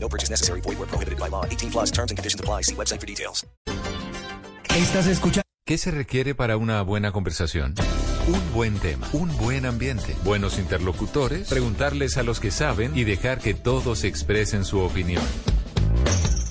No purchase necessary. Void where prohibited by law. 18 plus terms and conditions apply. See website for details. Estás escuchando. ¿Qué se requiere para una buena conversación? Un buen tema, un buen ambiente, buenos interlocutores, preguntarles a los que saben y dejar que todos expresen su opinión.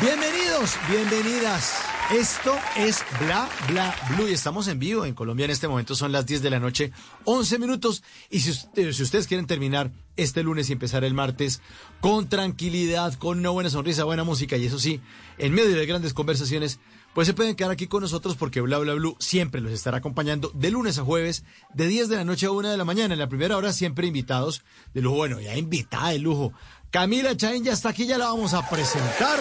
Bienvenidos, bienvenidas. Esto es Bla Bla Blue y estamos en vivo en Colombia en este momento. Son las 10 de la noche, 11 minutos. Y si, usted- si ustedes quieren terminar este lunes y empezar el martes con tranquilidad, con una buena sonrisa, buena música y eso sí, en medio de grandes conversaciones, pues se pueden quedar aquí con nosotros porque Bla Bla Blue siempre los estará acompañando de lunes a jueves, de 10 de la noche a 1 de la mañana. En la primera hora siempre invitados de lujo. Bueno, ya invitada de lujo. Camila Chaín ya está aquí, ya la vamos a presentar.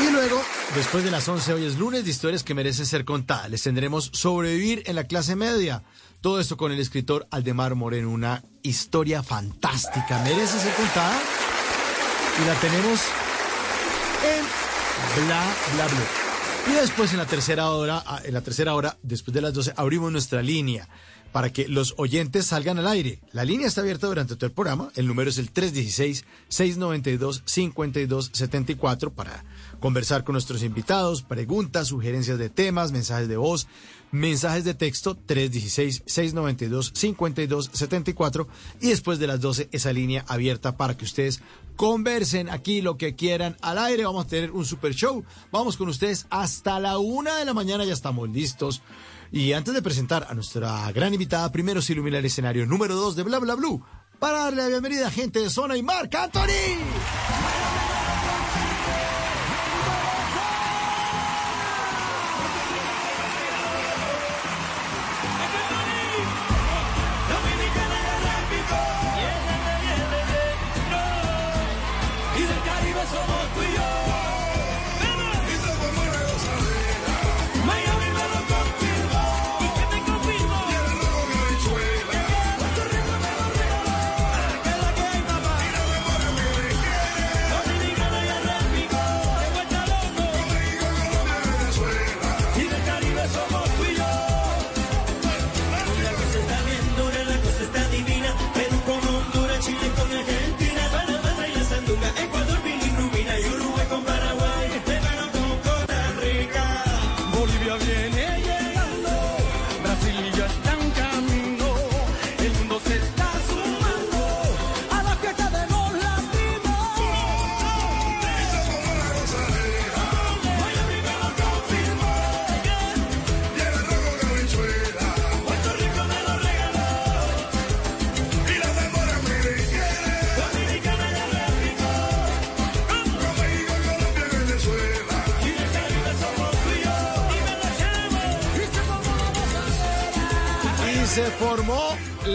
Y luego, después de las 11, hoy es lunes de historias que merecen ser contadas. Les tendremos Sobrevivir en la clase media. Todo esto con el escritor Aldemar Moreno. Una historia fantástica. Merece ser contada. Y la tenemos en Bla Bla Blue. Y después en la tercera hora, ah, en la tercera hora, después de las 12, abrimos nuestra línea para que los oyentes salgan al aire. La línea está abierta durante todo el programa. El número es el 316-692-5274 para conversar con nuestros invitados, preguntas, sugerencias de temas, mensajes de voz, mensajes de texto 316-692-5274 y después de las 12 esa línea abierta para que ustedes conversen aquí lo que quieran al aire. Vamos a tener un super show. Vamos con ustedes hasta la una de la mañana. Ya estamos listos. Y antes de presentar a nuestra gran invitada, primero se ilumina el escenario número 2 de Bla Bla Blue para darle la bienvenida a gente de Zona y Marc Anthony.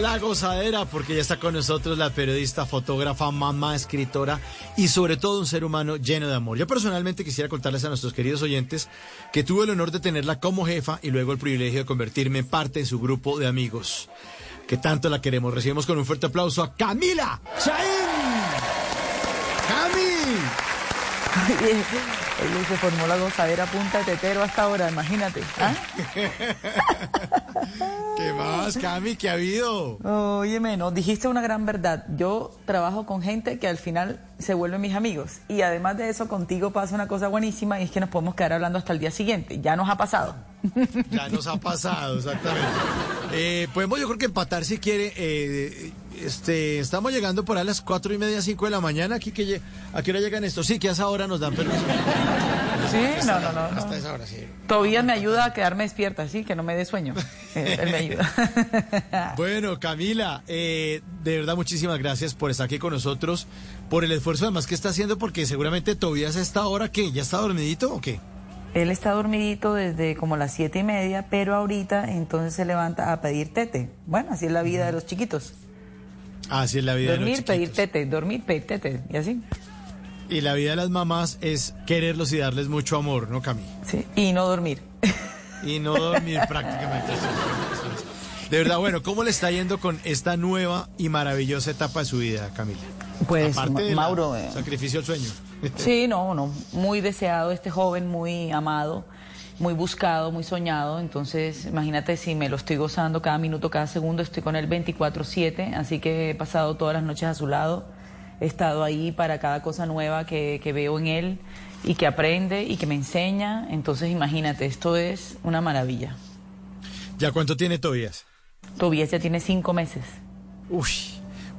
La gozadera porque ya está con nosotros la periodista, fotógrafa, mamá, escritora y sobre todo un ser humano lleno de amor. Yo personalmente quisiera contarles a nuestros queridos oyentes que tuve el honor de tenerla como jefa y luego el privilegio de convertirme en parte de su grupo de amigos. Que tanto la queremos. Recibimos con un fuerte aplauso a Camila Chaín. ¡Cami! Oye, se formó la gozadera punta de tetero hasta ahora, imagínate. ¿ah? ¿Qué más, Cami? ¿Qué ha habido? Óyeme, no, dijiste una gran verdad. Yo trabajo con gente que al final se vuelven mis amigos. Y además de eso, contigo pasa una cosa buenísima y es que nos podemos quedar hablando hasta el día siguiente. Ya nos ha pasado. Ya nos ha pasado, exactamente. Eh, podemos, yo creo que empatar si quiere. eh, este, estamos llegando por a las cuatro y media, cinco de la mañana. Aquí que ¿A qué hora llegan estos? Sí, que a esa hora nos dan permiso. Sí, no, no, no. no. Hasta esa hora, sí. Tobías me ayuda a quedarme despierta, sí, que no me dé sueño. Eh, Él me ayuda. Bueno, Camila, eh, de verdad muchísimas gracias por estar aquí con nosotros, por el esfuerzo además que está haciendo, porque seguramente Tobías a esta hora, ¿qué? ¿Ya está dormidito o qué? Él está dormidito desde como las siete y media, pero ahorita entonces se levanta a pedir tete. Bueno, así es la vida de los chiquitos. Así es la vida de Dormir, los pedir tete, dormir, pedir tete, y así. Y la vida de las mamás es quererlos y darles mucho amor, ¿no, Cami? Sí. Y no dormir. Y no dormir prácticamente. De verdad, bueno, ¿cómo le está yendo con esta nueva y maravillosa etapa de su vida, Camila? Pues, Aparte de la- Mauro, eh, sacrificio al sueño. Sí, no, no, muy deseado este joven, muy amado, muy buscado, muy soñado. Entonces, imagínate si me lo estoy gozando cada minuto, cada segundo, estoy con él 24/7, así que he pasado todas las noches a su lado, he estado ahí para cada cosa nueva que, que veo en él y que aprende y que me enseña. Entonces, imagínate, esto es una maravilla. ¿Ya cuánto tiene Tobías? Tobias ya tiene cinco meses. Uy.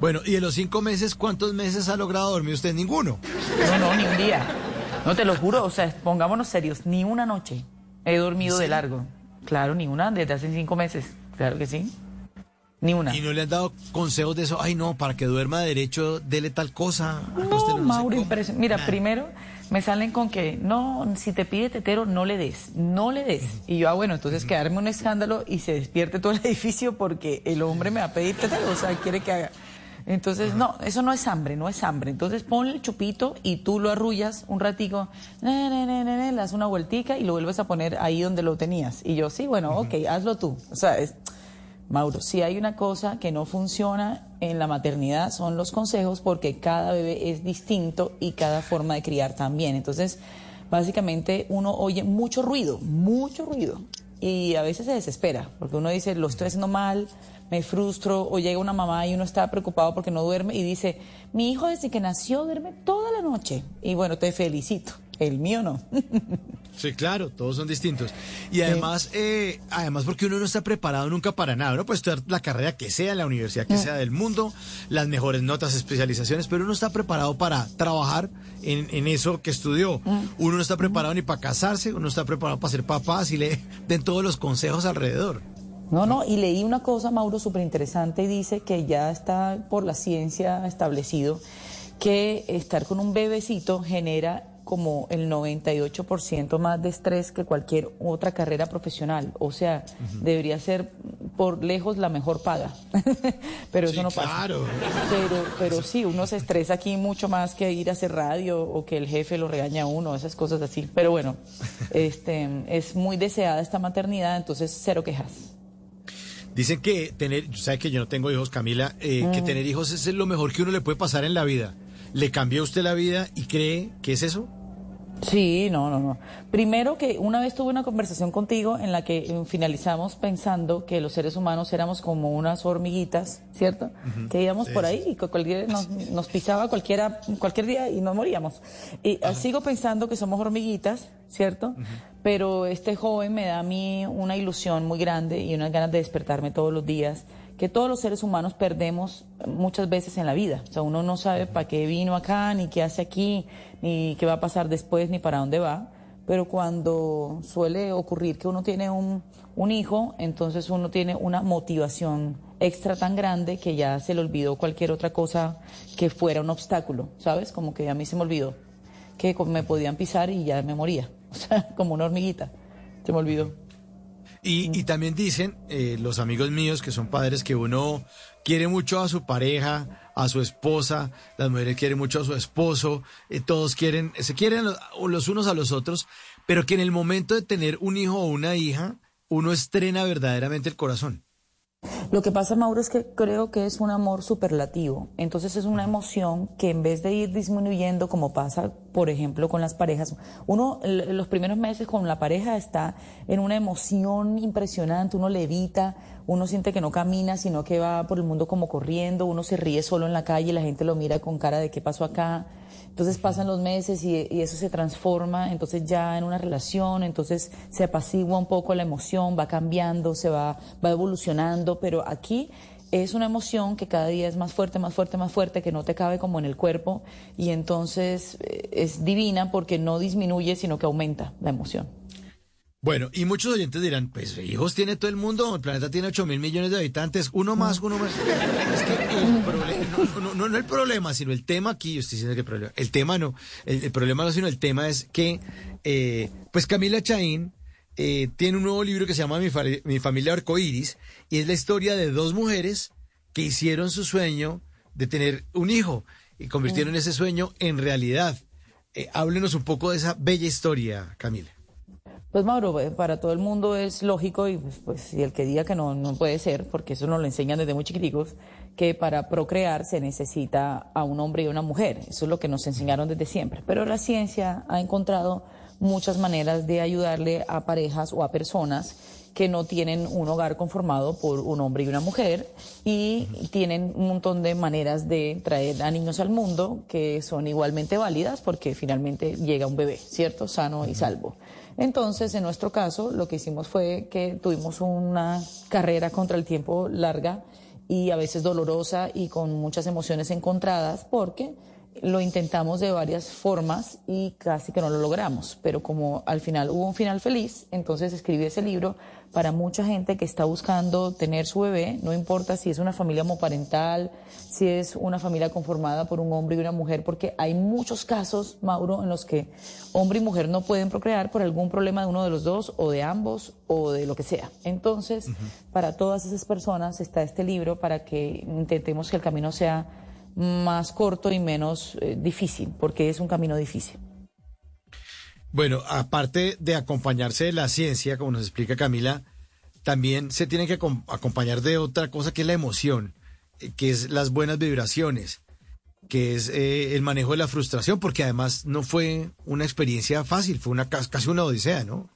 Bueno, y de los cinco meses, ¿cuántos meses ha logrado dormir usted? Ninguno. No, no, ni un día. No te lo juro, o sea, pongámonos serios, ni una noche he dormido de largo. Claro, ni una, desde hace cinco meses. Claro que sí. Ni una. Y no le han dado consejos de eso. Ay, no, para que duerma derecho, dele tal cosa. No, no Mauro, cómo". impresionante. Mira, primero me salen con que, no, si te pide tetero, no le des, no le des. Y yo, ah, bueno, entonces quedarme un escándalo y se despierte todo el edificio porque el hombre me va a pedir tetero, o sea, quiere que haga. Entonces, no, eso no es hambre, no es hambre. Entonces ponle el chupito y tú lo arrullas un ratico, ne, ne, ne, ne, ne, le das una vueltica y lo vuelves a poner ahí donde lo tenías. Y yo, sí, bueno, ok, hazlo tú. O sea, es, Mauro, si hay una cosa que no funciona en la maternidad son los consejos porque cada bebé es distinto y cada forma de criar también. Entonces, básicamente uno oye mucho ruido, mucho ruido y a veces se desespera porque uno dice, lo estoy haciendo mal, me frustro o llega una mamá y uno está preocupado porque no duerme y dice, mi hijo desde que nació duerme toda la noche y bueno, te felicito, el mío no. Sí, claro, todos son distintos. Y además, eh, además porque uno no está preparado nunca para nada. Uno puede estudiar la carrera que sea, la universidad que sea del mundo, las mejores notas, especializaciones, pero uno no está preparado para trabajar en, en eso que estudió. Uno no está preparado ni para casarse, uno no está preparado para ser papá, si le den todos los consejos alrededor. No, no, y leí una cosa, Mauro, súper interesante y dice que ya está por la ciencia establecido que estar con un bebecito genera como el 98% más de estrés que cualquier otra carrera profesional. O sea, debería ser por lejos la mejor paga. pero Sí, eso no pasa. claro. Pero, pero sí, uno se estresa aquí mucho más que ir a hacer radio o que el jefe lo regaña a uno, esas cosas así. Pero bueno, este, es muy deseada esta maternidad, entonces cero quejas. Dicen que tener, sabes que yo no tengo hijos, Camila, eh, que tener hijos es lo mejor que uno le puede pasar en la vida. ¿Le cambió a usted la vida y cree que es eso? Sí, no, no, no. Primero que una vez tuve una conversación contigo en la que eh, finalizamos pensando que los seres humanos éramos como unas hormiguitas, ¿cierto? Que íbamos por ahí y que cualquier, nos, nos pisaba cualquiera, cualquier día y nos moríamos. Y ah, sigo pensando que somos hormiguitas, ¿cierto? Pero este joven me da a mí una ilusión muy grande y unas ganas de despertarme todos los días que todos los seres humanos perdemos muchas veces en la vida. O sea, uno no sabe para qué vino acá, ni qué hace aquí, ni qué va a pasar después, ni para dónde va. Pero cuando suele ocurrir que uno tiene un, un hijo, entonces uno tiene una motivación extra tan grande que ya se le olvidó cualquier otra cosa que fuera un obstáculo, ¿sabes? Como que a mí se me olvidó que me podían pisar y ya me moría. O sea, como una hormiguita. Se me olvidó. Y, y también dicen eh, los amigos míos que son padres que uno quiere mucho a su pareja, a su esposa, las mujeres quieren mucho a su esposo, eh, todos quieren, se quieren los, los unos a los otros, pero que en el momento de tener un hijo o una hija, uno estrena verdaderamente el corazón. Lo que pasa, Mauro, es que creo que es un amor superlativo. Entonces es una emoción que en vez de ir disminuyendo, como pasa, por ejemplo, con las parejas, uno los primeros meses con la pareja está en una emoción impresionante, uno levita, uno siente que no camina, sino que va por el mundo como corriendo, uno se ríe solo en la calle, la gente lo mira con cara de qué pasó acá. Entonces pasan los meses y, y eso se transforma, entonces ya en una relación, entonces se apacigua un poco la emoción, va cambiando, se va, va evolucionando, pero aquí es una emoción que cada día es más fuerte, más fuerte, más fuerte, que no te cabe como en el cuerpo y entonces eh, es divina porque no disminuye, sino que aumenta la emoción. Bueno, y muchos oyentes dirán, pues hijos tiene todo el mundo, el planeta tiene 8 mil millones de habitantes, uno más, uno más. Es que el problema, no, no, no, no el problema, sino el tema aquí, yo estoy diciendo que el problema, el tema no, el, el problema no, sino el tema es que, eh, pues Camila Chaín eh, tiene un nuevo libro que se llama Mi, Fa- Mi familia arcoíris, y es la historia de dos mujeres que hicieron su sueño de tener un hijo y convirtieron ese sueño en realidad. Eh, háblenos un poco de esa bella historia, Camila. Pues Mauro, eh, para todo el mundo es lógico y pues, pues, y el que diga que no, no puede ser, porque eso nos lo enseñan desde muy chiquiticos, que para procrear se necesita a un hombre y una mujer. Eso es lo que nos enseñaron desde siempre. Pero la ciencia ha encontrado muchas maneras de ayudarle a parejas o a personas que no tienen un hogar conformado por un hombre y una mujer y tienen un montón de maneras de traer a niños al mundo que son igualmente válidas porque finalmente llega un bebé, ¿cierto? Sano y salvo. Entonces, en nuestro caso, lo que hicimos fue que tuvimos una carrera contra el tiempo larga y a veces dolorosa y con muchas emociones encontradas porque lo intentamos de varias formas y casi que no lo logramos, pero como al final hubo un final feliz, entonces escribí ese libro para mucha gente que está buscando tener su bebé, no importa si es una familia homoparental, si es una familia conformada por un hombre y una mujer, porque hay muchos casos, Mauro, en los que hombre y mujer no pueden procrear por algún problema de uno de los dos o de ambos o de lo que sea. Entonces, para todas esas personas está este libro para que intentemos que el camino sea más corto y menos eh, difícil, porque es un camino difícil. Bueno, aparte de acompañarse de la ciencia, como nos explica Camila, también se tiene que acom- acompañar de otra cosa que es la emoción, eh, que es las buenas vibraciones, que es eh, el manejo de la frustración, porque además no fue una experiencia fácil, fue una cas- casi una odisea, ¿no?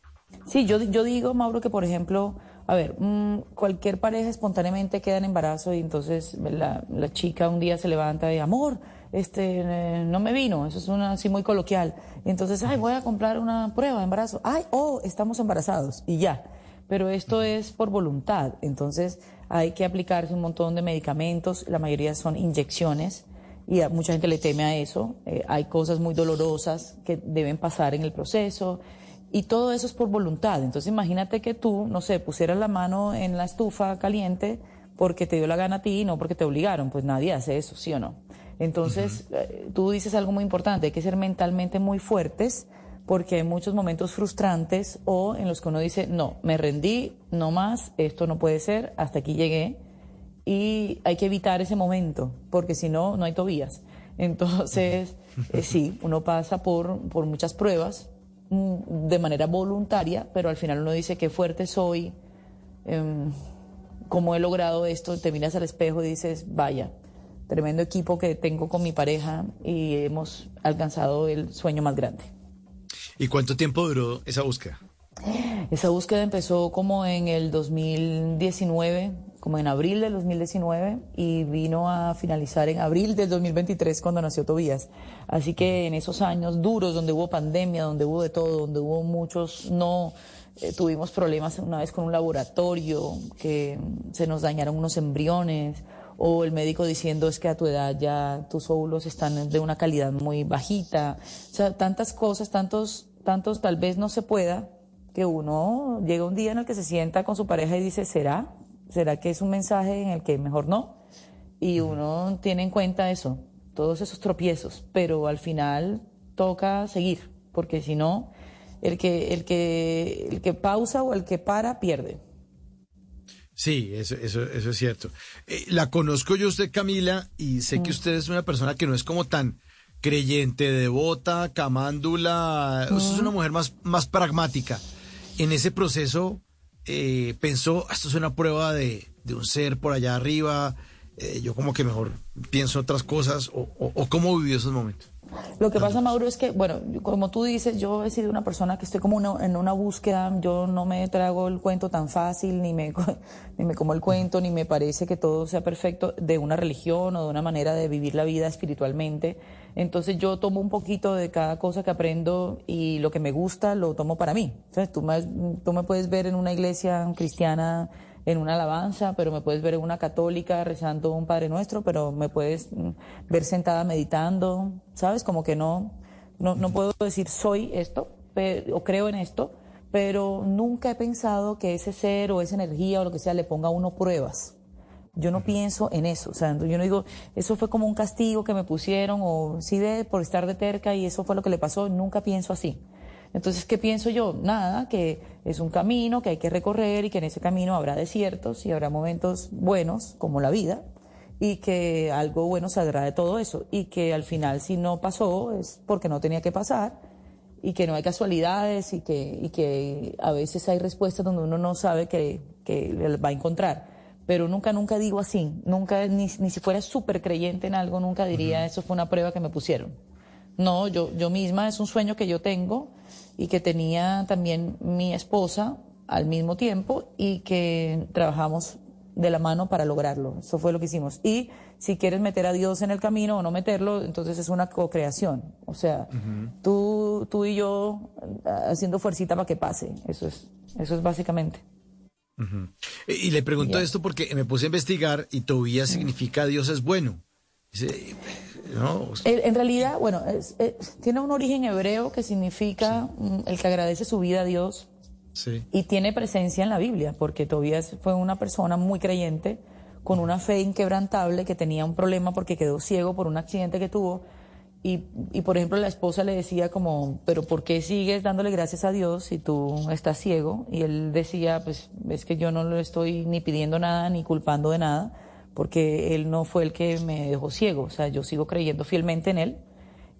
Sí, yo, yo digo, Mauro, que por ejemplo, a ver, mm, cualquier pareja espontáneamente queda en embarazo y entonces la, la chica un día se levanta y, amor, este, eh, no me vino, eso es una así muy coloquial. Y entonces, ay, voy a comprar una prueba de embarazo. Ay, oh, estamos embarazados y ya. Pero esto es por voluntad, entonces hay que aplicarse un montón de medicamentos, la mayoría son inyecciones y a mucha gente le teme a eso. Eh, hay cosas muy dolorosas que deben pasar en el proceso y todo eso es por voluntad. Entonces imagínate que tú, no sé, pusieras la mano en la estufa caliente porque te dio la gana a ti y no porque te obligaron. Pues nadie hace eso, ¿sí o no? Entonces eh, tú dices algo muy importante, hay que ser mentalmente muy fuertes porque hay muchos momentos frustrantes o en los que uno dice, no, me rendí, no más, esto no puede ser, hasta aquí llegué y hay que evitar ese momento, porque si no, no hay Tobías. Entonces, eh, sí, uno pasa por, por muchas pruebas de manera voluntaria, pero al final uno dice qué fuerte soy, em, cómo he logrado esto, te miras al espejo y dices, vaya, tremendo equipo que tengo con mi pareja y hemos alcanzado el sueño más grande. ¿Y cuánto tiempo duró esa búsqueda? Esa búsqueda empezó como en el 2019, como en abril del 2019 y vino a finalizar en abril del 2023 cuando nació Tobías. Así que en esos años duros donde hubo pandemia, donde hubo de todo, donde hubo muchos no eh, tuvimos problemas una vez con un laboratorio que se nos dañaron unos embriones o el médico diciendo es que a tu edad ya tus óvulos están de una calidad muy bajita. O sea, tantas cosas, tantos tantos tal vez no se pueda que uno llega un día en el que se sienta con su pareja y dice, ¿será? ¿Será que es un mensaje en el que mejor no? Y uno tiene en cuenta eso, todos esos tropiezos, pero al final toca seguir, porque si no, el que, el que, el que pausa o el que para pierde. Sí, eso, eso, eso es cierto. Eh, la conozco yo usted, Camila, y sé que usted es una persona que no es como tan creyente, devota, camándula. Usted es una mujer más, más pragmática. En ese proceso eh, pensó, "Ah, esto es una prueba de, de un ser por allá arriba. eh, yo como que mejor pienso otras cosas. O, o- o cómo vivió esos momentos. Lo que pasa, Mauro, es que, bueno, como tú dices, yo he sido una persona que estoy como una- en una búsqueda, yo no me trago el cuento tan fácil, ni me, ni me como el cuento, ni me parece que todo sea perfecto de una religión o de una manera de vivir la vida espiritualmente. Entonces yo tomo un poquito de cada cosa que aprendo y lo que me gusta lo tomo para mí. ¿Sabes? Tú, me, puedes ver en una iglesia cristiana en una alabanza, pero me puedes ver en una católica rezando un Padre Nuestro, pero me puedes mm, ver sentada meditando, ¿sabes? Como que no, no, no puedo decir soy esto pe- o creo en esto, pero nunca he pensado que ese ser o esa energía o lo que sea le ponga a uno pruebas. Yo no pienso en eso, o sea, yo no digo, eso fue como un castigo que me pusieron o sí ve por estar de terca y eso fue lo que le pasó, nunca pienso así. Entonces, ¿qué pienso yo? Nada, que es un camino que hay que recorrer y que en ese camino habrá desiertos y habrá momentos buenos, como la vida, y que algo bueno saldrá de todo eso, y que al final si no pasó es porque no tenía que pasar, y que no hay casualidades, y que, y que a veces hay respuestas donde uno no sabe que, que va a encontrar. Pero nunca, nunca digo así, nunca, ni, ni si fuera súper creyente en algo, nunca diría, eso fue una prueba que me pusieron. No, yo, yo misma es un sueño que yo tengo y que tenía también mi esposa al mismo tiempo y que trabajamos de la mano para lograrlo. Eso fue lo que hicimos. Y si quieres meter a Dios en el camino o no meterlo, entonces es una co-creación. O sea, tú, tú y yo eh, haciendo fuercita para que pase. Eso es, eso es básicamente. Y y le pregunto esto porque me puse a investigar y Tobías significa Dios es bueno. No, En, realidad, bueno, es- es- tiene un origen hebreo que significa mm, el que agradece su vida a Dios. sí. y tiene presencia en la Biblia, porque Tobías fue una persona muy creyente, con una fe inquebrantable, que tenía un problema porque quedó ciego por un accidente que tuvo. Y, por ejemplo, la esposa le decía como, pero ¿por qué sigues dándole gracias a Dios si tú estás ciego? Y él decía, pues es que yo no le estoy ni pidiendo nada, ni culpando de nada, porque él no fue el que me dejó ciego. O sea, yo sigo creyendo fielmente en él.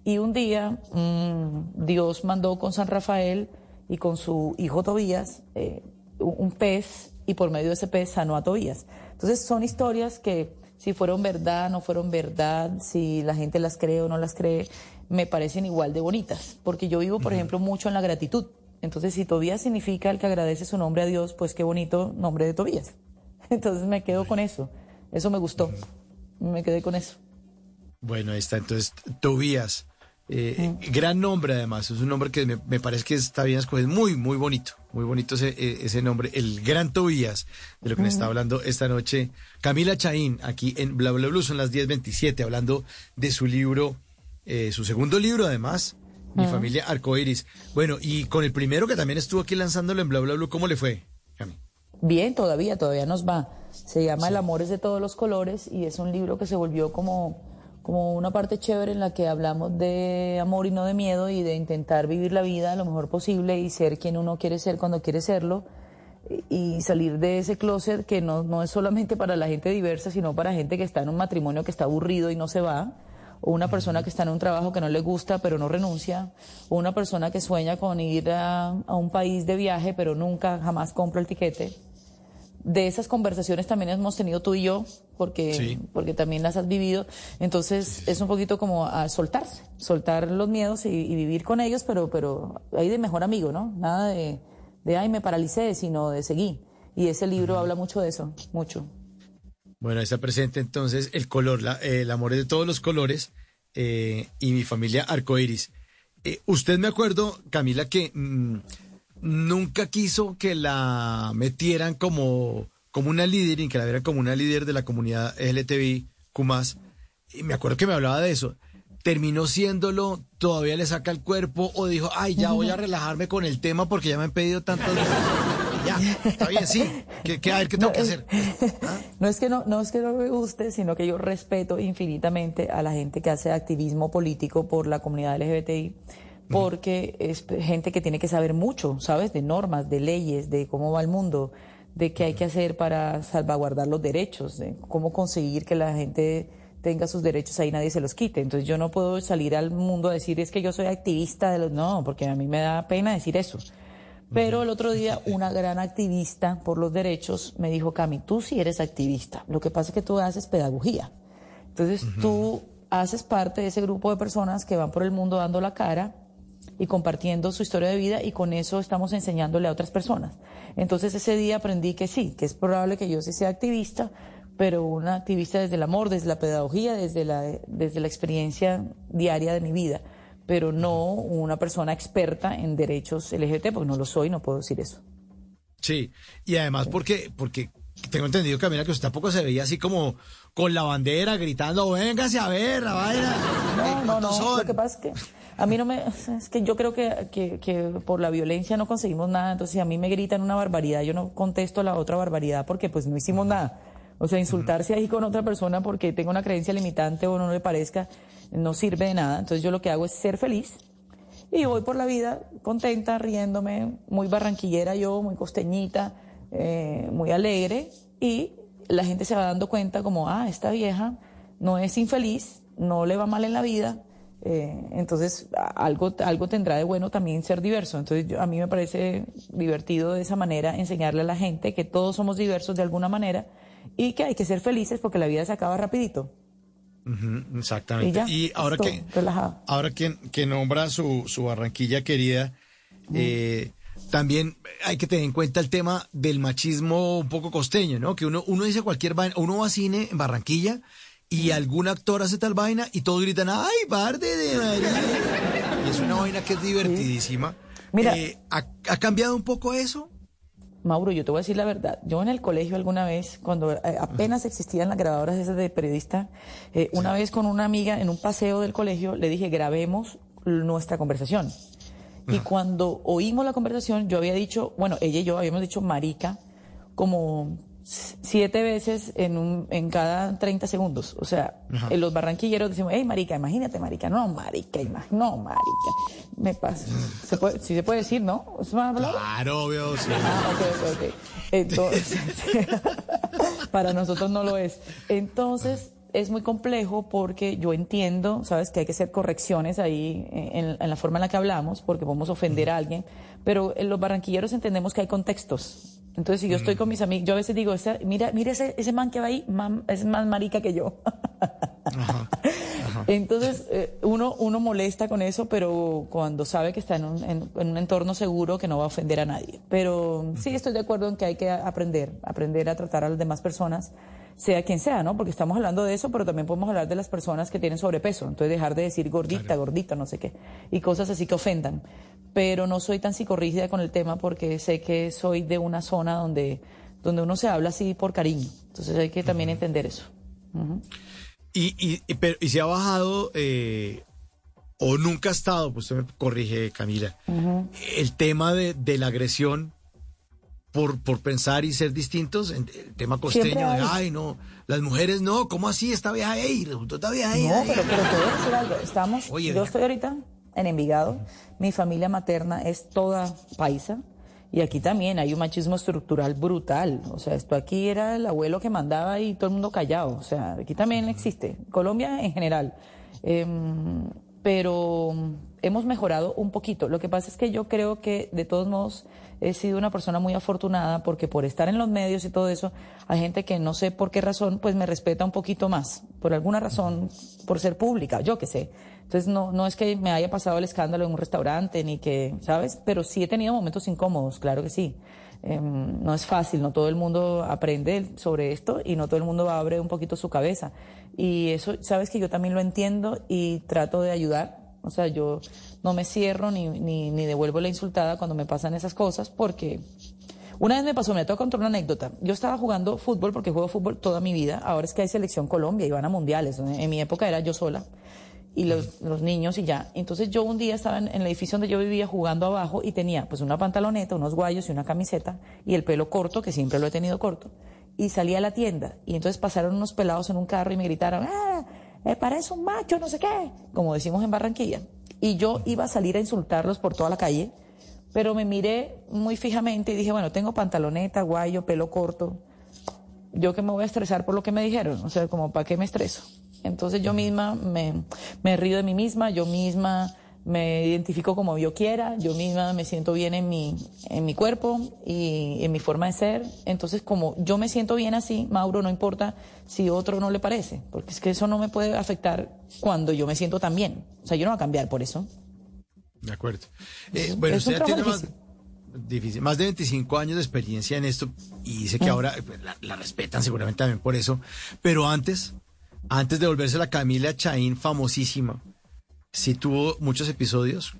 Y un día mm, Dios mandó con San Rafael y con su hijo Tobías eh, un pez y por medio de ese pez sanó a Tobías. Entonces son historias que si fueron verdad, no fueron verdad, si la gente las cree o no las cree, me parecen igual de bonitas. Porque yo vivo, por ejemplo, mucho en la gratitud. Entonces si Tobías significa el que agradece su nombre a Dios, pues qué bonito nombre de Tobías. Entonces me quedo con eso. Eso me gustó. Me quedé con eso. Bueno, ahí está. Entonces, Tobías. Eh, Gran nombre, además. Es un nombre que me, me parece que está bien escogido. Muy, muy bonito. Muy bonito ese, eh, ese nombre. El Gran Tobías, de lo que me está hablando esta noche. Camila Chaín, aquí en Bla Bla Blue, son las 10.27, hablando de su libro, eh, su segundo libro, además. Mi familia Arcoiris. Bueno, y con el primero que también estuvo aquí lanzándolo en Bla Bla Blue, ¿cómo le fue, Cami? Bien, todavía, todavía nos va. Se llama El amor es de todos los colores y es un libro que se volvió como, como una parte chévere en la que hablamos de amor y no de miedo y de intentar vivir la vida lo mejor posible y ser quien uno quiere ser cuando quiere serlo y salir de ese closet que no, no es solamente para la gente diversa, sino para gente que está en un matrimonio que está aburrido y no se va, o una persona que está en un trabajo que no le gusta pero no renuncia, o una persona que sueña con ir a, a un país de viaje pero nunca jamás compra el tiquete. De esas conversaciones también hemos tenido tú y yo, porque, Sí. porque también las has vivido. Entonces es un poquito como a soltarse, soltar los miedos y, y vivir con ellos, pero, pero ahí de mejor amigo, ¿no? Nada de, de ay, me paralicé, sino de seguir. Y ese libro habla mucho de eso, mucho. Bueno, ahí está presente entonces el color, la- eh, el amor es de todos los colores eh, y mi familia arcoiris. Eh, usted me acuerdo, Camila, que mm, nunca quiso que la metieran como, como una líder y que la vieran como una líder de la comunidad LGTBI, más. Y me acuerdo que me hablaba de eso. Terminó siéndolo, todavía le saca el cuerpo o dijo, ay, ya voy a relajarme con el tema porque ya me han pedido tantas veces. Ya, está bien, sí. A ver, ¿qué tengo que hacer? No es que no, no es que no me guste, sino que yo respeto infinitamente a la gente que hace activismo político por la comunidad LGBTI, porque es gente que tiene que saber mucho, ¿sabes? De normas, de leyes, de cómo va el mundo, de qué hay que hacer para salvaguardar los derechos, de cómo conseguir que la gente tenga sus derechos ahí nadie se los quite. Entonces yo no puedo salir al mundo a decir es que yo soy activista de los no, porque a mí me da pena decir eso. Pero el otro día una gran activista por los derechos me dijo, Cami, tú sí eres activista. Lo que pasa es que tú haces pedagogía. Entonces tú haces parte de ese grupo de personas que van por el mundo dando la cara y compartiendo su historia de vida y con eso estamos enseñándole a otras personas. Entonces ese día aprendí que sí, que es probable que yo sí sea activista, pero una activista desde el amor, desde la pedagogía, desde la, desde la experiencia diaria de mi vida pero no una persona experta en derechos LGBT, porque no lo soy, no puedo decir eso. Sí, y además porque, porque tengo entendido, Camila, que usted tampoco se veía así como con la bandera gritando, véngase a ver la vaina. No, no, ¿Cuántos no. son? Lo que pasa es que a mí no me. Es que yo creo que, que, que por la violencia no conseguimos nada. Entonces, si a mí me gritan una barbaridad, yo no contesto la otra barbaridad porque pues no hicimos nada. O sea, insultarse ahí con otra persona porque tenga una creencia limitante o no le parezca, no sirve de nada. Entonces, yo lo que hago es ser feliz y voy por la vida contenta, riéndome, muy barranquillera yo, muy costeñita, eh, muy alegre. Y la gente se va dando cuenta como, ah, esta vieja no es infeliz, no le va mal en la vida. eh, entonces, algo, algo tendrá de bueno también ser diverso. Entonces, yo- a mí me parece divertido de esa manera enseñarle a la gente que todos somos diversos de alguna manera y que hay que ser felices porque la vida se acaba rapidito. Exactamente. Y ya, Y ahora que relajado. ahora que, que nombra su, su Barranquilla querida, eh, también hay que tener en cuenta el tema del machismo un poco costeño, ¿no? Que uno, uno dice cualquier vaina, uno va a cine en Barranquilla y algún actor hace tal vaina y todos gritan, ¡ay, barde de María! Y es una vaina que es divertidísima. Mira. Eh, ¿ha, ha cambiado un poco eso? Mauro, yo te voy a decir la verdad. Yo en el colegio alguna vez, cuando eh, apenas existían las grabadoras esas de periodista, eh, una vez con una amiga en un paseo del colegio le dije, grabemos nuestra conversación. Y cuando oímos la conversación, yo había dicho, bueno, ella y yo habíamos dicho marica como siete veces en, un, en cada 30 segundos. O sea, en los barranquilleros decimos, hey, marica, imagínate, marica. No, marica, no, marica. Me pasa. ¿Se puede, sí se puede decir, ¿no? ¿Es una palabra? Claro, obvio, sí. Ah, ok, ok, ok. Entonces, para nosotros no lo es. Entonces, es muy complejo porque yo entiendo, sabes, que hay que hacer correcciones ahí en, en la forma en la que hablamos, porque podemos ofender a alguien, pero en los barranquilleros entendemos que hay contextos. Entonces, si yo estoy con mis amigos, yo a veces digo, "Esa- mira, mira ese, ese man que va ahí, man- es más marica que yo. Entonces, eh, uno, uno molesta con eso, pero cuando sabe que está en un, en- en un entorno seguro que no va a ofender a nadie. Pero sí estoy de acuerdo en que hay que aprender, aprender a tratar a las demás personas, sea quien sea, ¿no? Porque estamos hablando de eso, pero también podemos hablar de las personas que tienen sobrepeso. Entonces, dejar de decir gordita, gordita, no sé qué, y cosas así que ofendan. Pero no soy tan psicorrígida con el tema porque sé que soy de una zona donde, donde uno se habla así por cariño. Entonces, hay que también entender eso. Y, y, pero, y se ha bajado, eh, o nunca ha estado, pues usted me corrige, Camila, el tema de, de la agresión por, por pensar y ser distintos, en- el tema costeño, de, ay, no, las mujeres no, ¿cómo así? Esta vieja ahí, resultó esta vieja ahí. No, ahí". pero, pero te voy a decir algo. Estamos, Oye, yo venga. estoy ahorita en Envigado. Mi familia materna es toda paisa. Y aquí también hay un machismo estructural brutal. O sea, esto aquí era el abuelo que mandaba y todo el mundo callado. O sea, aquí también existe. Colombia en general. Em, pero hemos mejorado un poquito. Lo que pasa es que yo creo que de todos modos he sido una persona muy afortunada porque por estar en los medios y todo eso, hay gente que no sé por qué razón, pues me respeta un poquito más. Por alguna razón, por ser pública, yo qué sé. Entonces no, no es que me haya pasado el escándalo en un restaurante ni que, ¿sabes? Pero sí he tenido momentos incómodos, claro que sí. Em, no es fácil, no todo el mundo aprende sobre esto y no todo el mundo abre un poquito su cabeza. Y eso, sabes que yo también lo entiendo y trato de ayudar. O sea, yo no me cierro ni, ni, ni devuelvo la insultada cuando me pasan esas cosas porque una vez me pasó, me tengo que contar una anécdota. Yo estaba jugando fútbol porque juego fútbol toda mi vida. Ahora es que hay selección Colombia y van a mundiales. En mi época era yo sola y los, los niños y ya. Entonces yo un día estaba en, en el edificio donde yo vivía jugando abajo y tenía pues una pantaloneta, unos guayos y una camiseta y el pelo corto, que siempre lo he tenido corto. Y salí a la tienda y entonces pasaron unos pelados en un carro y me gritaron, ¡ah! Eh, parece un macho, no sé qué, como decimos en Barranquilla. Y yo iba a salir a insultarlos por toda la calle, pero me miré muy fijamente y dije, bueno, tengo pantaloneta, guayo, pelo corto, yo que me voy a estresar por lo que me dijeron, o sea, como para qué me estreso. Entonces yo misma me, me río de mí misma, yo misma me identifico como yo quiera, yo misma me siento bien en mi, en mi cuerpo y en mi forma de ser. Entonces como yo me siento bien así, Mauro, no importa si otro no le parece, porque es que eso no me puede afectar cuando yo me siento tan bien. O sea, yo no voy a cambiar por eso. De acuerdo. Eh, bueno, es usted tiene más, difícil, más de 25 años de experiencia en esto y dice que ahora eh, pues, la, la respetan seguramente también por eso. Pero antes, antes de volverse la Camila Chaín famosísima, sí tuvo muchos episodios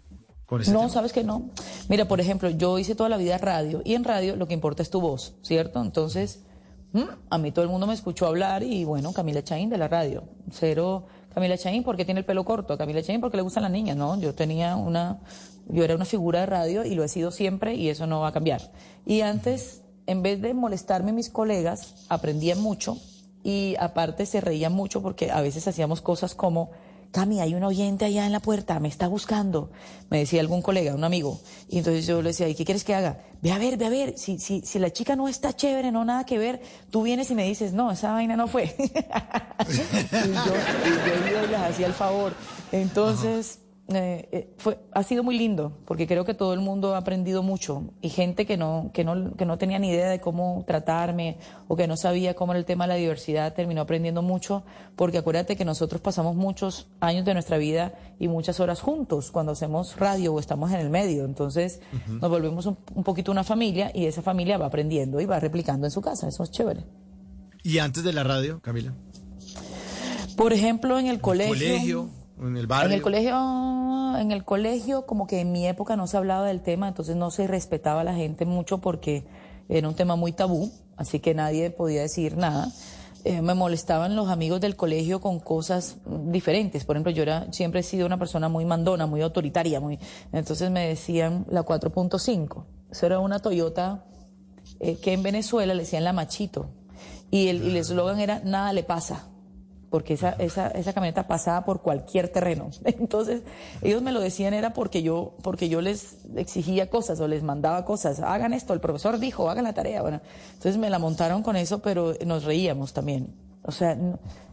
con ese No, tema. sabes que no. Mira, por ejemplo, yo hice toda la vida radio y en radio lo que importa es tu voz, ¿cierto? Entonces. A mí todo el mundo me escuchó hablar y bueno, Camila Chaín de la radio. Cero Camila Chaín porque tiene el pelo corto, Camila Chaín porque le gustan las niñas, ¿no? Yo tenía una, yo era una figura de radio y lo he sido siempre y eso no va a cambiar. Y antes, en vez de molestarme mis colegas, aprendían mucho y aparte se reían mucho porque a veces hacíamos cosas como Cami, hay un oyente allá en la puerta, me está buscando, me decía algún colega, un amigo. Y entonces yo le decía, ¿y qué quieres que haga? Ve a ver, ve a ver, si, si, si la chica no está chévere, no nada que ver, tú vienes y me dices, no, esa vaina no fue. y yo, y yo les hacía el favor. Entonces... Eh, eh, fue, ha sido muy lindo, porque creo que todo el mundo ha aprendido mucho y gente que no, que, no, que no tenía ni idea de cómo tratarme o que no sabía cómo era el tema de la diversidad terminó aprendiendo mucho, porque acuérdate que nosotros pasamos muchos años de nuestra vida y muchas horas juntos cuando hacemos radio o estamos en el medio, entonces nos volvemos un, un poquito una familia y esa familia va aprendiendo y va replicando en su casa, eso es chévere. ¿Y antes de la radio, Camila? Por ejemplo, en el colegio. colegio, en el barrio. En el colegio, en el colegio, como que en mi época no se hablaba del tema, entonces no se respetaba a la gente mucho porque era un tema muy tabú, así que nadie podía decir nada. Eh, me molestaban los amigos del colegio con cosas diferentes. Por ejemplo, yo era, siempre he sido una persona muy mandona, muy autoritaria, muy, entonces me decían la 4.5. Eso era una Toyota eh, que en Venezuela le decían la machito. Y el y el eslogan era nada le pasa porque esa, esa, esa camioneta pasaba por cualquier terreno. Entonces, ellos me lo decían era porque yo, porque yo les exigía cosas o les mandaba cosas. Hagan esto, el profesor dijo, hagan la tarea. Bueno, entonces me la montaron con eso, pero nos reíamos también. O sea,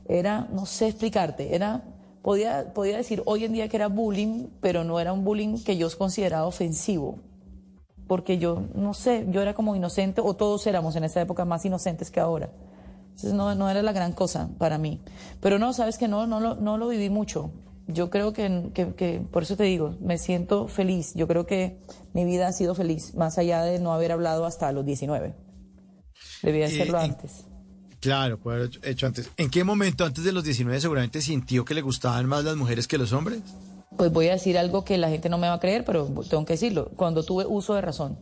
era, no sé explicarte, era, podía, podía decir hoy en día que era bullying, pero no era un bullying que yo consideraba ofensivo. Porque yo, no sé, yo era como inocente, o todos éramos en esa época más inocentes que ahora. Entonces no, no era la gran cosa para mí. Pero no, sabes que no, no, lo, no lo viví mucho. Yo creo que, que, que, por eso te digo, me siento feliz. Yo creo que mi vida ha sido feliz, más allá de no haber hablado hasta los 19. Debía hacerlo Eh, en- antes. Claro, puede haber hecho- hecho antes. ¿En qué momento antes de los 19 seguramente sintió que le gustaban más las mujeres que los hombres? Pues voy a decir algo que la gente no me va a creer, pero tengo que decirlo. Cuando tuve uso de razón,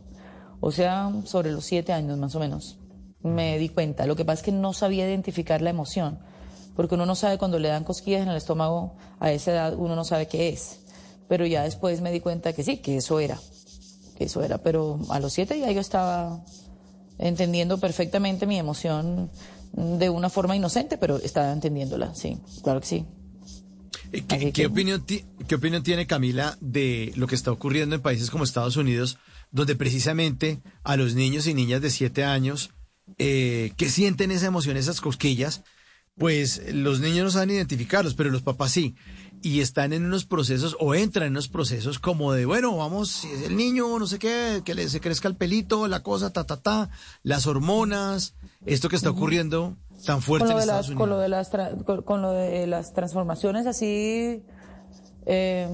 o sea, sobre los siete años más o menos, me di cuenta. Lo que pasa es que no sabía identificar la emoción, porque uno no sabe cuando le dan cosquillas en el estómago a esa edad, uno no sabe qué es. Pero ya después me di cuenta que sí, que eso era, que eso era. Pero a los siete ya yo estaba entendiendo perfectamente mi emoción de una forma inocente, pero estaba entendiéndola, sí, claro que sí. Eh, ¿Qué, opinión ¿Qué opinión tiene Camila de lo que está ocurriendo en países como Estados Unidos, donde precisamente a los niños y niñas de 7 años eh, que sienten esa emoción, esas cosquillas, pues los niños no saben identificarlos, pero los papás sí. Y están en unos procesos o entran en unos procesos como de, bueno, vamos, si es el niño, no sé qué, que le se crezca el pelito, la cosa, ta, ta, ta, las hormonas, esto que está ocurriendo tan fuerte con lo, en de Estados las, con, lo de las con lo de las transformaciones así eh,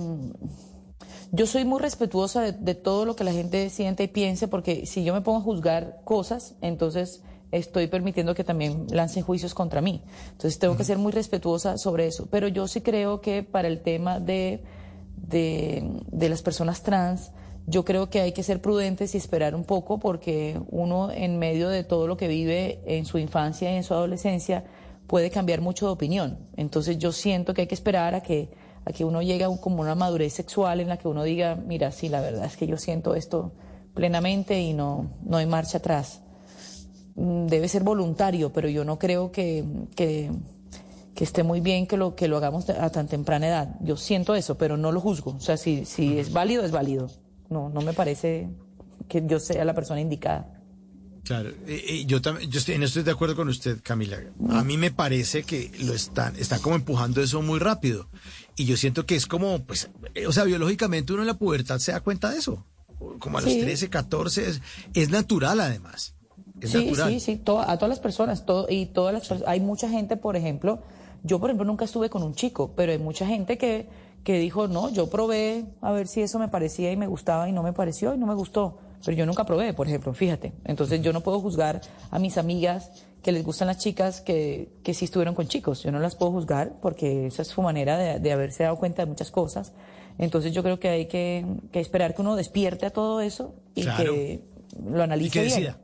yo soy muy respetuosa de, de todo lo que la gente siente y piense porque si yo me pongo a juzgar cosas entonces estoy permitiendo que también lancen juicios contra mí. Entonces tengo que ser muy respetuosa sobre eso. Pero yo sí creo que para el tema de de, de las personas trans, yo creo que hay que ser prudentes y esperar un poco porque uno en medio de todo lo que vive en su infancia y en su adolescencia puede cambiar mucho de opinión. Entonces yo siento que hay que esperar a que, a que uno llegue a un- como una madurez sexual en la que uno diga, mira, sí, la verdad es que yo siento esto plenamente y no, no hay marcha atrás. Mm, Debe ser voluntario, pero yo no creo que, que, que esté muy bien que lo, que lo hagamos a tan temprana edad. Yo siento eso, pero no lo juzgo. O sea, si, si es válido, es válido. No, no me parece que yo sea la persona indicada. Claro, eh, eh, yo también, yo estoy, en esto estoy de acuerdo con usted, Camila. A mí me parece que lo están, están como empujando eso muy rápido. Y yo siento que es como, pues, eh, o sea, biológicamente uno en la pubertad se da cuenta de eso. Como a los Sí. 13, 14, es, es natural además. Es sí, natural. sí, sí, to- a todas las personas. todo- y todas las pers- Hay mucha gente, por ejemplo, yo por ejemplo nunca estuve con un chico, pero hay mucha gente que, que dijo, no, yo probé a ver si eso me parecía y me gustaba y no me pareció y no me gustó. Pero yo nunca probé, por ejemplo, fíjate. Entonces yo no puedo juzgar a mis amigas que les gustan las chicas que, que sí estuvieron con chicos. Yo no las puedo juzgar porque esa es su manera de, de haberse dado cuenta de muchas cosas. Entonces yo creo que hay que, que esperar que uno despierte a todo eso y Claro. que lo Y analice que bien. decida.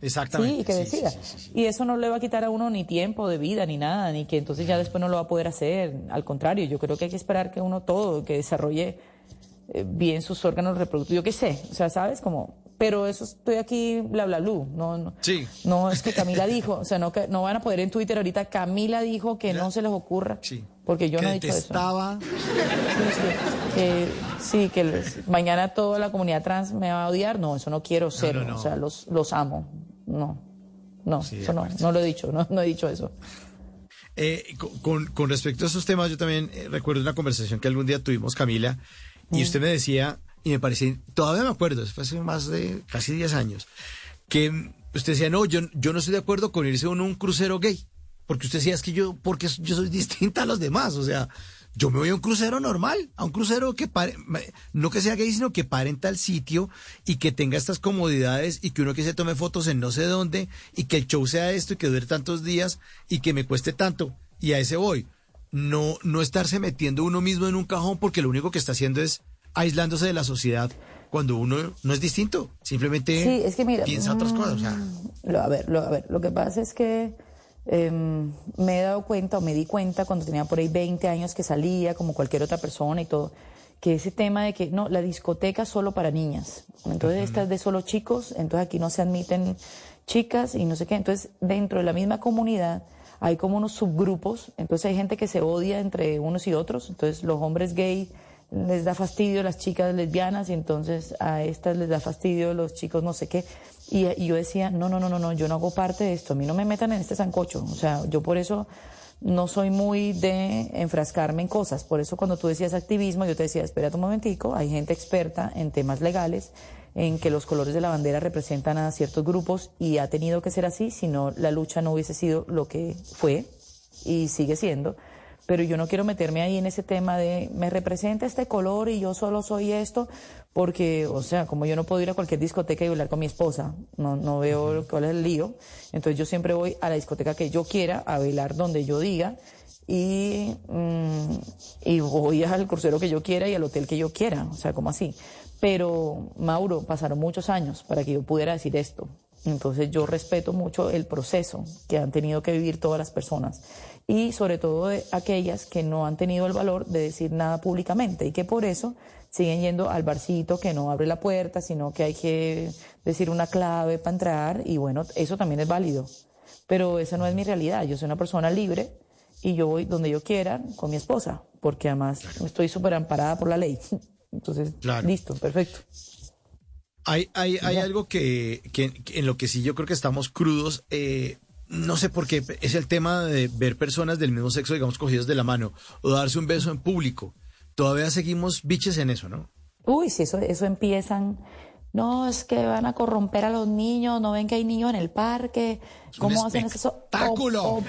Exactamente. Sí, y que decida. sí, sí, sí, sí. Y eso no le va a quitar a uno ni tiempo de vida ni nada, ni que entonces ya después no lo va a poder hacer. Al contrario, yo creo que hay que esperar que uno todo, que desarrolle eh, bien sus órganos reproductivos, yo qué sé, o sea, ¿sabes? Como, pero eso estoy aquí, bla, bla, bla, no, no, Sí. no es que Camila dijo, o sea, no, que, no van a poder en Twitter ahorita, Camila dijo que no se les ocurra, Sí. porque yo que no he dicho eso. detestaba. Sí, sí, que, sí, que les- mañana toda la comunidad trans me va a odiar. No, eso no quiero ser. no, no. O sea, los, los amo. No, no, eso no, no lo he dicho, no, no he dicho eso. Eh, con- con, con respecto a esos temas, yo también eh, recuerdo una conversación que algún día tuvimos, Camila, y usted me decía, y me parecía, todavía me acuerdo, fue hace más de casi 10 años, que usted decía, no, yo, yo no estoy de acuerdo con irse a un crucero gay, porque usted decía, es que yo, porque yo soy distinta a los demás, o sea, yo me voy a un crucero normal, a un crucero que pare, no que sea gay, sino que pare en tal sitio y que tenga estas comodidades y que uno que se tome fotos en no sé dónde y que el show sea esto y que dure tantos días y que me cueste tanto y a ese voy. No, no estarse metiendo uno mismo en un cajón porque lo único que está haciendo es aislándose de la sociedad cuando uno no es distinto, simplemente Sí, es que mira, piensa otras cosas. O sea, Lo- a ver, lo, a ver, lo que pasa es que em, me he dado cuenta o me di cuenta cuando tenía por ahí 20 años que salía como cualquier otra persona y todo, que ese tema de que no, la discoteca es solo para niñas. Entonces esta es de solo chicos, entonces aquí no se admiten chicas y no sé qué. Entonces dentro de la misma comunidad hay como unos subgrupos, entonces hay gente que se odia entre unos y otros, entonces los hombres gay les da fastidio las chicas lesbianas y entonces a estas les da fastidio los chicos no sé qué. Y, y yo decía, no, no, no, no, no, yo no hago parte de esto, a mí no me metan en este sancocho. O sea, yo por eso no soy muy de enfrascarme en cosas. Por eso cuando tú decías activismo, yo te decía, espérate un momentico, hay gente experta en temas legales, en que los colores de la bandera representan a ciertos grupos y ha tenido que ser así, si no la lucha no hubiese sido lo que fue y sigue siendo. Pero yo no quiero meterme ahí en ese tema de me representa este color y yo solo soy esto, porque, o sea, como yo no puedo ir a cualquier discoteca y bailar con mi esposa, no, no veo cuál es el lío. Entonces yo siempre voy a la discoteca que yo quiera, a bailar donde yo diga y, mm, y voy al crucero que yo quiera y al hotel que yo quiera, o sea, como así. Pero, Mauro, pasaron muchos años para que yo pudiera decir esto. Entonces yo respeto mucho el proceso que han tenido que vivir todas las personas y sobre todo de aquellas que no han tenido el valor de decir nada públicamente y que por eso siguen yendo al barcito que no abre la puerta, sino que hay que decir una clave para entrar y bueno, eso también es válido. Pero esa no es mi realidad, yo soy una persona libre y yo voy donde yo quiera con mi esposa, porque además estoy súper amparada por la ley. Entonces, Claro. listo, perfecto. Hay, hay, hay algo que, que- que en lo que sí yo creo que estamos crudos. eh, no sé por qué, es el tema de ver personas del mismo sexo, digamos, cogidos de la mano o darse un beso en público. Todavía seguimos biches en eso, ¿no? Uy, si eso, eso empiezan. No, es que van a corromper a los niños, no ven que hay niños en el parque. ¿Cómo hacen eso? espectáculo.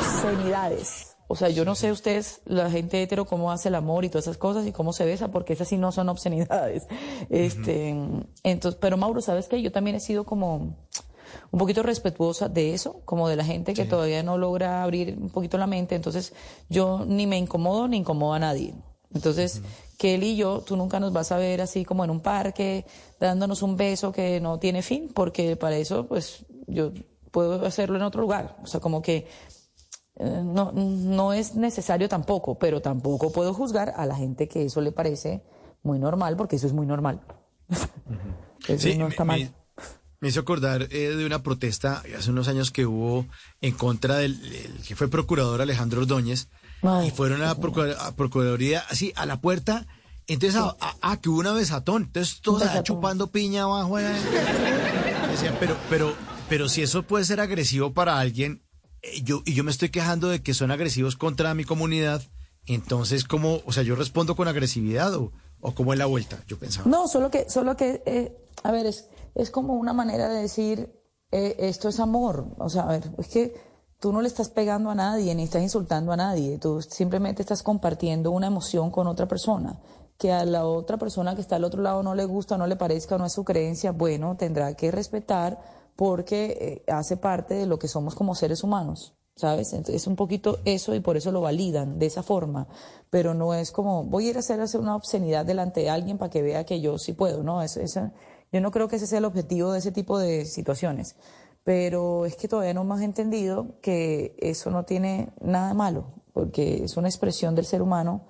Obscenidades. O sea, yo no sé ustedes, la gente hetero, cómo hace el amor y todas esas cosas y cómo se besa, porque esas sí no son obscenidades. Este, entonces, pero Mauro, ¿sabes qué? Yo también he sido como un poquito respetuosa de eso, como de la gente que todavía no logra abrir un poquito la mente. Entonces, yo ni me incomodo ni incomodo a nadie. Entonces, Kelly y yo, tú nunca nos vas a ver así como en un parque, dándonos un beso que no tiene fin, porque para eso, pues, yo puedo hacerlo en otro lugar. O sea, como que eh, no, no es necesario tampoco, pero tampoco puedo juzgar a la gente que eso le parece muy normal, porque eso es muy normal. eso no está mal. Me hizo acordar eh, de una protesta hace unos años que hubo en contra del el que fue procurador Alejandro Ordóñez. Ay, y fueron a la procura- a Procuraduría, así, a la puerta. Entonces, ah, ah, ah, que hubo una besatón. Entonces, todos allá Besatón. chupando piña abajo. eh. Decían, pero, pero, pero si eso puede ser agresivo para alguien, eh, yo, y yo me estoy quejando de que son agresivos contra mi comunidad, entonces, ¿cómo? O sea, yo respondo con agresividad o, o cómo es la vuelta, yo pensaba. No, solo que, solo que, eh, a ver, es, es como una manera de decir, eh, esto es amor. O sea, a ver, es que tú no le estás pegando a nadie ni estás insultando a nadie. Tú simplemente estás compartiendo una emoción con otra persona. Que a la otra persona que está al otro lado no le gusta, no le parezca, no es su creencia, bueno, tendrá que respetar porque eh, hace parte de lo que somos como seres humanos. ¿Sabes? Es un poquito eso y por eso lo validan de esa forma. Pero no es como, voy a ir a hacer, hacer una obscenidad delante de alguien para que vea que yo sí puedo, ¿no? Es, esa- yo no creo que ese sea el objetivo de ese tipo de situaciones. pero es que todavía no hemos entendido que eso no tiene nada malo, porque es una expresión del ser humano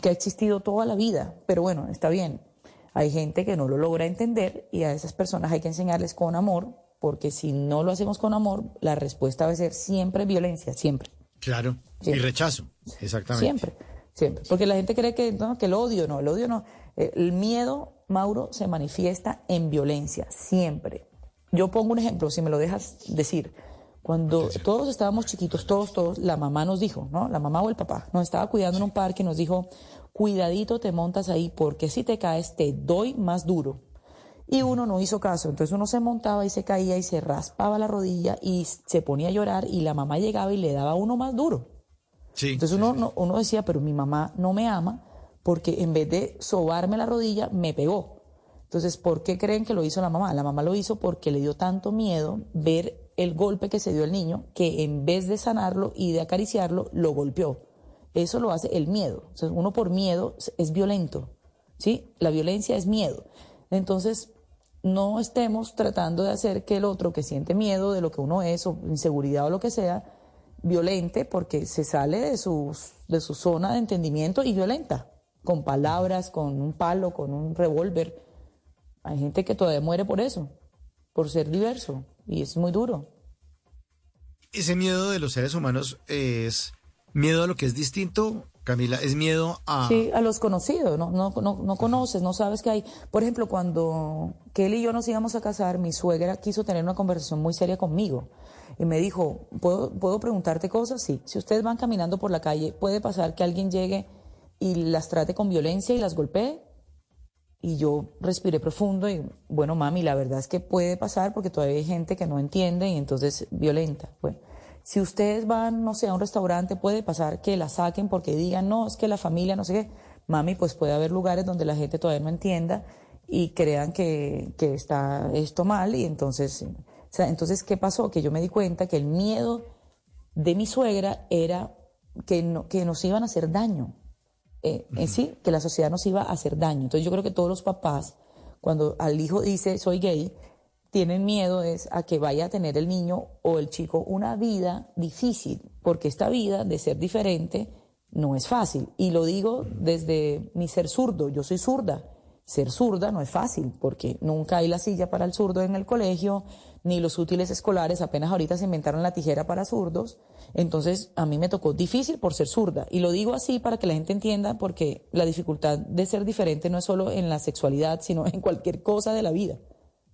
que ha existido toda la vida, pero bueno, está bien. Hay gente que no lo logra entender y a esas personas hay que enseñarles con amor, porque si no lo hacemos con amor, la respuesta va a ser siempre violencia, siempre. Claro. Y rechazo. Exactamente. Siempre, siempre. Porque la gente cree que, no, que el odio no, el odio no. Eh, El miedo, Mauro, se manifiesta en violencia, siempre. Yo pongo un ejemplo, si me lo dejas decir. Cuando todos estábamos chiquitos, todos, todos, la mamá nos dijo, ¿no? La mamá o el papá nos estaba cuidando en un parque y nos dijo, cuidadito te montas ahí porque si te caes te doy más duro. Y uno no hizo caso, entonces uno se montaba y se caía y se raspaba la rodilla y se ponía a llorar y la mamá llegaba y le daba uno más duro. Sí. Entonces uno, no- uno decía, pero mi mamá no me ama porque en vez de sobarme la rodilla, me pegó. Entonces, ¿por qué creen que lo hizo la mamá? La mamá lo hizo porque le dio tanto miedo ver el golpe que se dio el niño que en vez de sanarlo y de acariciarlo, lo golpeó. Eso lo hace el miedo. O uno por miedo es- violento. ¿sí? La violencia es miedo. Entonces, no estemos tratando de hacer que el otro que siente miedo de lo que uno es o inseguridad o lo que sea, violente porque se sale de, sus, de su zona de entendimiento y violenta, con palabras, con un palo, con un revólver. Hay gente que todavía muere por eso, por ser diverso, y es muy duro. Ese miedo de los seres humanos es miedo a lo que es distinto, Camila, es miedo a... Sí, a los conocidos, no, no, no, no conoces, no sabes que hay. Por ejemplo, cuando Kelly y yo nos íbamos a casar, mi suegra quiso tener una conversación muy seria conmigo y me dijo, ¿puedo, ¿puedo preguntarte cosas? Sí. Si ustedes van caminando por la calle, ¿puede pasar que alguien llegue y las trate con violencia y las golpee? Y yo respiré profundo y, bueno, mami, la verdad es que puede pasar porque todavía hay gente que no entiende y entonces violenta. Bueno, si ustedes van, no sé, a un restaurante, puede pasar que la saquen porque digan, no, es que la familia, no sé qué. Mami, pues puede haber lugares donde la gente todavía no entienda y crean que, que está esto mal y entonces, o sea, entonces, ¿qué pasó? Que yo me di cuenta que el miedo de mi suegra era que, no, que nos iban a hacer daño eh, en sí, que la sociedad nos iba a hacer daño. Entonces yo creo que todos los papás, cuando al hijo dice soy gay, tienen miedo es a que vaya a tener el niño o el chico una vida difícil, porque esta vida de ser diferente no es fácil. Y lo digo desde mi ser zurdo, yo soy zurda. Ser zurda no es fácil, porque nunca hay la silla para el zurdo en el colegio, ni los útiles escolares, apenas ahorita se inventaron la tijera para zurdos. Entonces, a mí me tocó difícil por ser zurda. Y lo digo así para que la gente entienda, porque la dificultad de ser diferente no es solo en la sexualidad, sino en cualquier cosa de la vida.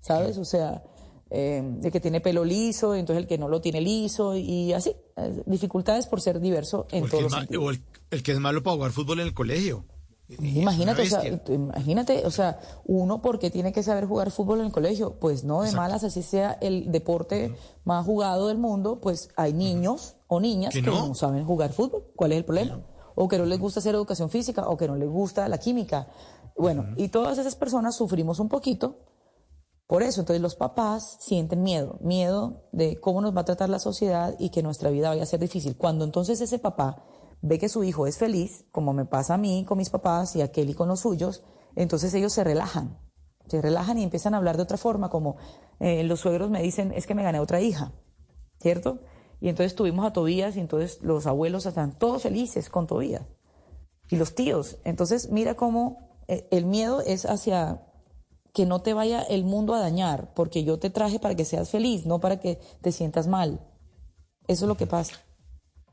¿Sabes? O sea, eh, el que tiene pelo liso, entonces el que no lo tiene liso, y así. Eh, dificultades por ser diverso en todos los sentidos. o el- el que es malo para jugar fútbol en el colegio. Imagínate, o sea, imagínate, o sea, uno porque tiene que saber jugar fútbol en el colegio, pues no, de malas, así sea el deporte más jugado del mundo, pues hay niños o niñas Que no. saben jugar fútbol. ¿Cuál es el problema? O que no les gusta hacer educación física, o que no les gusta la química. Bueno, y todas esas personas sufrimos un poquito por eso. Entonces los papás sienten miedo, miedo de cómo nos va a tratar la sociedad y que nuestra vida vaya a ser difícil. Cuando entonces ese papá ve que su hijo es feliz, como me pasa a mí con mis papás y a Kelly con los suyos, entonces ellos se relajan, se relajan y empiezan a hablar de otra forma, como eh, los suegros me dicen, es que me gané otra hija, ¿cierto? Y entonces tuvimos a Tobías y entonces los abuelos están todos felices con Tobías. Y los tíos. Entonces mira cómo eh, el miedo es hacia que no te vaya el mundo a dañar, porque yo te traje para que seas feliz, no para que te sientas mal. Eso es lo que pasa.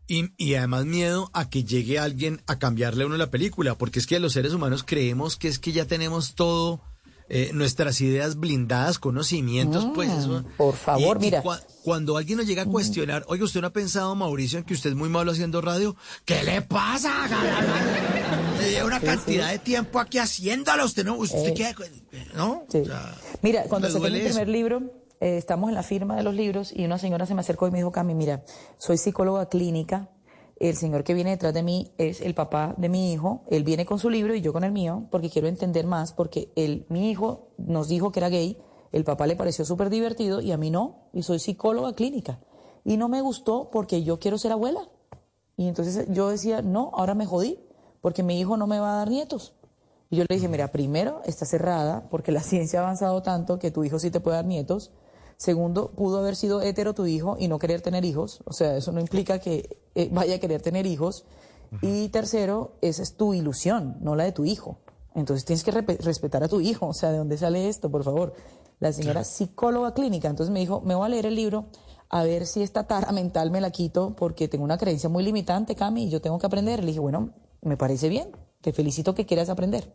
Y, y además miedo a que llegue alguien a cambiarle a uno la película, porque es que los seres humanos creemos que es que ya tenemos todo, eh, nuestras ideas blindadas, conocimientos, pues eso. Mm, por favor, Y- y mira. cua- cuando alguien nos llega a cuestionar, oiga, ¿usted no ha pensado, Mauricio, en que usted es muy malo haciendo radio? ¿Qué le pasa? Le lleva una cantidad de tiempo aquí haciéndolo, usted no, usted Eh. qué, ¿no? Sí. O sea, mira, cuando ¿le saqué mi primer libro, eh, estamos en la firma de los libros y una señora se me acercó y me dijo, Cami, mira, soy psicóloga clínica, el señor que viene detrás de mí es el papá de mi hijo, él viene con su libro y yo con el mío, porque quiero entender más, porque él, mi hijo nos dijo que era gay, el papá le pareció súper divertido y a mí no, y soy psicóloga clínica. Y no me gustó porque yo quiero ser abuela. Y entonces yo decía, no, ahora me jodí, porque mi hijo no me va a dar nietos. Y yo le dije, mira, primero está cerrada, porque la ciencia ha avanzado tanto que tu hijo sí te puede dar nietos. Segundo, pudo haber sido hetero tu hijo y no querer tener hijos. O sea, eso no implica que eh, vaya a querer tener hijos. Y tercero, esa es tu ilusión, no la de tu hijo. Entonces tienes que respetar a tu hijo. O sea, ¿de dónde sale esto, por favor? La señora psicóloga clínica. Entonces me dijo, me voy a leer el libro a ver si esta tara mental me la quito porque tengo una creencia muy limitante, Cami, y yo tengo que aprender. Le dije, bueno, me parece bien. Te felicito que quieras aprender.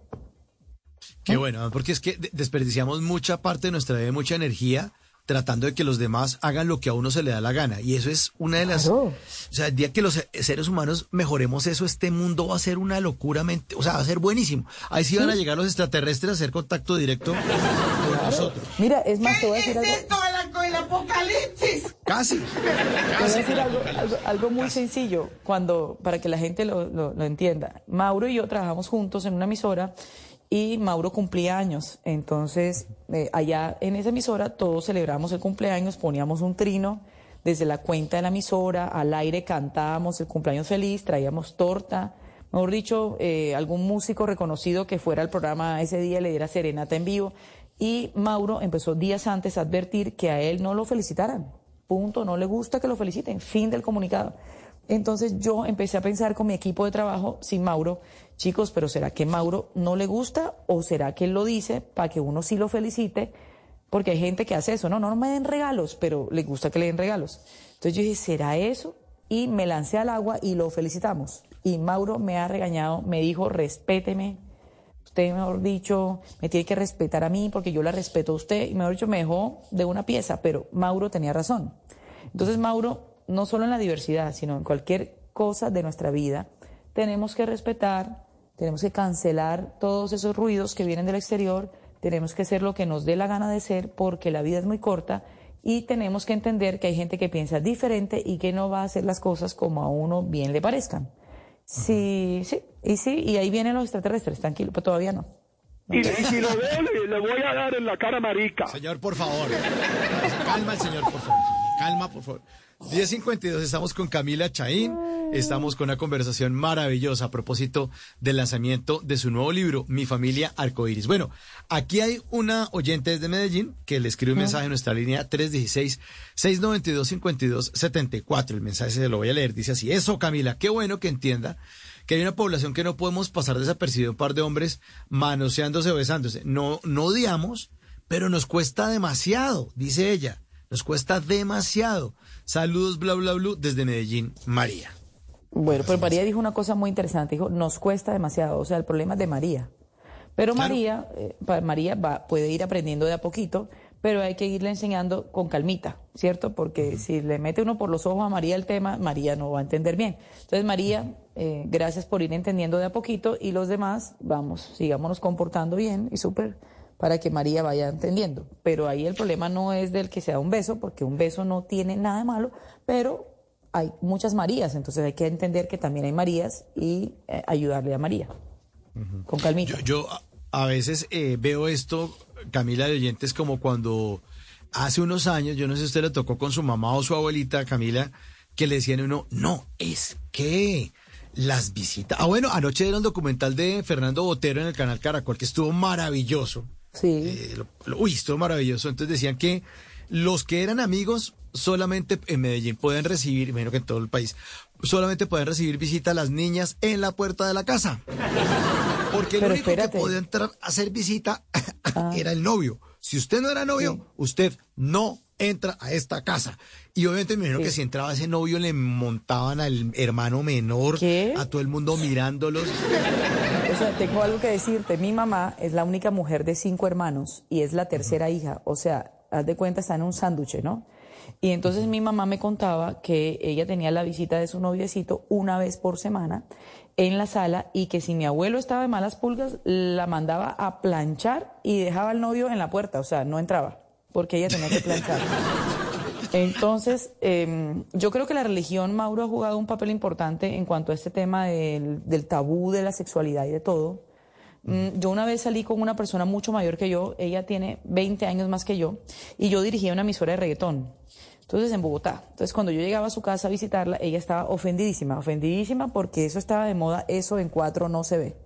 Qué bueno, porque es que de- desperdiciamos mucha parte de nuestra vida, mucha energía tratando de que los demás hagan lo que a uno se le da la gana. Y eso es una de las... Claro. O sea, el día que los se- seres humanos mejoremos eso, este mundo va a ser una locura, mente- o sea, va a ser buenísimo. Ahí sí van a llegar los extraterrestres a hacer contacto directo con nosotros. Mira, es más, te voy a decir algo. el apocalipsis? Casi. Te voy a decir algo, algo- algo muy sencillo, cuando, para que la gente lo, lo- lo entienda. Mauro y yo trabajamos juntos en una emisora y Mauro cumplía años. Entonces, eh, allá en esa emisora todos celebramos el cumpleaños, poníamos un trino desde la cuenta de la emisora, al aire cantábamos el cumpleaños feliz, traíamos torta. Mejor dicho, eh, algún músico reconocido que fuera al programa ese día le diera serenata en vivo. Y Mauro empezó días antes a advertir que a él no lo felicitaran. Punto, no le gusta que lo feliciten. Fin del comunicado. Entonces yo empecé a pensar con mi equipo de trabajo, sin Mauro, chicos, pero ¿será que Mauro no le gusta o será que él lo dice para que uno sí lo felicite? Porque hay gente que hace eso, no, no, me den regalos, pero le gusta que le den regalos. Entonces yo dije, ¿será eso? Y me lancé al agua y lo felicitamos. Y Mauro me ha regañado, me dijo, respéteme, usted, mejor dicho, me tiene que respetar a mí porque yo la respeto a usted. Y mejor dicho, me dejó de una pieza, pero Mauro tenía razón. Entonces, Mauro, no solo en la diversidad, sino en cualquier cosa de nuestra vida, tenemos que respetar, tenemos que cancelar todos esos ruidos que vienen del exterior, tenemos que ser lo que nos dé la gana de ser porque la vida es muy corta y tenemos que entender que hay gente que piensa diferente y que no va a hacer las cosas como a uno bien le parezcan. Sí, sí, y sí, y ahí vienen los extraterrestres, tranquilo, pero todavía no. Y, y si lo veo, le, le voy a dar en la cara marica. Señor, por favor. Calma el señor, por favor. Calma, por favor. 10.52, estamos con Camila Chaín. Estamos con una conversación maravillosa a propósito del lanzamiento de su nuevo libro, Mi familia arcoíris. Bueno, aquí hay una oyente desde Medellín que le escribe un mensaje en nuestra línea 316-692-5274. El mensaje se lo voy a leer. Dice así, eso Camila, qué bueno que entienda que hay una población que no podemos pasar desapercibido un par de hombres manoseándose o besándose. No, no odiamos, pero nos cuesta demasiado, dice ella. Nos cuesta demasiado. Saludos, bla, bla, bla, desde Medellín, María. Bueno, pero María dijo una cosa muy interesante, dijo, nos cuesta demasiado, o sea, el problema es de María. Pero Claro. María, eh, María va, puede ir aprendiendo de a poquito, pero hay que irle enseñando con calmita, ¿cierto? Porque si le mete uno por los ojos a María el tema, María no va a entender bien. Entonces, María, eh, gracias por ir entendiendo de a poquito y los demás, vamos, sigámonos comportando bien y súper para que María vaya entendiendo. Pero ahí el problema no es del que se da un beso, porque un beso no tiene nada de malo, pero hay muchas Marías, entonces hay que entender que también hay Marías y eh, ayudarle a María. Con calmita. Yo, yo a, a veces eh, veo esto, Camila de oyentes, como cuando hace unos años, yo no sé si usted le tocó con su mamá o su abuelita, Camila, que le decían a uno, no, es que las visitas. Ah, bueno, anoche era un documental de Fernando Botero en el canal Caracol que estuvo maravilloso. Sí. Eh, lo- lo- uy, estuvo maravilloso. Entonces decían que los que eran amigos solamente en Medellín pueden recibir, imagino que en todo el país, solamente pueden recibir visita a las niñas en la puerta de la casa. Porque el Pero único espérate. que podía entrar a hacer visita Ah. era el novio. Si usted no era novio, usted no entra a esta casa. Y obviamente me imagino Sí. que si entraba ese novio le montaban al hermano menor, ¿Qué? a todo el mundo mirándolos. Sea, tengo algo que decirte. Mi mamá es la única mujer de cinco hermanos y es la tercera hija. O sea, haz de cuenta, está en un sándwich, ¿no? Y entonces mi mamá me contaba que ella tenía la visita de su noviecito una vez por semana en la sala y que si mi abuelo estaba de malas pulgas, la mandaba a planchar y dejaba al novio en la puerta. O sea, no entraba porque ella tenía que planchar. Entonces, eh, yo creo que la religión, Mauro, ha jugado un papel importante en cuanto a este tema del, del tabú de la sexualidad y de todo. Mm, Yo una vez salí con una persona mucho mayor que yo, ella tiene 20 años más que yo, y yo dirigía una emisora de reggaetón. Entonces, en Bogotá. Entonces, cuando yo llegaba a su casa a visitarla, ella estaba ofendidísima, ofendidísima porque eso estaba de moda, eso en cuatro no se ve.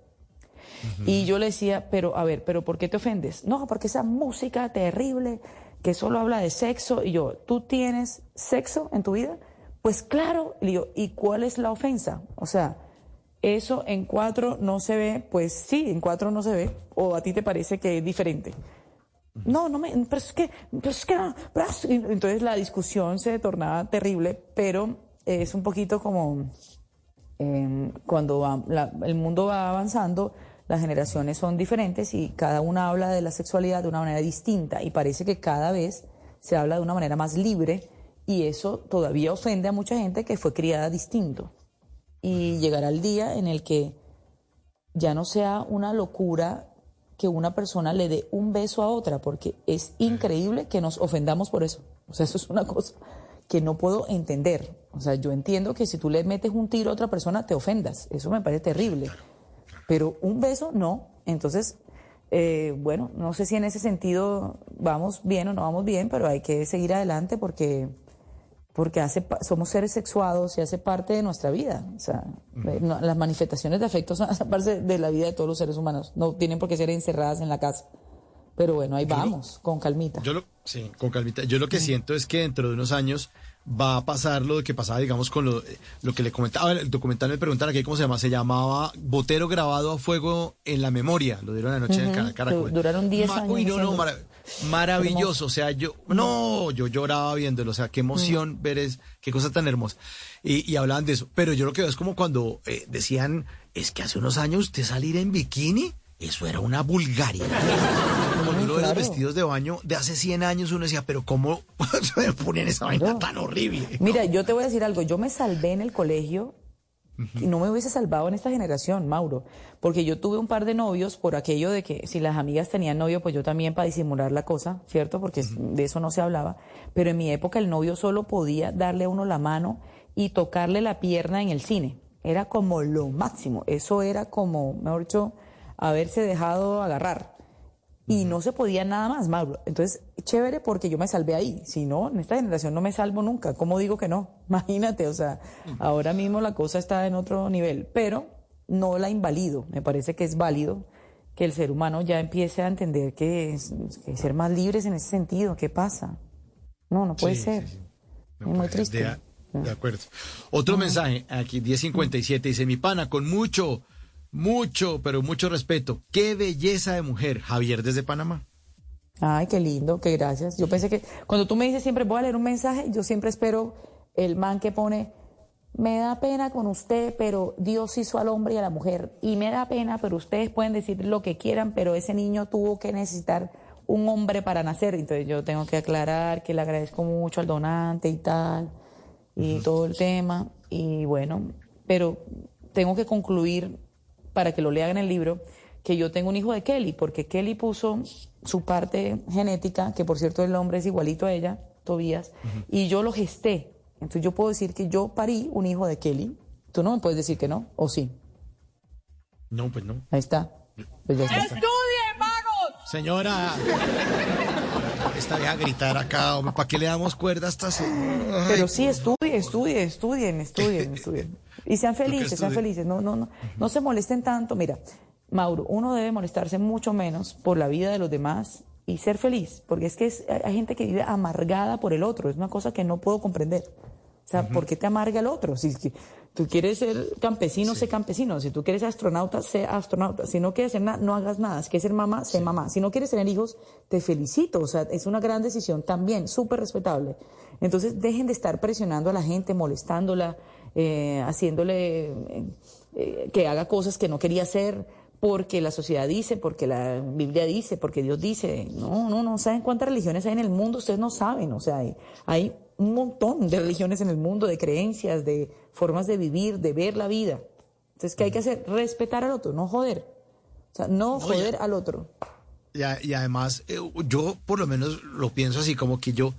Y yo le decía, pero a ver, pero ¿por qué te ofendes? No, porque esa música terrible que solo habla de sexo. Y yo, ¿tú tienes sexo en tu vida? Pues claro. Y digo, ¿y cuál es la ofensa? O sea, eso en cuatro no se ve, pues sí, en cuatro no se ve. ¿O a ti te parece que es diferente? No, no me, pero es que, pero es que, no, pero es- entonces la discusión se tornaba terrible, pero es un poquito como eh, cuando va- la- el mundo va avanzando, las generaciones son diferentes y cada una habla de la sexualidad de una manera distinta y parece que cada vez se habla de una manera más libre y eso todavía ofende a mucha gente que fue criada distinto. Y llegará el día en el que ya no sea una locura que una persona le dé un beso a otra, porque es increíble que nos ofendamos por eso. O sea, eso es una cosa que no puedo entender. O sea, yo entiendo que si tú le metes un tiro a otra persona, te ofendas. Eso me parece terrible. Pero un beso, no. Entonces, eh, bueno, no sé si en ese sentido vamos bien o no vamos bien, pero hay que seguir adelante porque porque hace, somos seres sexuados y hace parte de nuestra vida. O sea, eh, no- las manifestaciones de afecto son parte de la vida de todos los seres humanos. No tienen por qué ser encerradas en la casa. Pero bueno, ahí vamos, con calmita. Yo lo, sí, con calmita. Yo lo que siento es que dentro de unos años va a pasar lo que pasaba, digamos, con lo, lo que le comentaba. El documental me preguntan aquí cómo se llama. Se llamaba Botero grabado a fuego en la memoria. Lo dieron anoche en Cara- Caracol. Duraron 10 Ma- años Uy, no, no, maravilloso. O sea, yo, no, yo lloraba viéndolo. O sea, qué emoción ver es, qué cosa tan hermosa. Y, y hablaban de eso. Pero yo lo que veo es como cuando eh, decían, es que hace unos años usted salir en bikini, eso era una vulgaridad. Como uno de los claro. vestidos de baño de hace 100 años, uno decía, pero ¿cómo se ponen esa vaina tan horrible? Mira, yo te voy a decir algo. Yo me salvé en el colegio y no me hubiese salvado en esta generación, Mauro. Porque yo tuve un par de novios por aquello de que si las amigas tenían novio, pues yo también para disimular la cosa, ¿cierto? Porque de eso no se hablaba. Pero en mi época el novio solo podía darle a uno la mano y tocarle la pierna en el cine. Era como lo máximo. Eso era como, mejor dicho, haberse dejado agarrar. Y no se podía nada más, Mauro. Entonces, chévere porque yo me salvé ahí. Si no, en esta generación no me salvo nunca. ¿Cómo digo que no? Imagínate, o sea, ahora mismo la cosa está en otro nivel, pero no la invalido. Me parece que es válido que el ser humano ya empiece a entender que, es, que ser más libres en ese sentido. ¿Qué pasa? No, no puede Sí, ser. sí, sí. Es muy triste. De, de acuerdo. Otro mensaje, aquí 1057, dice, mi pana, con mucho, mucho, pero mucho respeto. Qué belleza de mujer. Javier desde Panamá. Ay, qué lindo, qué gracias. Yo pensé que cuando tú me dices siempre voy a leer un mensaje, yo siempre espero el man que pone, me da pena con usted, pero Dios hizo al hombre y a la mujer. Y me da pena, pero ustedes pueden decir lo que quieran, pero ese niño tuvo que necesitar un hombre para nacer. Entonces yo tengo que aclarar que le agradezco mucho al donante y tal, y todo el tema. Y bueno, pero tengo que concluir para que lo lean en el libro, que yo tengo un hijo de Kelly, porque Kelly puso su parte genética, que por cierto el hombre es igualito a ella, Tobías, y yo lo gesté. Entonces yo puedo decir que yo parí un hijo de Kelly. Tú no me puedes decir que no, o sí. No, pues no. Ahí está. Pues ya está. Señora. Esta vieja a gritar acá, hombre, ¿para qué le damos cuerda a esta señora? Pero sí, estudien, estudien, estudien, estudien, estudien. Y sean felices, sean felices. No, no, no, no se molesten tanto. Mira, Mauro, uno debe molestarse mucho menos por la vida de los demás y ser feliz, porque es que es- hay gente que vive amargada por el otro. Es una cosa que no puedo comprender. O sea, ¿por qué te amarga el otro? Si tú quieres ser campesino, sé campesino. Si tú quieres ser astronauta, sé astronauta. Si no quieres ser nada, no hagas nada. Si quieres ser mamá, sé mamá. Si no quieres tener hijos, te felicito. O sea, es una gran decisión también, súper respetable. Entonces, dejen de estar presionando a la gente, molestándola, eh, haciéndole eh, eh, que haga cosas que no quería hacer porque la sociedad dice, porque la Biblia dice, porque Dios dice. No, no, no saben cuántas religiones hay en el mundo, ustedes no saben. O sea, hay, hay un montón de religiones en el mundo, de creencias, de formas de vivir, de ver la vida. Entonces, ¿qué hay que hacer? Respetar al otro, no joder. O sea, no joder al otro. Y, y además, eh, yo por lo menos lo pienso así, como que yo,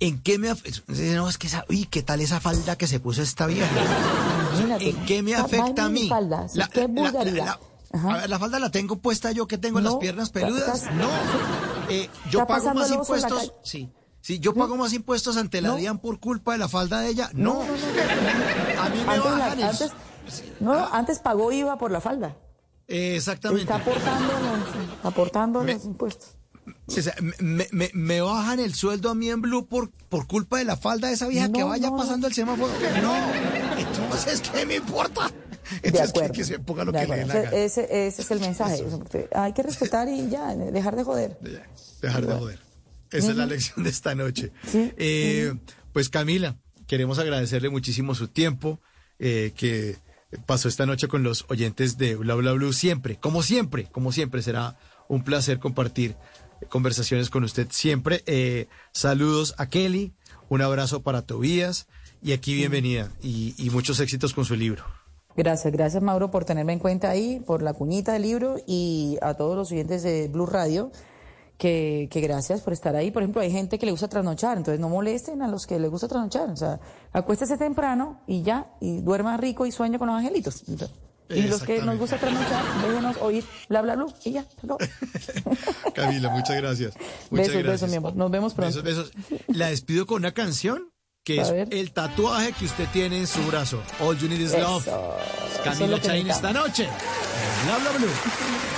¿en qué me afecta? No, es que esa, uy, ¿qué tal esa falda que se puso esta vieja? Imagínate. ¿En qué me afecta a mí? falda, La- qué la- la- vulgaridad. la- Ajá. a ver, la falda la tengo puesta yo que tengo las No, piernas está- peludas. estás- No, Eh, yo pago más la impuestos. Sí, sí, yo pago más impuestos ante la. DIAN por culpa de la falda de ella. No, No, no, no. a mí me Antes, la- bajan el- no, antes pagó IVA por la falda. Eh, exactamente. Está aportando, los, aportando Me- los impuestos. O sea, me, me- me bajan el sueldo a mí en Blue por, por culpa de la falda de esa vieja que vaya no, pasando el semáforo. No, entonces, ¿qué me importa? De Entonces, que, acuerdo. que se ponga lo de que le la ese, ese- es el mensaje. Hay que respetar y ya, dejar de joder. Dejar de joder. Esa es la lección de esta noche. Sí. Eh, Pues Camila, queremos agradecerle muchísimo su tiempo eh, que pasó esta noche con los oyentes de Bla Bla Blue. Siempre, como siempre, como siempre, será un placer compartir conversaciones con usted siempre. Eh, saludos a Kelly, un abrazo para Tobías y aquí bienvenida y, y muchos éxitos con su libro. Gracias, gracias Mauro por tenerme en cuenta ahí, por la cuñita del libro y a todos los oyentes de Blue Radio, que, que gracias por estar ahí. Por ejemplo, hay gente que le gusta trasnochar, entonces no molesten a los que les gusta trasnochar. O sea, acuéstese temprano y ya, y duerma rico y sueño con los angelitos. Y los que nos gusta trasnochar, déjenos oír bla bla bla y ya. acabó. Camila, muchas gracias. Muchas Besos, gracias. besos, mi amor. Nos vemos pronto. Besos, besos. La despido con una canción que es el tatuaje que usted tiene en su brazo. All You Need Is Love. Eso. Eso es Camila Chain esta noche. en Bla Bla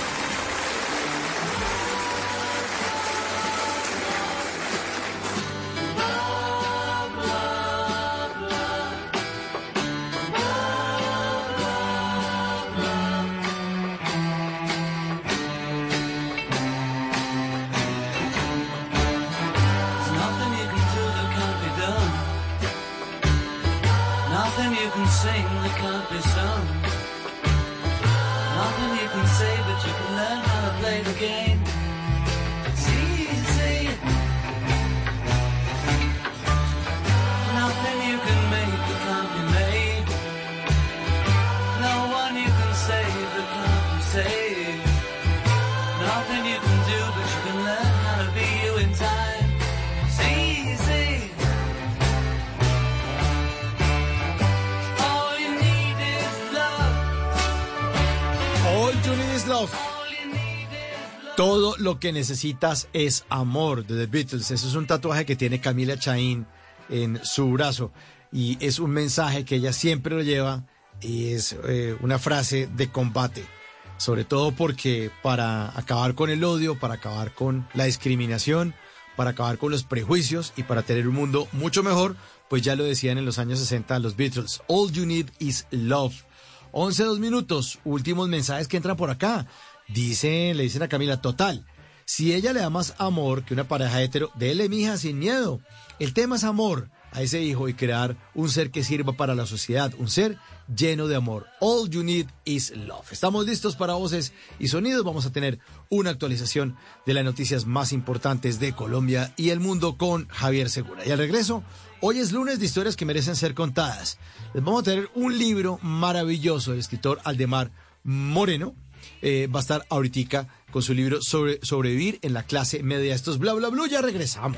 Todo lo que necesitas es amor de The Beatles. Eso es un tatuaje que tiene Camila Chaín en su brazo. Y es un mensaje que ella siempre lo lleva y es eh, una frase de combate. Sobre todo porque para acabar con el odio, para acabar con la discriminación, para acabar con los prejuicios y para tener un mundo mucho mejor, pues ya lo decían en los años 60 los Beatles. All you need is love. 11, dos minutos. Últimos mensajes que entran por acá. Dicen, le dicen a Camila, total. Si ella le da más amor que una pareja hetero, dele mija sin miedo. El tema es amor a ese hijo y crear un ser que sirva para la sociedad, un ser lleno de amor. All you need is love. Estamos listos para voces y sonidos. Vamos a tener una actualización de las noticias más importantes de Colombia y el mundo con Javier Segura. Y al regreso, hoy es lunes de historias que merecen ser contadas. Les vamos a tener un libro maravilloso del escritor Aldemar Moreno. Eh, va a estar ahorita con su libro sobre sobrevivir en la clase media. Esto es bla bla bla. Ya regresamos.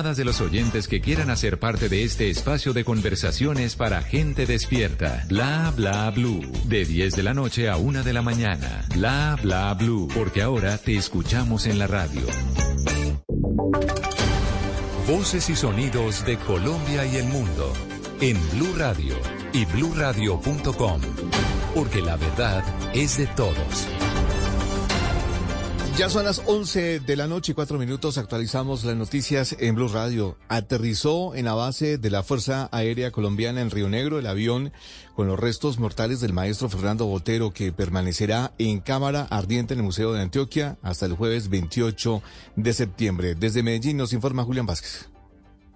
de los oyentes que quieran hacer parte de este espacio de conversaciones para gente despierta. Bla bla blue. De 10 de la noche a 1 de la mañana. Bla bla blue. Porque ahora te escuchamos en la radio. Voces y sonidos de Colombia y el mundo. En Blue Radio y bluradio.com. Porque la verdad es de todos. Ya son las 11 de la noche y cuatro minutos. Actualizamos las noticias en Blue Radio. Aterrizó en la base de la Fuerza Aérea Colombiana en Río Negro el avión con los restos mortales del maestro Fernando Botero que permanecerá en cámara ardiente en el Museo de Antioquia hasta el jueves 28 de septiembre. Desde Medellín nos informa Julián Vázquez.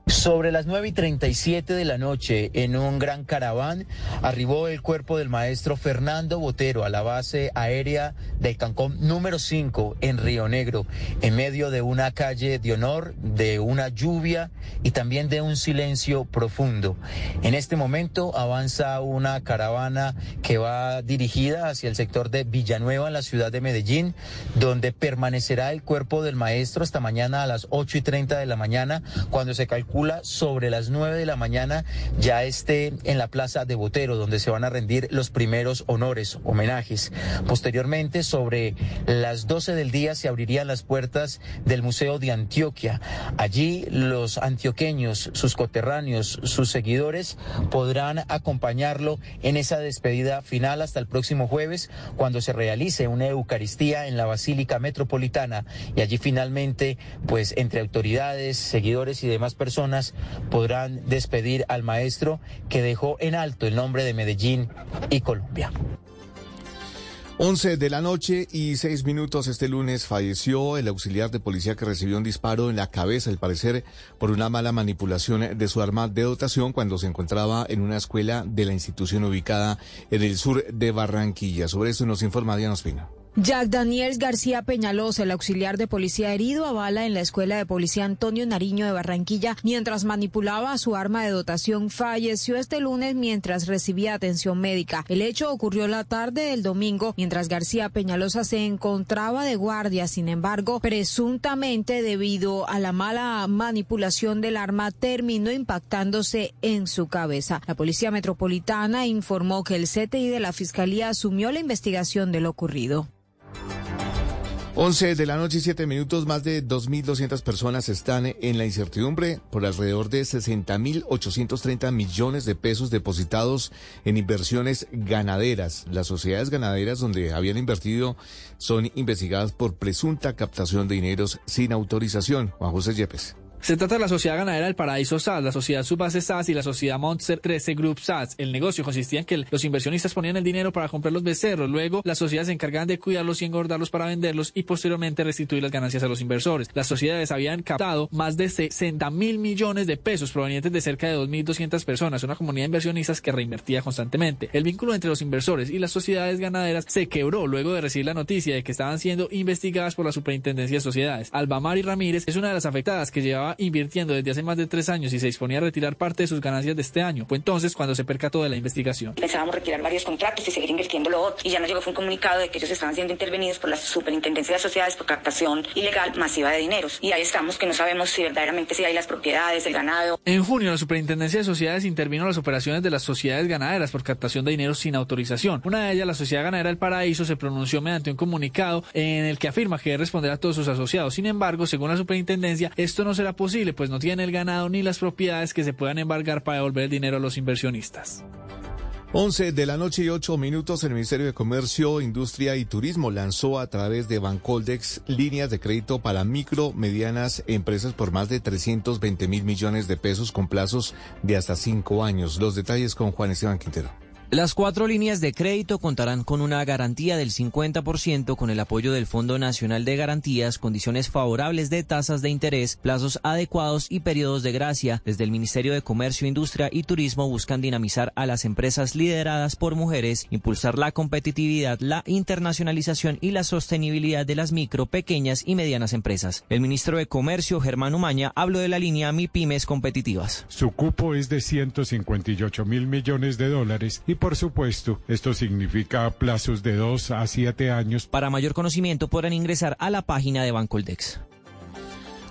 Sobre las 9 y 37 de la noche, en un gran caraván, arribó el cuerpo del maestro Fernando Botero a la base aérea del Cancón número 5 en Río Negro, en medio de una calle de honor, de una lluvia y también de un silencio profundo. En este momento avanza una caravana que va dirigida hacia el sector de Villanueva, en la ciudad de Medellín, donde permanecerá el cuerpo del maestro hasta mañana a las 8 y 30 de la mañana, cuando se calcula sobre las 9 de la mañana ya esté en la plaza de Botero, donde se van a rendir los primeros honores, homenajes. Posteriormente, sobre las 12 del día, se abrirían las puertas del Museo de Antioquia. Allí los antioqueños, sus coterráneos, sus seguidores podrán acompañarlo en esa despedida final hasta el próximo jueves, cuando se realice una Eucaristía en la Basílica Metropolitana. Y allí finalmente, pues entre autoridades, seguidores y demás personas, podrán despedir al maestro que dejó en alto el nombre de Medellín y Colombia. 11 de la noche y 6 minutos este lunes falleció el auxiliar de policía que recibió un disparo en la cabeza, al parecer por una mala manipulación de su arma de dotación cuando se encontraba en una escuela de la institución ubicada en el sur de Barranquilla. Sobre esto nos informa Diana Ospina. Jack Daniels García Peñalosa, el auxiliar de policía herido a bala en la escuela de policía Antonio Nariño de Barranquilla, mientras manipulaba su arma de dotación, falleció este lunes mientras recibía atención médica. El hecho ocurrió la tarde del domingo, mientras García Peñalosa se encontraba de guardia. Sin embargo, presuntamente debido a la mala manipulación del arma, terminó impactándose en su cabeza. La policía metropolitana informó que el CTI de la Fiscalía asumió la investigación de lo ocurrido. 11 de la noche y 7 minutos, más de 2.200 personas están en la incertidumbre por alrededor de 60.830 millones de pesos depositados en inversiones ganaderas. Las sociedades ganaderas donde habían invertido son investigadas por presunta captación de dineros sin autorización. Juan José Yepes. Se trata de la Sociedad Ganadera del Paraíso SAS, la Sociedad Subbase SAS y la Sociedad Monster 13 Group SAS. El negocio consistía en que los inversionistas ponían el dinero para comprar los becerros, luego las sociedades se encargaban de cuidarlos y engordarlos para venderlos y posteriormente restituir las ganancias a los inversores. Las sociedades habían captado más de 60 mil millones de pesos provenientes de cerca de 2.200 personas, una comunidad de inversionistas que reinvertía constantemente. El vínculo entre los inversores y las sociedades ganaderas se quebró luego de recibir la noticia de que estaban siendo investigadas por la Superintendencia de Sociedades. Albamari Ramírez es una de las afectadas que llevaba invirtiendo desde hace más de tres años y se disponía a retirar parte de sus ganancias de este año. Fue entonces cuando se percató de la investigación. Pensábamos retirar varios contratos y seguir invirtiendo lo otro. Y ya nos llegó fue un comunicado de que ellos estaban siendo intervenidos por la Superintendencia de Sociedades por captación ilegal masiva de dineros. Y ahí estamos que no sabemos si verdaderamente si hay las propiedades, el ganado. En junio, la Superintendencia de Sociedades intervino en las operaciones de las sociedades ganaderas por captación de dinero sin autorización. Una de ellas, la Sociedad Ganadera del Paraíso, se pronunció mediante un comunicado en el que afirma que debe responder a todos sus asociados. Sin embargo, según la Superintendencia, esto no será posible, pues no tiene el ganado ni las propiedades que se puedan embargar para devolver el dinero a los inversionistas. 11 de la noche y 8 minutos, el Ministerio de Comercio, Industria y Turismo lanzó a través de Bancoldex líneas de crédito para micro, medianas empresas por más de 320 mil millones de pesos con plazos de hasta cinco años. Los detalles con Juan Esteban Quintero. Las cuatro líneas de crédito contarán con una garantía del 50% con el apoyo del Fondo Nacional de Garantías, condiciones favorables de tasas de interés, plazos adecuados y periodos de gracia. Desde el Ministerio de Comercio, Industria y Turismo buscan dinamizar a las empresas lideradas por mujeres, impulsar la competitividad, la internacionalización y la sostenibilidad de las micro, pequeñas y medianas empresas. El ministro de Comercio, Germán Umaña, habló de la línea MIPIMES competitivas. Su cupo es de 158 mil millones de dólares y por supuesto, esto significa plazos de dos a siete años. Para mayor conocimiento podrán ingresar a la página de Bancoldex.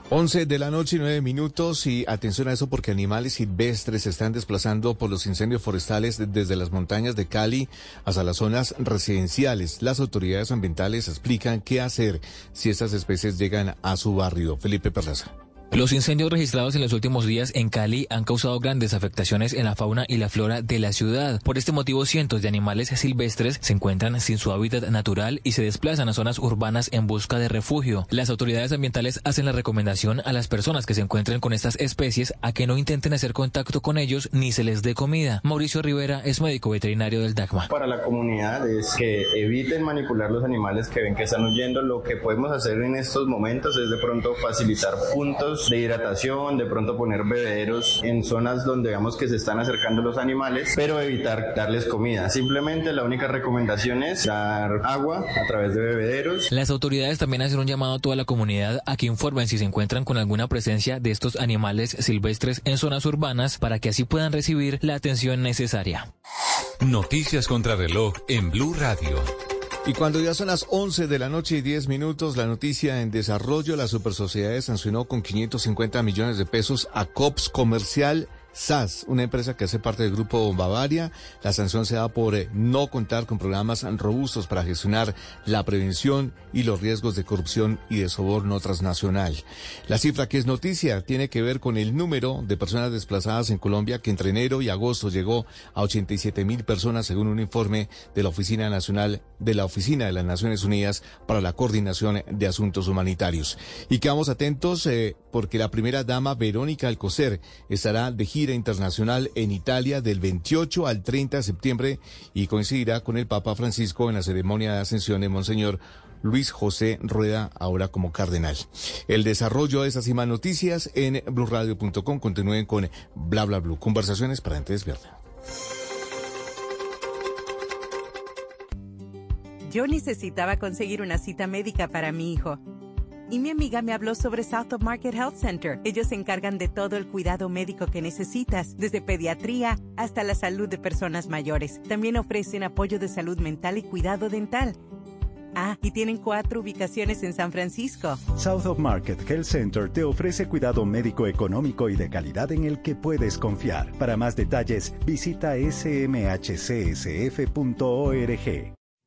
11 de la noche y 9 minutos y atención a eso porque animales silvestres se están desplazando por los incendios forestales desde las montañas de Cali hasta las zonas residenciales. Las autoridades ambientales explican qué hacer si estas especies llegan a su barrio. Felipe Perlaza. Los incendios registrados en los últimos días en Cali han causado grandes afectaciones en la fauna y la flora de la ciudad. Por este motivo, cientos de animales silvestres se encuentran sin su hábitat natural y se desplazan a zonas urbanas en busca de refugio. Las autoridades ambientales hacen la recomendación a las personas que se encuentren con estas especies a que no intenten hacer contacto con ellos ni se les dé comida. Mauricio Rivera es médico veterinario del DACMA. Para la comunidad es que eviten manipular los animales que ven que están huyendo. Lo que podemos hacer en estos momentos es de pronto facilitar puntos de hidratación, de pronto poner bebederos en zonas donde veamos que se están acercando los animales, pero evitar darles comida. Simplemente la única recomendación es dar agua a través de bebederos. Las autoridades también hacen un llamado a toda la comunidad a que informen si se encuentran con alguna presencia de estos animales silvestres en zonas urbanas para que así puedan recibir la atención necesaria. Noticias contra reloj en Blue Radio. Y cuando ya son las 11 de la noche y 10 minutos, la noticia en desarrollo, la Supersociedades sancionó con 550 millones de pesos a COPS Comercial SAS, una empresa que hace parte del grupo Bavaria. La sanción se da por eh, no contar con programas robustos para gestionar la prevención y los riesgos de corrupción y de soborno transnacional. La cifra que es noticia tiene que ver con el número de personas desplazadas en Colombia que entre enero y agosto llegó a 87 mil personas según un informe de la Oficina Nacional de la Oficina de las Naciones Unidas para la Coordinación de Asuntos Humanitarios. Y quedamos atentos eh, porque la primera dama Verónica Alcocer estará de gira internacional en Italia del 28 al 30 de septiembre y coincidirá con el Papa Francisco en la ceremonia de ascensión de Monseñor Luis José Rueda, ahora como cardenal. El desarrollo de esas y más noticias en blueradio.com. Continúen con Bla Bla Blue. Conversaciones para gente despierta. Yo necesitaba conseguir una cita médica para mi hijo y mi amiga me habló sobre South of Market Health Center. Ellos se encargan de todo el cuidado médico que necesitas, desde pediatría hasta la salud de personas mayores. También ofrecen apoyo de salud mental y cuidado dental. Ah, y tienen cuatro ubicaciones en San Francisco. South of Market Health Center te ofrece cuidado médico económico y de calidad en el que puedes confiar. Para más detalles, visita smhcsf.org.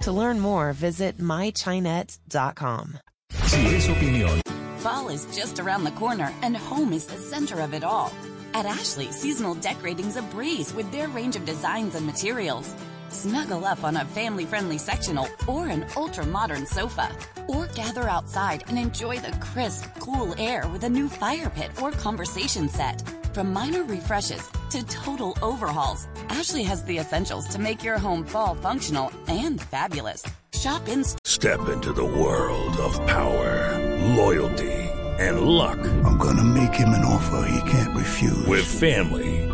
To learn more, visit mychinet.com. Si es opinión. Fall is just around the corner, and home is the center of it all. At Ashley, seasonal decorating's a breeze with their range of designs and materials. Snuggle up on a family friendly sectional or an ultra modern sofa. Or gather outside and enjoy the crisp, cool air with a new fire pit or conversation set. From minor refreshes to total overhauls, Ashley has the essentials to make your home fall functional and fabulous. Shop in. Step into the world of power, loyalty, and luck. I'm gonna make him an offer he can't refuse. With family,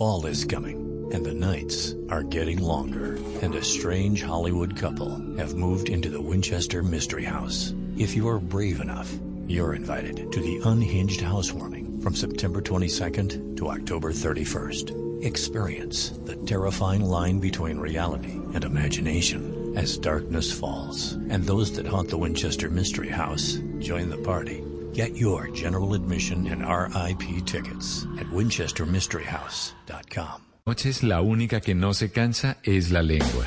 Fall is coming, and the nights are getting longer. And a strange Hollywood couple have moved into the Winchester Mystery House. If you are brave enough, you're invited to the Unhinged Housewarming from September 22nd to October 31st. Experience the terrifying line between reality and imagination as darkness falls. And those that haunt the Winchester Mystery House join the party. Get your general admission and RIP tickets at winchestermysteryhouse.com. Noches la única que no se cansa es la lengua.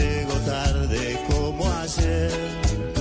Eso llego tarde como ayer.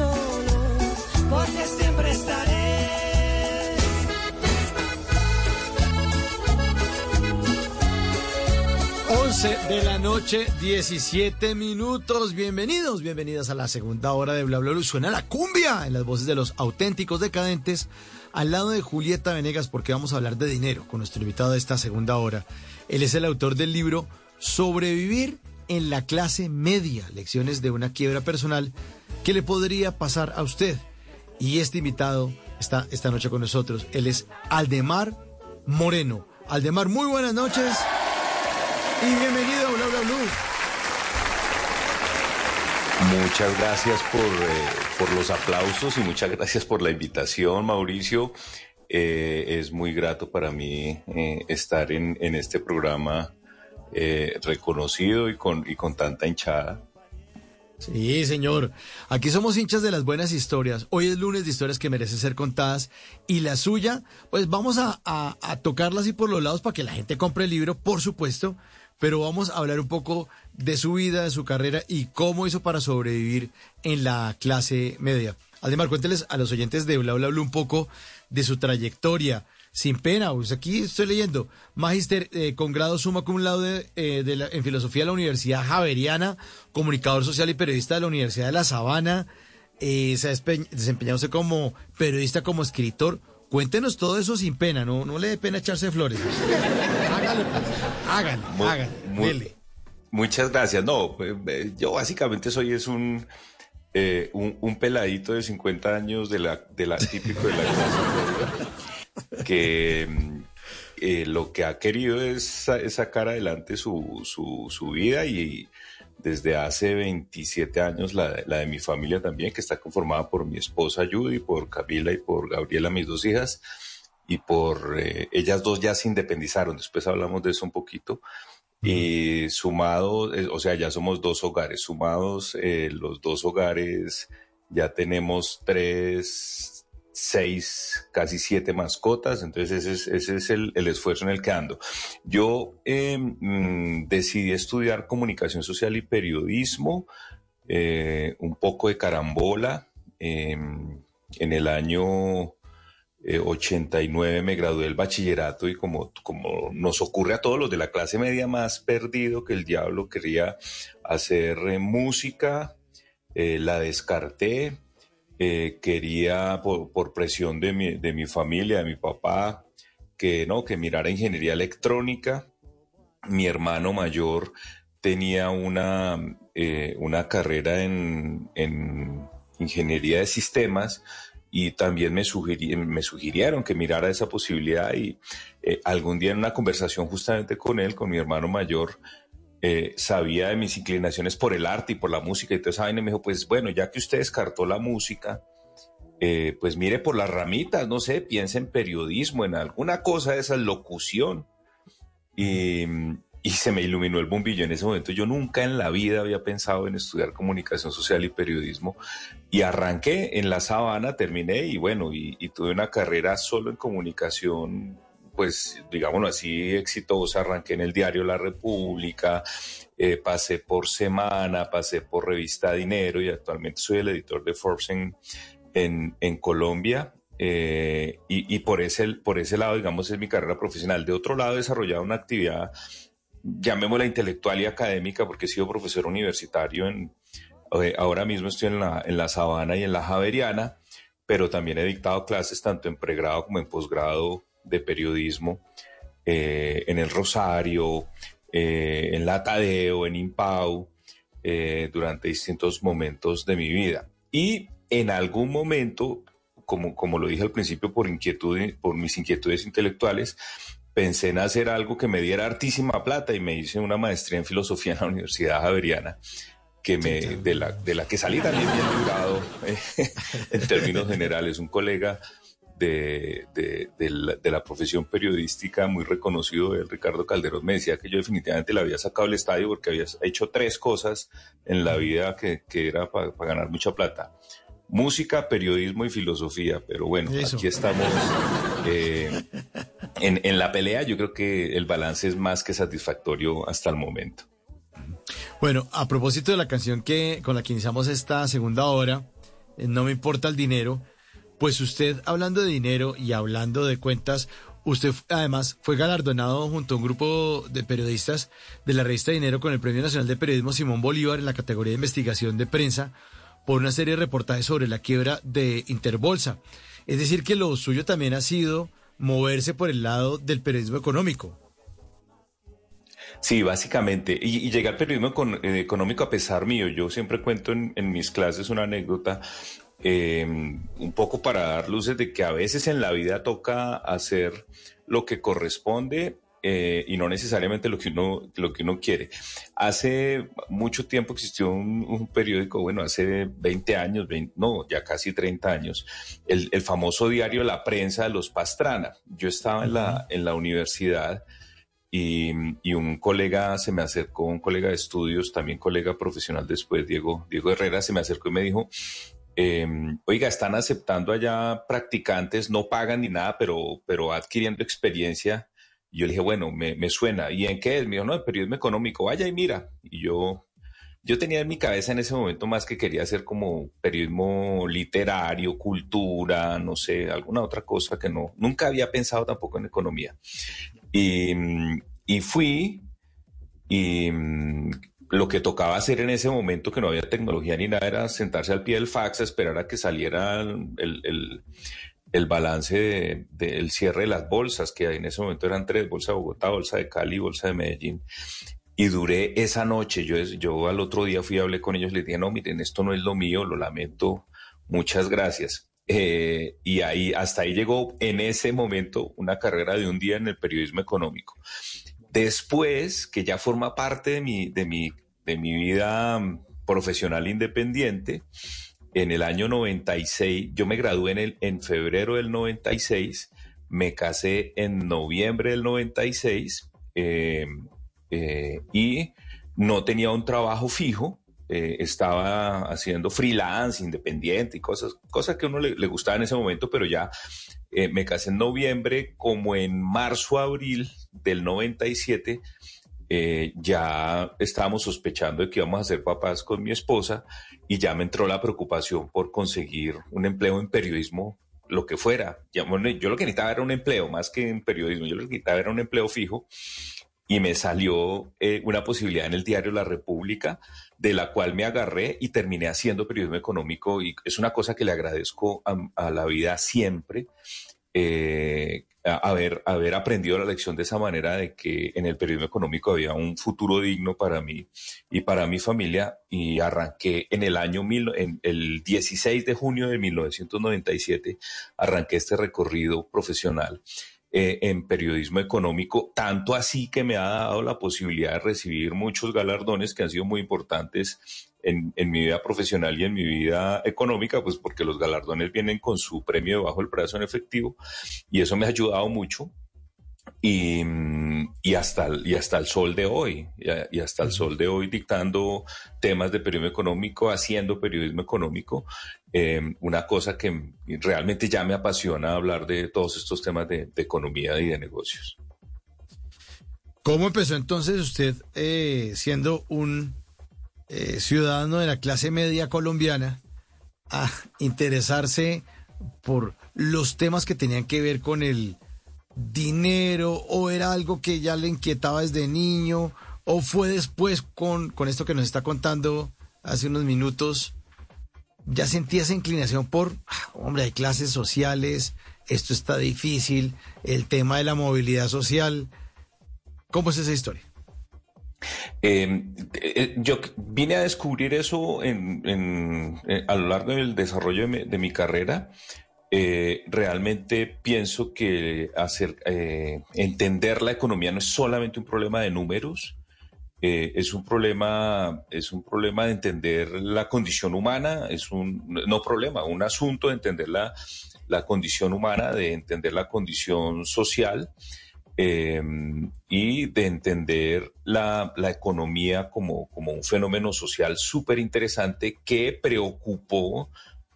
Estar solo. porque siempre estaré. 11 de la noche, 17 minutos. Bienvenidos, bienvenidas a la segunda hora de Bla Bla. Suena la cumbia en las voces de los auténticos decadentes al lado de Julieta Venegas porque vamos a hablar de dinero con nuestro invitado de esta segunda hora. Él es el autor del libro Sobrevivir en la clase media, lecciones de una quiebra personal que le podría pasar a usted. Y este invitado está esta noche con nosotros. Él es Aldemar Moreno. Aldemar, muy buenas noches. Y bienvenido a Bla Bla. Muchas gracias por, eh, por los aplausos y muchas gracias por la invitación, Mauricio. Eh, es muy grato para mí eh, estar en, este programa reconocido y con, y con tanta hinchada. Sí, señor. Aquí somos hinchas de las buenas historias. Hoy es lunes de historias que merecen ser contadas. Y la suya, pues vamos a, a, a tocarla así por los lados para que la gente compre el libro, por supuesto. Pero vamos a hablar un poco de su vida, de su carrera y cómo hizo para sobrevivir en la clase media. Además, cuénteles a los oyentes de Bla Bla Bla un poco de su trayectoria. Sin pena, pues aquí estoy leyendo. Magister eh, con grado suma cum laude eh, de la- en filosofía de la Universidad Javeriana, comunicador social y periodista de la Universidad de La Sabana. Eh, se ha desempeñado usted como periodista, como escritor. Cuéntenos todo eso sin pena, no, no le dé pena echarse flores. hágale, pues, hágale, Mu- hágale, mu- dele. Muchas gracias. No, pues, eh, yo básicamente soy es un, eh, un, un peladito de 50 años de la, de la típico de la que mm, eh, lo que ha querido es, es sacar adelante su, su, su vida y desde hace 27 años la, la de mi familia también, que está conformada por mi esposa Judy, por Camila y por Gabriela, mis dos hijas, y por eh, ellas dos ya se independizaron, después hablamos de eso un poquito. Y sumado, eh, o sea, ya somos dos hogares. Sumados eh, los dos hogares, ya tenemos tres, seis, casi siete mascotas. Entonces ese es, el, esfuerzo en el que ando. Yo eh, mm, decidí estudiar comunicación social y periodismo, eh, un poco de carambola. eh, en el año eh, 89 me gradué del bachillerato y como, como nos ocurre a todos los de la clase media más perdido que el diablo, quería hacer eh, música, eh, la descarté, eh, quería por, presión de mi, de mi familia, de mi papá, que no, que mirara ingeniería electrónica. Mi hermano mayor tenía una, eh, una carrera en, en ingeniería de sistemas y también me, sugiri- me sugirieron que mirara esa posibilidad y eh, algún día en una conversación justamente con él, con mi hermano mayor, eh, sabía de mis inclinaciones por el arte y por la música y toda esa y me dijo, pues bueno, ya que usted descartó la música, eh, pues mire por las ramitas, no sé, piense en periodismo, en alguna cosa de esa locución. Y, y se me iluminó el bombillo en ese momento. Yo nunca en la vida había pensado en estudiar comunicación social y periodismo. Y arranqué en la sabana, terminé y bueno, y, y tuve una carrera solo en comunicación, pues digámoslo así, exitosa. Arranqué en el diario La República, eh, pasé por Semana, pasé por Revista Dinero y actualmente soy el editor de Forbes en, en, Colombia. eh, y, y por, ese, por ese lado, digamos, es mi carrera profesional. De otro lado, he desarrollado una actividad, llamémosla intelectual y académica, porque he sido profesor universitario en, eh, ahora mismo estoy en la, en la Sabana y en la Javeriana, pero también he dictado clases tanto en pregrado como en posgrado de periodismo eh, en el Rosario, eh, en la Tadeo, en Impau, eh, durante distintos momentos de mi vida. Y en algún momento, como, como lo dije al principio, por, inquietud, por mis inquietudes intelectuales, pensé en hacer algo que me diera hartísima plata y me hice una maestría en filosofía en la Universidad Javeriana que me, de, la, de la que salí también bien librado eh, en términos generales. Un colega de, de, de, la, de, la, profesión periodística muy reconocido, el Ricardo Calderón, me decía que yo definitivamente le había sacado el estadio porque había hecho tres cosas en la vida que, que era para pa ganar mucha plata. Música, periodismo y filosofía. Pero bueno, Eso. aquí estamos eh, en, en la pelea. Yo creo que el balance es más que satisfactorio hasta el momento. Bueno, a propósito de la canción que con la que iniciamos esta segunda hora, eh, No me importa el dinero, pues usted hablando de dinero y hablando de cuentas, usted además fue galardonado junto a un grupo de periodistas de la revista Dinero con el Premio Nacional de Periodismo Simón Bolívar en la categoría de investigación de prensa por una serie de reportajes sobre la quiebra de Interbolsa. Es decir, que lo suyo también ha sido moverse por el lado del periodismo económico. Sí, básicamente. Y, y llegué al periodismo eh, económico a pesar mío. Yo siempre cuento en, en mis clases una anécdota, eh, un poco para dar luces de que a veces en la vida toca hacer lo que corresponde eh, y no necesariamente lo que uno, lo que uno quiere. Hace mucho tiempo existió un, un periódico, bueno, hace 20 años, 20, no, ya casi 30 años, el, el, famoso diario La Prensa de los Pastrana. Yo estaba en la, en la universidad. Y, y, un colega se me acercó, un colega de estudios, también colega profesional después, Diego, Diego Herrera, se me acercó y me dijo, eh, oiga, están aceptando allá practicantes, no pagan ni nada, pero, pero adquiriendo experiencia. Y yo le dije, bueno, me, me suena. ¿Y en qué es? Me dijo, no, el periodismo económico, vaya y mira. Y yo, yo tenía en mi cabeza en ese momento más que quería hacer como periodismo literario, cultura, no sé, alguna otra cosa que no, nunca había pensado tampoco en economía. Y, y fui y lo que tocaba hacer en ese momento, que no había tecnología ni nada, era sentarse al pie del fax, esperar a que saliera el, el, el balance del de, de cierre de las bolsas, que en ese momento eran tres, Bolsa de Bogotá, Bolsa de Cali, Bolsa de Medellín. Y duré esa noche, yo, yo al otro día fui a hablé con ellos, les dije, no, miren, esto no es lo mío, lo lamento, muchas gracias. Eh, y ahí, hasta ahí llegó en ese momento una carrera de un día en el periodismo económico. Después, que ya forma parte de mi, de mi, de mi vida profesional independiente, en el año 96, yo me gradué en, el, en febrero del 96, me casé en noviembre del 96 eh, eh, y no tenía un trabajo fijo, eh, estaba haciendo freelance, independiente y cosas, cosas que a uno le gustaba en ese momento, pero ya eh, me casé en noviembre, como en marzo, abril del 97, eh, ya estábamos sospechando de que íbamos a ser papás con mi esposa y ya me entró la preocupación por conseguir un empleo en periodismo lo que fuera. Yo lo que necesitaba era un empleo, más que en periodismo, yo lo que necesitaba era un empleo fijo y me salió eh, una posibilidad en el diario La República, de la cual me agarré y terminé haciendo periodismo económico y es una cosa que le agradezco a, la vida siempre. Eh, haber, haber aprendido la lección de esa manera de que en el periodismo económico había un futuro digno para mí y para mi familia y arranqué en el año mil, en el 16 de junio de 1997 arranqué este recorrido profesional eh, en periodismo económico, tanto así que me ha dado la posibilidad de recibir muchos galardones que han sido muy importantes en, en mi vida profesional y en mi vida económica, pues porque los galardones vienen con su premio debajo del brazo en efectivo y eso me ha ayudado mucho. Y, mm, y hasta, el- y hasta el sol de hoy, y, hasta el sol de hoy dictando temas de periodismo económico, haciendo periodismo económico, eh, una cosa que realmente ya me apasiona hablar de todos estos temas de, de economía y de negocios. ¿Cómo empezó entonces usted eh, siendo un eh, ciudadano de la clase media colombiana a interesarse por los temas que tenían que ver con el dinero o era algo que ya le inquietaba desde niño o fue después con, con esto que nos está contando hace unos minutos? Ya sentía esa inclinación por, ah, hombre, hay clases sociales, esto está difícil, el tema de la movilidad social. ¿Cómo es esa historia? Eh, eh, yo vine a descubrir eso en- eh, a lo largo del desarrollo de mi carrera. Eh, realmente pienso que eh, entender la economía no es solamente un problema de números, eh, es un problema, es un problema de entender la condición humana, es un, no problema, un asunto de entender la, la condición humana, de entender la condición social y de entender la, la economía como, como un fenómeno social súper interesante que preocupó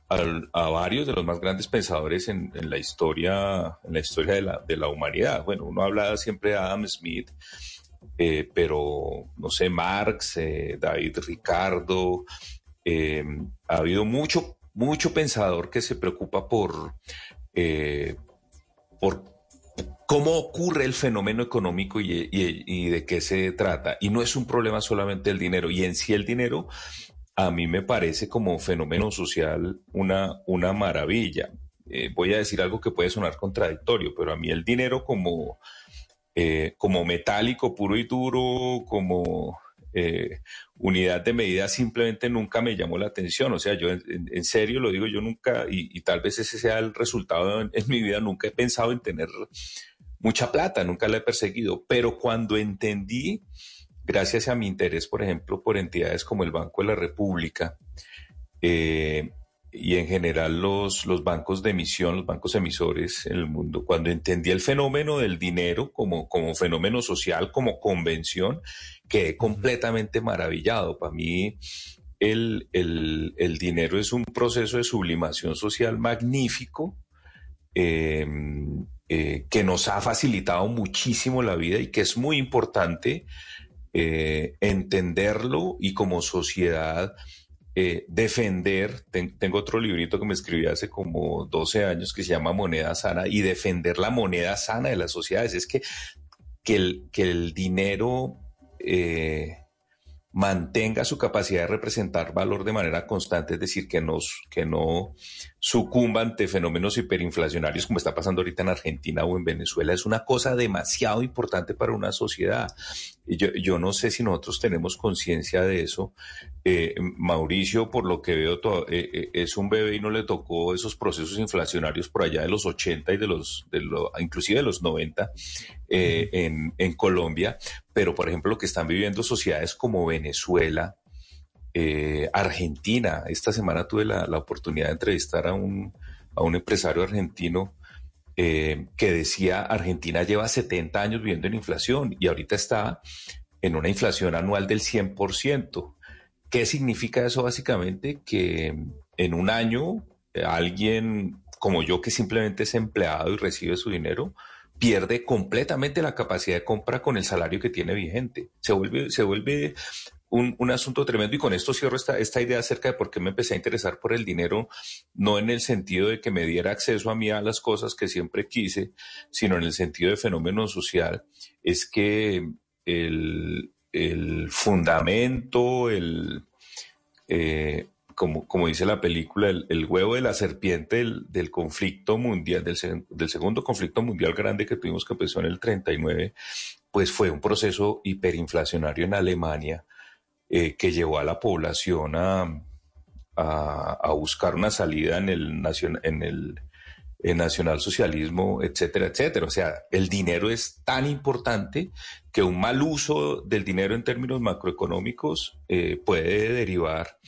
a varios de los más grandes pensadores en, la historia, en la historia de la, de la humanidad. Bueno, uno habla siempre de Adam Smith, eh, pero no sé, Marx, eh, David Ricardo, eh, ha habido mucho, mucho pensador que se preocupa por, por cómo ocurre el fenómeno económico y, y- y de qué se trata. Y no es un problema solamente el dinero. Y en sí el dinero a mí me parece como fenómeno social una, una maravilla. Eh, voy a decir algo que puede sonar contradictorio, pero a mí el dinero como, eh, como metálico puro y duro, como eh, unidad de medida, simplemente nunca me llamó la atención. O sea, yo en, serio lo digo, yo nunca, y, tal vez ese sea el resultado en mi vida, nunca he pensado en tener mucha plata, nunca la he perseguido, pero cuando entendí, gracias a mi interés, por ejemplo, por entidades como el Banco de la República, eh, y en general los, los bancos de emisión, los bancos emisores en el mundo, cuando entendí el fenómeno del dinero como, como fenómeno social, como convención, quedé completamente maravillado. Para mí, el, el- el dinero es un proceso de sublimación social magnífico eh, eh, que nos ha facilitado muchísimo la vida y que es muy importante eh, entenderlo y como sociedad eh, defender. Ten- tengo otro librito que me escribí hace como 12 años que se llama Moneda Sana y defender la moneda sana de las sociedades. Es que, que, el, que el dinero eh, mantenga su capacidad de representar valor de manera constante, es decir, que, nos, que no sucumba ante fenómenos hiperinflacionarios como está pasando ahorita en Argentina o en Venezuela, es una cosa demasiado importante para una sociedad. Yo, yo no sé si nosotros tenemos conciencia de eso. Eh, Mauricio, por lo que veo, to- eh, eh, es un bebé y no le tocó esos procesos inflacionarios por allá de los 80 y de los, de lo- inclusive de los 90 eh, en, en Colombia. Pero, por ejemplo, lo que están viviendo sociedades como Venezuela, eh, Argentina. Esta semana tuve la, la oportunidad de entrevistar a un, a un empresario argentino eh, que decía Argentina lleva 70 años viviendo en inflación y ahorita está en una inflación anual del 100%. ¿Qué significa eso básicamente? Que en un año eh, alguien como yo que simplemente es empleado y recibe su dinero, pierde completamente la capacidad de compra con el salario que tiene vigente. Se vuelve, se vuelve un, un asunto tremendo y con esto cierro esta, esta idea acerca de por qué me empecé a interesar por el dinero, no en el sentido de que me diera acceso a mí a las cosas que siempre quise, sino en el sentido de fenómeno social, es que el, el fundamento, el, eh, como, como dice la película, el, huevo de la serpiente del, del conflicto mundial, del, del segundo conflicto mundial grande que tuvimos que empezó en el 39, pues fue un proceso hiperinflacionario en Alemania eh, que llevó a la población a, a, a buscar una salida en el, nacion- en el nacionalsocialismo, etcétera, etcétera. O sea, el dinero es tan importante que un mal uso del dinero en términos macroeconómicos eh, puede derivar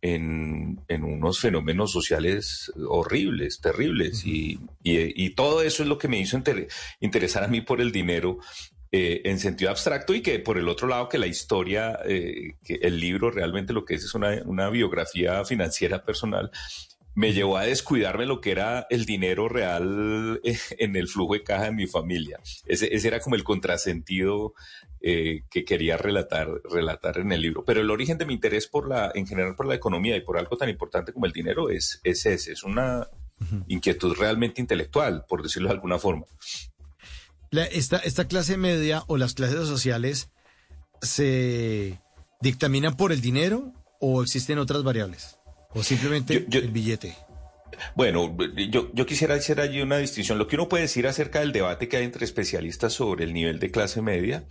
en, en unos fenómenos sociales horribles, terribles. y, y- y todo eso es lo que me hizo inter- interesar a mí por el dinero eh, en sentido abstracto y que por el otro lado que la historia, eh, que el libro realmente lo que es es una, una biografía financiera personal, me llevó a descuidarme lo que era el dinero real eh, en el flujo de caja de mi familia. Ese, ese era como el contrasentido eh, que quería relatar, relatar en el libro. Pero el origen de mi interés por la, en general por la economía y por algo tan importante como el dinero es, es ese, es una inquietud realmente intelectual, por decirlo de alguna forma. La- esta, esta clase media o las clases sociales se dictaminan por el dinero o existen otras variables? ¿O simplemente el billete? Bueno, yo, yo quisiera hacer allí una distinción. Lo que uno puede decir acerca del debate que hay entre especialistas sobre el nivel de clase media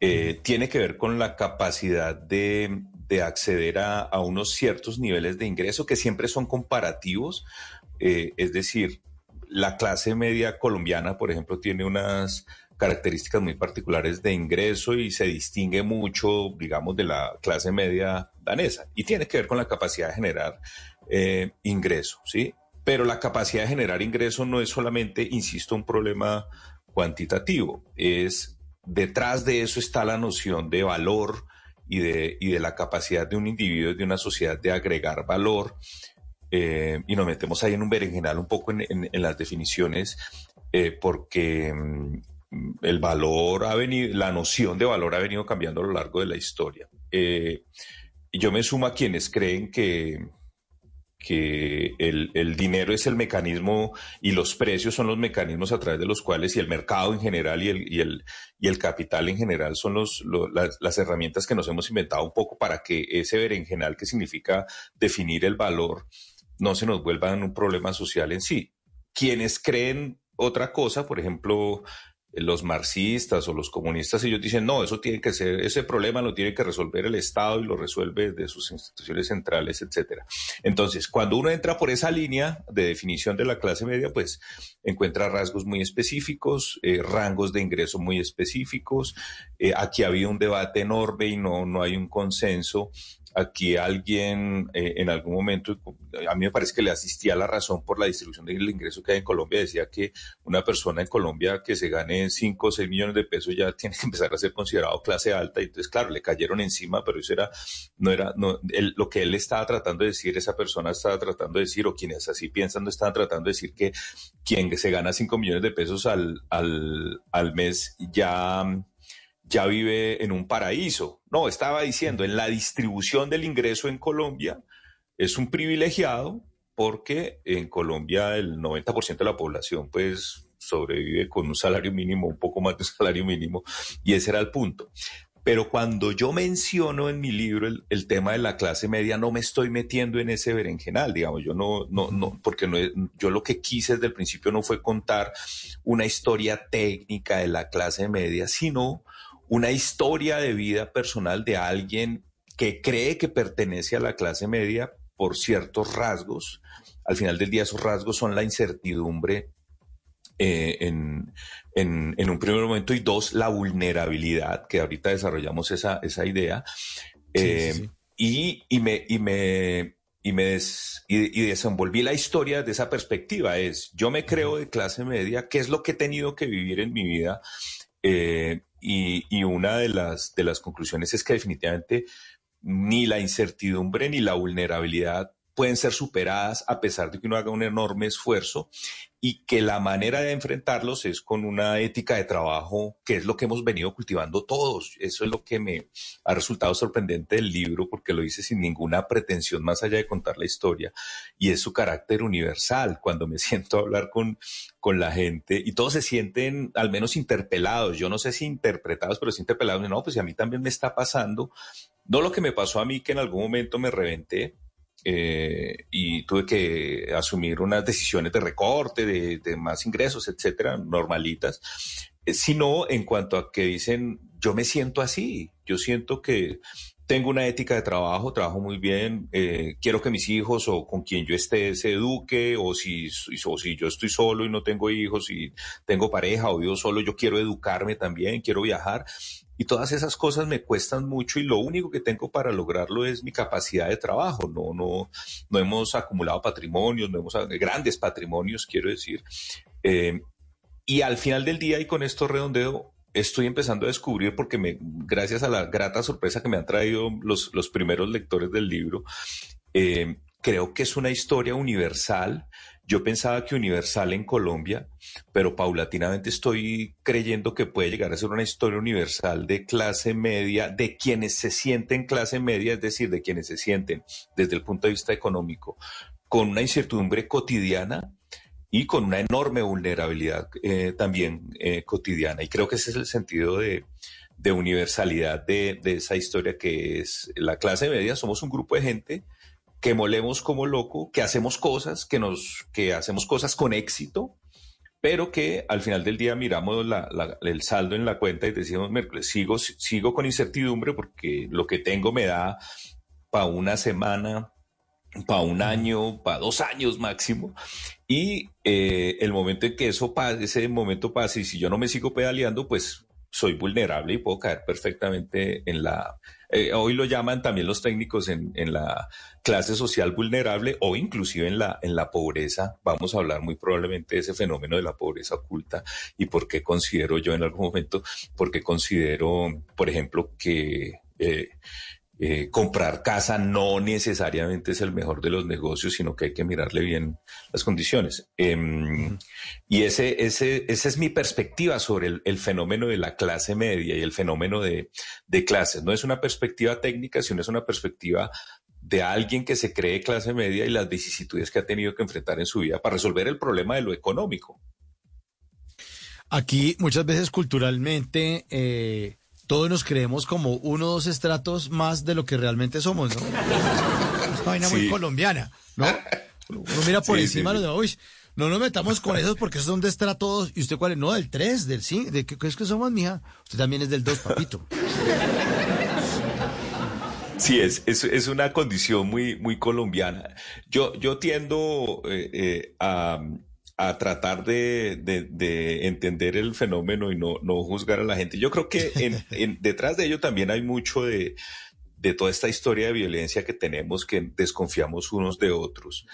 eh, tiene que ver con la capacidad de, de acceder a, a unos ciertos niveles de ingreso que siempre son comparativos. Eh, es decir, la clase media colombiana, por ejemplo, tiene unas características muy particulares de ingreso y se distingue mucho, digamos, de la clase media danesa. Y tiene que ver con la capacidad de generar eh, ingreso, ¿sí? Pero la capacidad de generar ingreso no es solamente, insisto, un problema cuantitativo, es detrás de eso está la noción de valor y de, y de la capacidad de un individuo y de una sociedad de agregar valor. Eh, y nos metemos ahí en un berenjenal un poco en, en- en las definiciones, eh, porque mm, el valor ha venido, la noción de valor ha venido cambiando a lo largo de la historia. Eh, yo me sumo a quienes creen que, que el, el dinero es el mecanismo y los precios son los mecanismos a través de los cuales y el mercado en general y el, y el, y el capital en general son los, lo- las, las herramientas que nos hemos inventado un poco para que ese berenjenal que significa definir el valor no se nos vuelva en un problema social en sí. Quienes creen otra cosa, por ejemplo, los marxistas o los comunistas, ellos dicen, no, eso tiene que ser, ese problema lo tiene que resolver el Estado y lo resuelve de sus instituciones centrales, etcétera. Entonces, cuando uno entra por esa línea de definición de la clase media, pues encuentra rasgos muy específicos, eh, rangos de ingreso muy específicos. Eh, aquí ha habido un debate enorme y no, no hay un consenso. Aquí alguien eh, en algún momento, a mí me parece que le asistía la razón por la distribución del ingreso que hay en Colombia, decía que una persona en Colombia que se gane 5 o 6 millones de pesos ya tiene que empezar a ser considerado clase alta. Y entonces, claro, le cayeron encima, pero eso era, no era, no, él- lo que él estaba tratando de decir, esa persona estaba tratando de decir, o quienes así piensan, no estaban tratando de decir que quien se gana 5 millones de pesos al, al, al mes ya ya vive en un paraíso. No, estaba diciendo, en la distribución del ingreso en Colombia es un privilegiado porque en Colombia el 90% de la población pues sobrevive con un salario mínimo, un poco más de un salario mínimo, y ese era el punto. Pero cuando yo menciono en mi libro el, tema de la clase media, no me estoy metiendo en ese berenjenal, digamos, yo no, no, no, porque no, yo lo que quise desde el principio no fue contar una historia técnica de la clase media, sino una historia de vida personal de alguien que cree que pertenece a la clase media por ciertos rasgos. Al final del día esos rasgos son la incertidumbre eh, en, en- en un primer momento y dos, la vulnerabilidad, que ahorita desarrollamos esa, esa idea. Eh, Y, y me, y me, y me des- y, y desenvolví la historia de esa perspectiva. Es, yo me creo de clase media, ¿qué es lo que he tenido que vivir en mi vida? Eh, y, y una de las, de las conclusiones es que definitivamente ni la incertidumbre ni la vulnerabilidad pueden ser superadas a pesar de que uno haga un enorme esfuerzo y que la manera de enfrentarlos es con una ética de trabajo que es lo que hemos venido cultivando todos. Eso es lo que me ha resultado sorprendente del libro porque lo hice sin ninguna pretensión más allá de contar la historia y es su carácter universal. Cuando me siento a hablar con, con la gente y todos se sienten al menos interpelados, yo no sé si interpretados, pero sí interpelados, no, pues a mí también me está pasando, no lo que me pasó a mí que en algún momento me reventé, eh, y tuve que asumir unas decisiones de recorte, de, más ingresos, etcétera, normalitas, eh, sino en cuanto a que dicen, yo me siento así, yo siento que tengo una ética de trabajo, trabajo muy bien, eh, quiero que mis hijos o con quien yo esté se eduque, o si, o si yo estoy solo y no tengo hijos y tengo pareja o vivo solo, yo quiero educarme también, quiero viajar. Y todas esas cosas me cuestan mucho y lo único que tengo para lograrlo es mi capacidad de trabajo. No, no, no hemos acumulado patrimonios, no hemos grandes patrimonios, quiero decir. Eh, y al final del día, y con esto redondeo, estoy empezando a descubrir, porque gracias a la grata sorpresa que me han traído los, los primeros lectores del libro, eh, creo que es una historia universal. Yo pensaba que universal en Colombia, pero paulatinamente estoy creyendo que puede llegar a ser una historia universal de clase media, de quienes se sienten clase media, es decir, de quienes se sienten desde el punto de vista económico, con una incertidumbre cotidiana y con una enorme vulnerabilidad eh, también eh, cotidiana. Y creo que ese es el sentido de, de universalidad de, de, esa historia que es la clase media. Somos un grupo de gente que molemos como loco, que hacemos cosas, que, nos, que hacemos cosas con éxito, pero que al final del día miramos la, la, el saldo en la cuenta y decimos, miércoles, sigo, sigo con incertidumbre porque lo que tengo me da para una semana, para un año, para dos años máximo. Y eh, el momento en que eso pase, ese momento pase, y si yo no me sigo pedaleando, pues soy vulnerable y puedo caer perfectamente en la, eh, hoy lo llaman también los técnicos en, en, la clase social vulnerable o inclusive en la, en la pobreza. Vamos a hablar muy probablemente de ese fenómeno de la pobreza oculta y por qué considero yo en algún momento, porque considero, por ejemplo, que eh, eh, comprar casa no necesariamente es el mejor de los negocios, sino que hay que mirarle bien las condiciones. Eh, uh-huh. Y ese, ese, esa es mi perspectiva sobre el, el, fenómeno de la clase media y el fenómeno de, de clases. No es una perspectiva técnica, sino es una perspectiva de alguien que se cree clase media y las vicisitudes que ha tenido que enfrentar en su vida para resolver el problema de lo económico. Aquí muchas veces culturalmente eh, todos nos creemos como uno o dos estratos más de lo que realmente somos, ¿no? Es una vaina sí. muy colombiana, ¿no? Uno mira por sí, encima sí, de uy, no nos metamos con esos porque esos son de estratos. ¿Y usted cuál es? No, del 3, del 5. ¿De qué es que somos, mija? Usted también es del 2, papito. Sí, es, es, es, una condición muy, muy colombiana. Yo, yo tiendo eh, eh, a a tratar de, de, de, entender el fenómeno y no, no juzgar a la gente. Yo creo que en, en, detrás de ello también hay mucho de, de toda esta historia de violencia que tenemos, que desconfiamos unos de otros.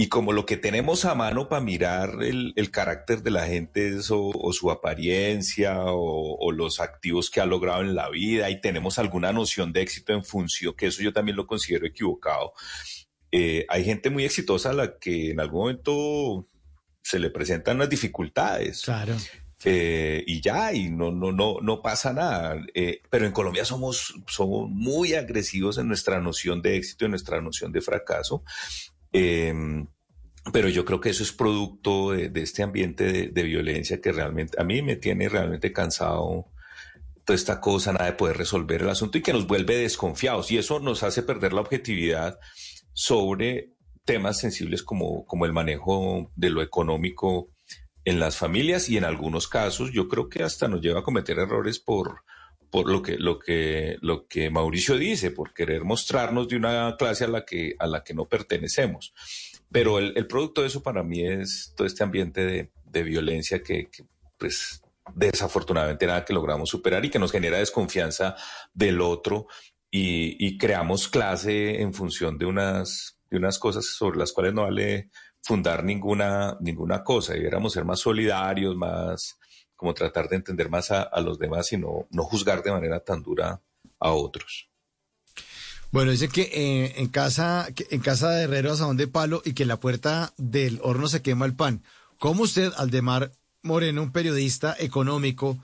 Y como lo que tenemos a mano para mirar el, el, carácter de la gente es o, o su apariencia o, o, los activos que ha logrado en la vida y tenemos alguna noción de éxito en función, que eso yo también lo considero equivocado. Eh, hay gente muy exitosa a la que en algún momento se le presentan las dificultades. Claro. Eh, y ya, y no, no, no, no pasa nada. Eh, pero en Colombia somos, somos muy agresivos en nuestra noción de éxito, en nuestra noción de fracaso. Eh, pero yo creo que eso es producto de, de este ambiente de, de, violencia que realmente a mí me tiene realmente cansado toda esta cosa, nada de poder resolver el asunto y que nos vuelve desconfiados. Y eso nos hace perder la objetividad sobre temas sensibles como, como el manejo de lo económico en las familias y en algunos casos yo creo que hasta nos lleva a cometer errores por, por lo que, lo que, lo que Mauricio dice, por querer mostrarnos de una clase a la que, a la que no pertenecemos. Pero el, producto de eso para mí es todo este ambiente de, violencia que, pues, desafortunadamente nada que logramos superar y que nos genera desconfianza del otro y creamos clase en función de unas de unas cosas sobre las cuales no vale fundar ninguna, ninguna cosa. Deberíamos ser más solidarios, más como tratar de entender más a, los demás y no, no juzgar de manera tan dura a otros. Bueno, dice que eh, en casa que en casa de Herrero asadón de palo y que la puerta del horno se quema el pan. ¿Cómo usted, Aldemar Moreno, un periodista económico,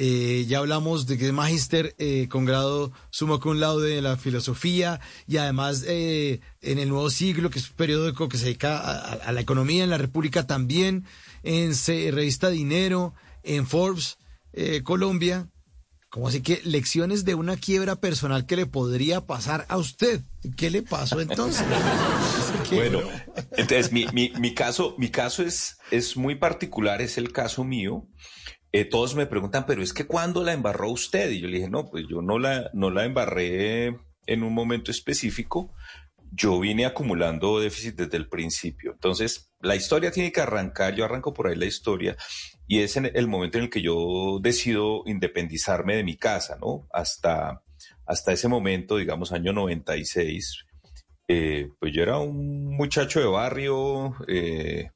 eh, ya hablamos de que es magíster eh, con grado sumo cum laude de la filosofía y además eh, en el nuevo siglo, que es un periódico que se dedica a, a la economía en la República también, en se- revista Dinero, en Forbes eh, Colombia. Como así que lecciones de una quiebra personal que le podría pasar a usted. ¿Qué le pasó entonces? Bueno, entonces mi, mi, mi caso, mi caso es, es muy particular, es el caso mío. Eh, todos me preguntan, pero es que ¿cuándo la embarró usted? Y yo le dije, no, pues yo no la, no la embarré en un momento específico. Yo vine acumulando déficit desde el principio. Entonces, la historia tiene que arrancar, yo arranco por ahí la historia, y es el momento en el que yo decido independizarme de mi casa, ¿no? Hasta, hasta ese momento, digamos, año 96, eh, pues yo era un muchacho de barrio, eh,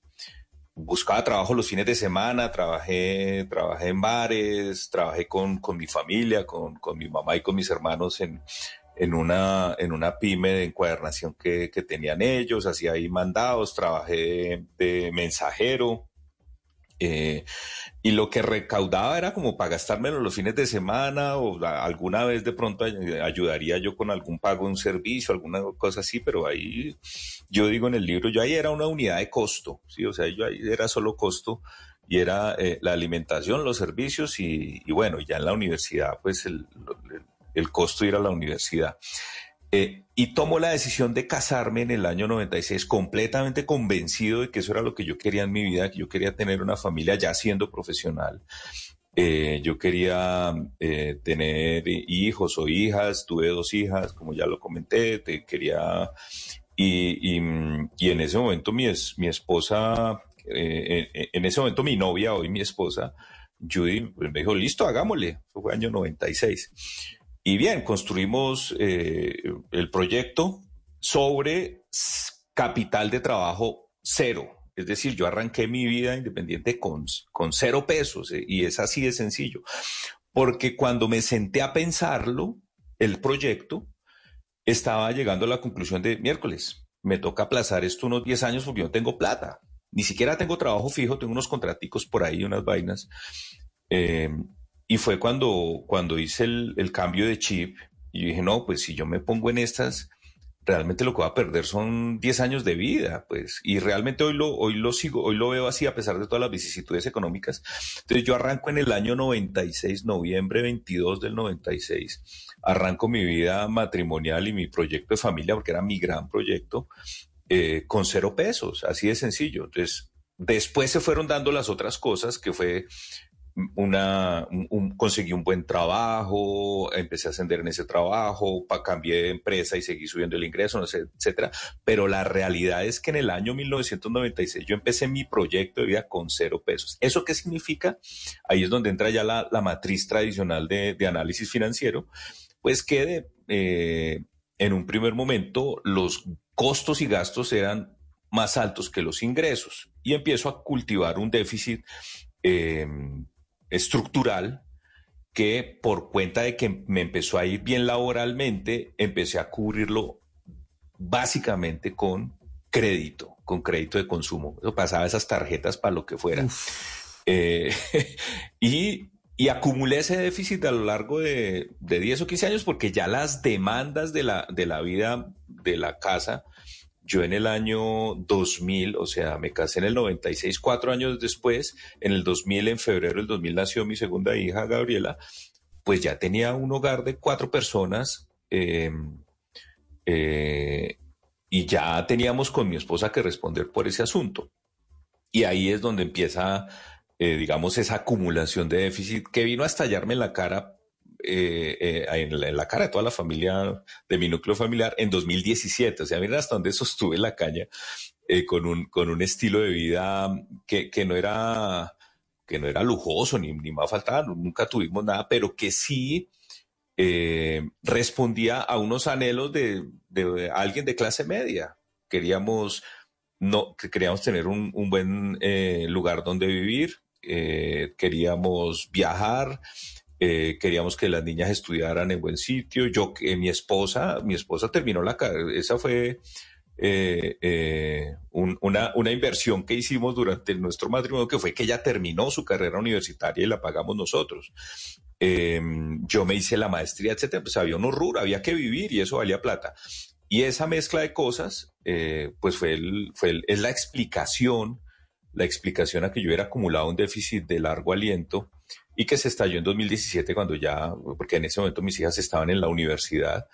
buscaba trabajo los fines de semana, trabajé, trabajé en bares, trabajé con, con mi familia, con, con mi mamá y con mis hermanos en, en, una, en una pyme de encuadernación que, que tenían ellos, hacía ahí mandados, trabajé de mensajero. eh, y lo que recaudaba era como para gastármelo los fines de semana o alguna vez de pronto ay- ayudaría yo con algún pago un servicio, alguna cosa así, pero ahí yo digo en el libro, yo ahí era una unidad de costo, ¿sí? O sea, yo ahí era solo costo y era eh, la alimentación, los servicios y, y bueno, ya en la universidad, pues el, el- el costo de ir a la universidad. Eh, y tomo la decisión de casarme en el año 96 completamente convencido de que eso era lo que yo quería en mi vida, que yo quería tener una familia ya siendo profesional. Eh, yo quería eh, tener hijos o hijas, tuve dos hijas, como ya lo comenté, te quería... Y, y, y en ese momento mi, es- mi esposa, eh, en, en ese momento mi novia, hoy mi esposa, Judy, pues me dijo, listo, hagámosle. Fue año 96. Y bien, construimos eh, el proyecto sobre capital de trabajo cero. Es decir, yo arranqué mi vida independiente con, con cero pesos eh, y es así de sencillo. Porque cuando me senté a pensarlo, el proyecto, estaba llegando a la conclusión de miércoles, me toca aplazar esto unos 10 años porque yo no tengo plata. Ni siquiera tengo trabajo fijo, tengo unos contraticos por ahí, unas vainas. Eh, y fue cuando, cuando hice el, el cambio de chip y dije, no, pues si yo me pongo en estas, realmente lo que va a perder son 10 años de vida, pues. Y realmente hoy lo, hoy lo sigo, hoy lo veo así a pesar de todas las vicisitudes económicas. Entonces yo arranco en el año 96, noviembre 22 del 96. Arranco mi vida matrimonial y mi proyecto de familia, porque era mi gran proyecto, eh, con cero pesos, así de sencillo. Entonces, después se fueron dando las otras cosas, que fue una, un- conseguí un buen trabajo, empecé a ascender en ese trabajo, pa, cambié de empresa y seguí subiendo el ingreso, etcétera. Pero la realidad es que en el año 1996 yo empecé mi proyecto de vida con cero pesos. ¿Eso qué significa? Ahí es donde entra ya la, la matriz tradicional de, de análisis financiero, pues que eh, en un primer momento los costos y gastos eran más altos que los ingresos y empiezo a cultivar un déficit eh, estructural que por cuenta de que me empezó a ir bien laboralmente, empecé a cubrirlo básicamente con crédito, con crédito de consumo. Pasaba esas tarjetas para lo que fuera. Eh, y, y acumulé ese déficit a lo largo de, de 10 o 15 años porque ya las demandas de la, de la vida de la casa yo en el año 2000, o sea, me casé en el 96, cuatro años después, en el 2000, en febrero del 2000 nació mi segunda hija, Gabriela, pues ya tenía un hogar de cuatro personas eh, eh, y ya teníamos con mi esposa que responder por ese asunto. Y ahí es donde empieza, eh, digamos, esa acumulación de déficit que vino a estallarme en la cara eh, eh, en, la, cara de toda la familia de mi núcleo familiar en 2017. O sea, miren hasta dónde sostuve la caña eh, con, un, con un estilo de vida que, que no era que no era lujoso ni, ni más faltaba, nunca tuvimos nada, pero que sí respondía a unos anhelos de, de, alguien de clase media. Queríamos, no, queríamos tener un, un buen lugar donde vivir, queríamos viajar, eh, queríamos que las niñas estudiaran en buen sitio. Yo, que mi esposa, mi esposa terminó la carrera, esa fue eh, eh, un- una, una inversión que hicimos durante nuestro matrimonio, que fue que ella terminó su carrera universitaria y la pagamos nosotros. Eh, yo me hice la maestría, etcétera, pues había un horror, había que vivir y eso valía plata. Y esa mezcla de cosas, eh, pues fue, fue es la explicación, la explicación a que yo hubiera acumulado un déficit de largo aliento y que se estalló en 2017 cuando ya, porque en ese momento mis hijas estaban en la universidad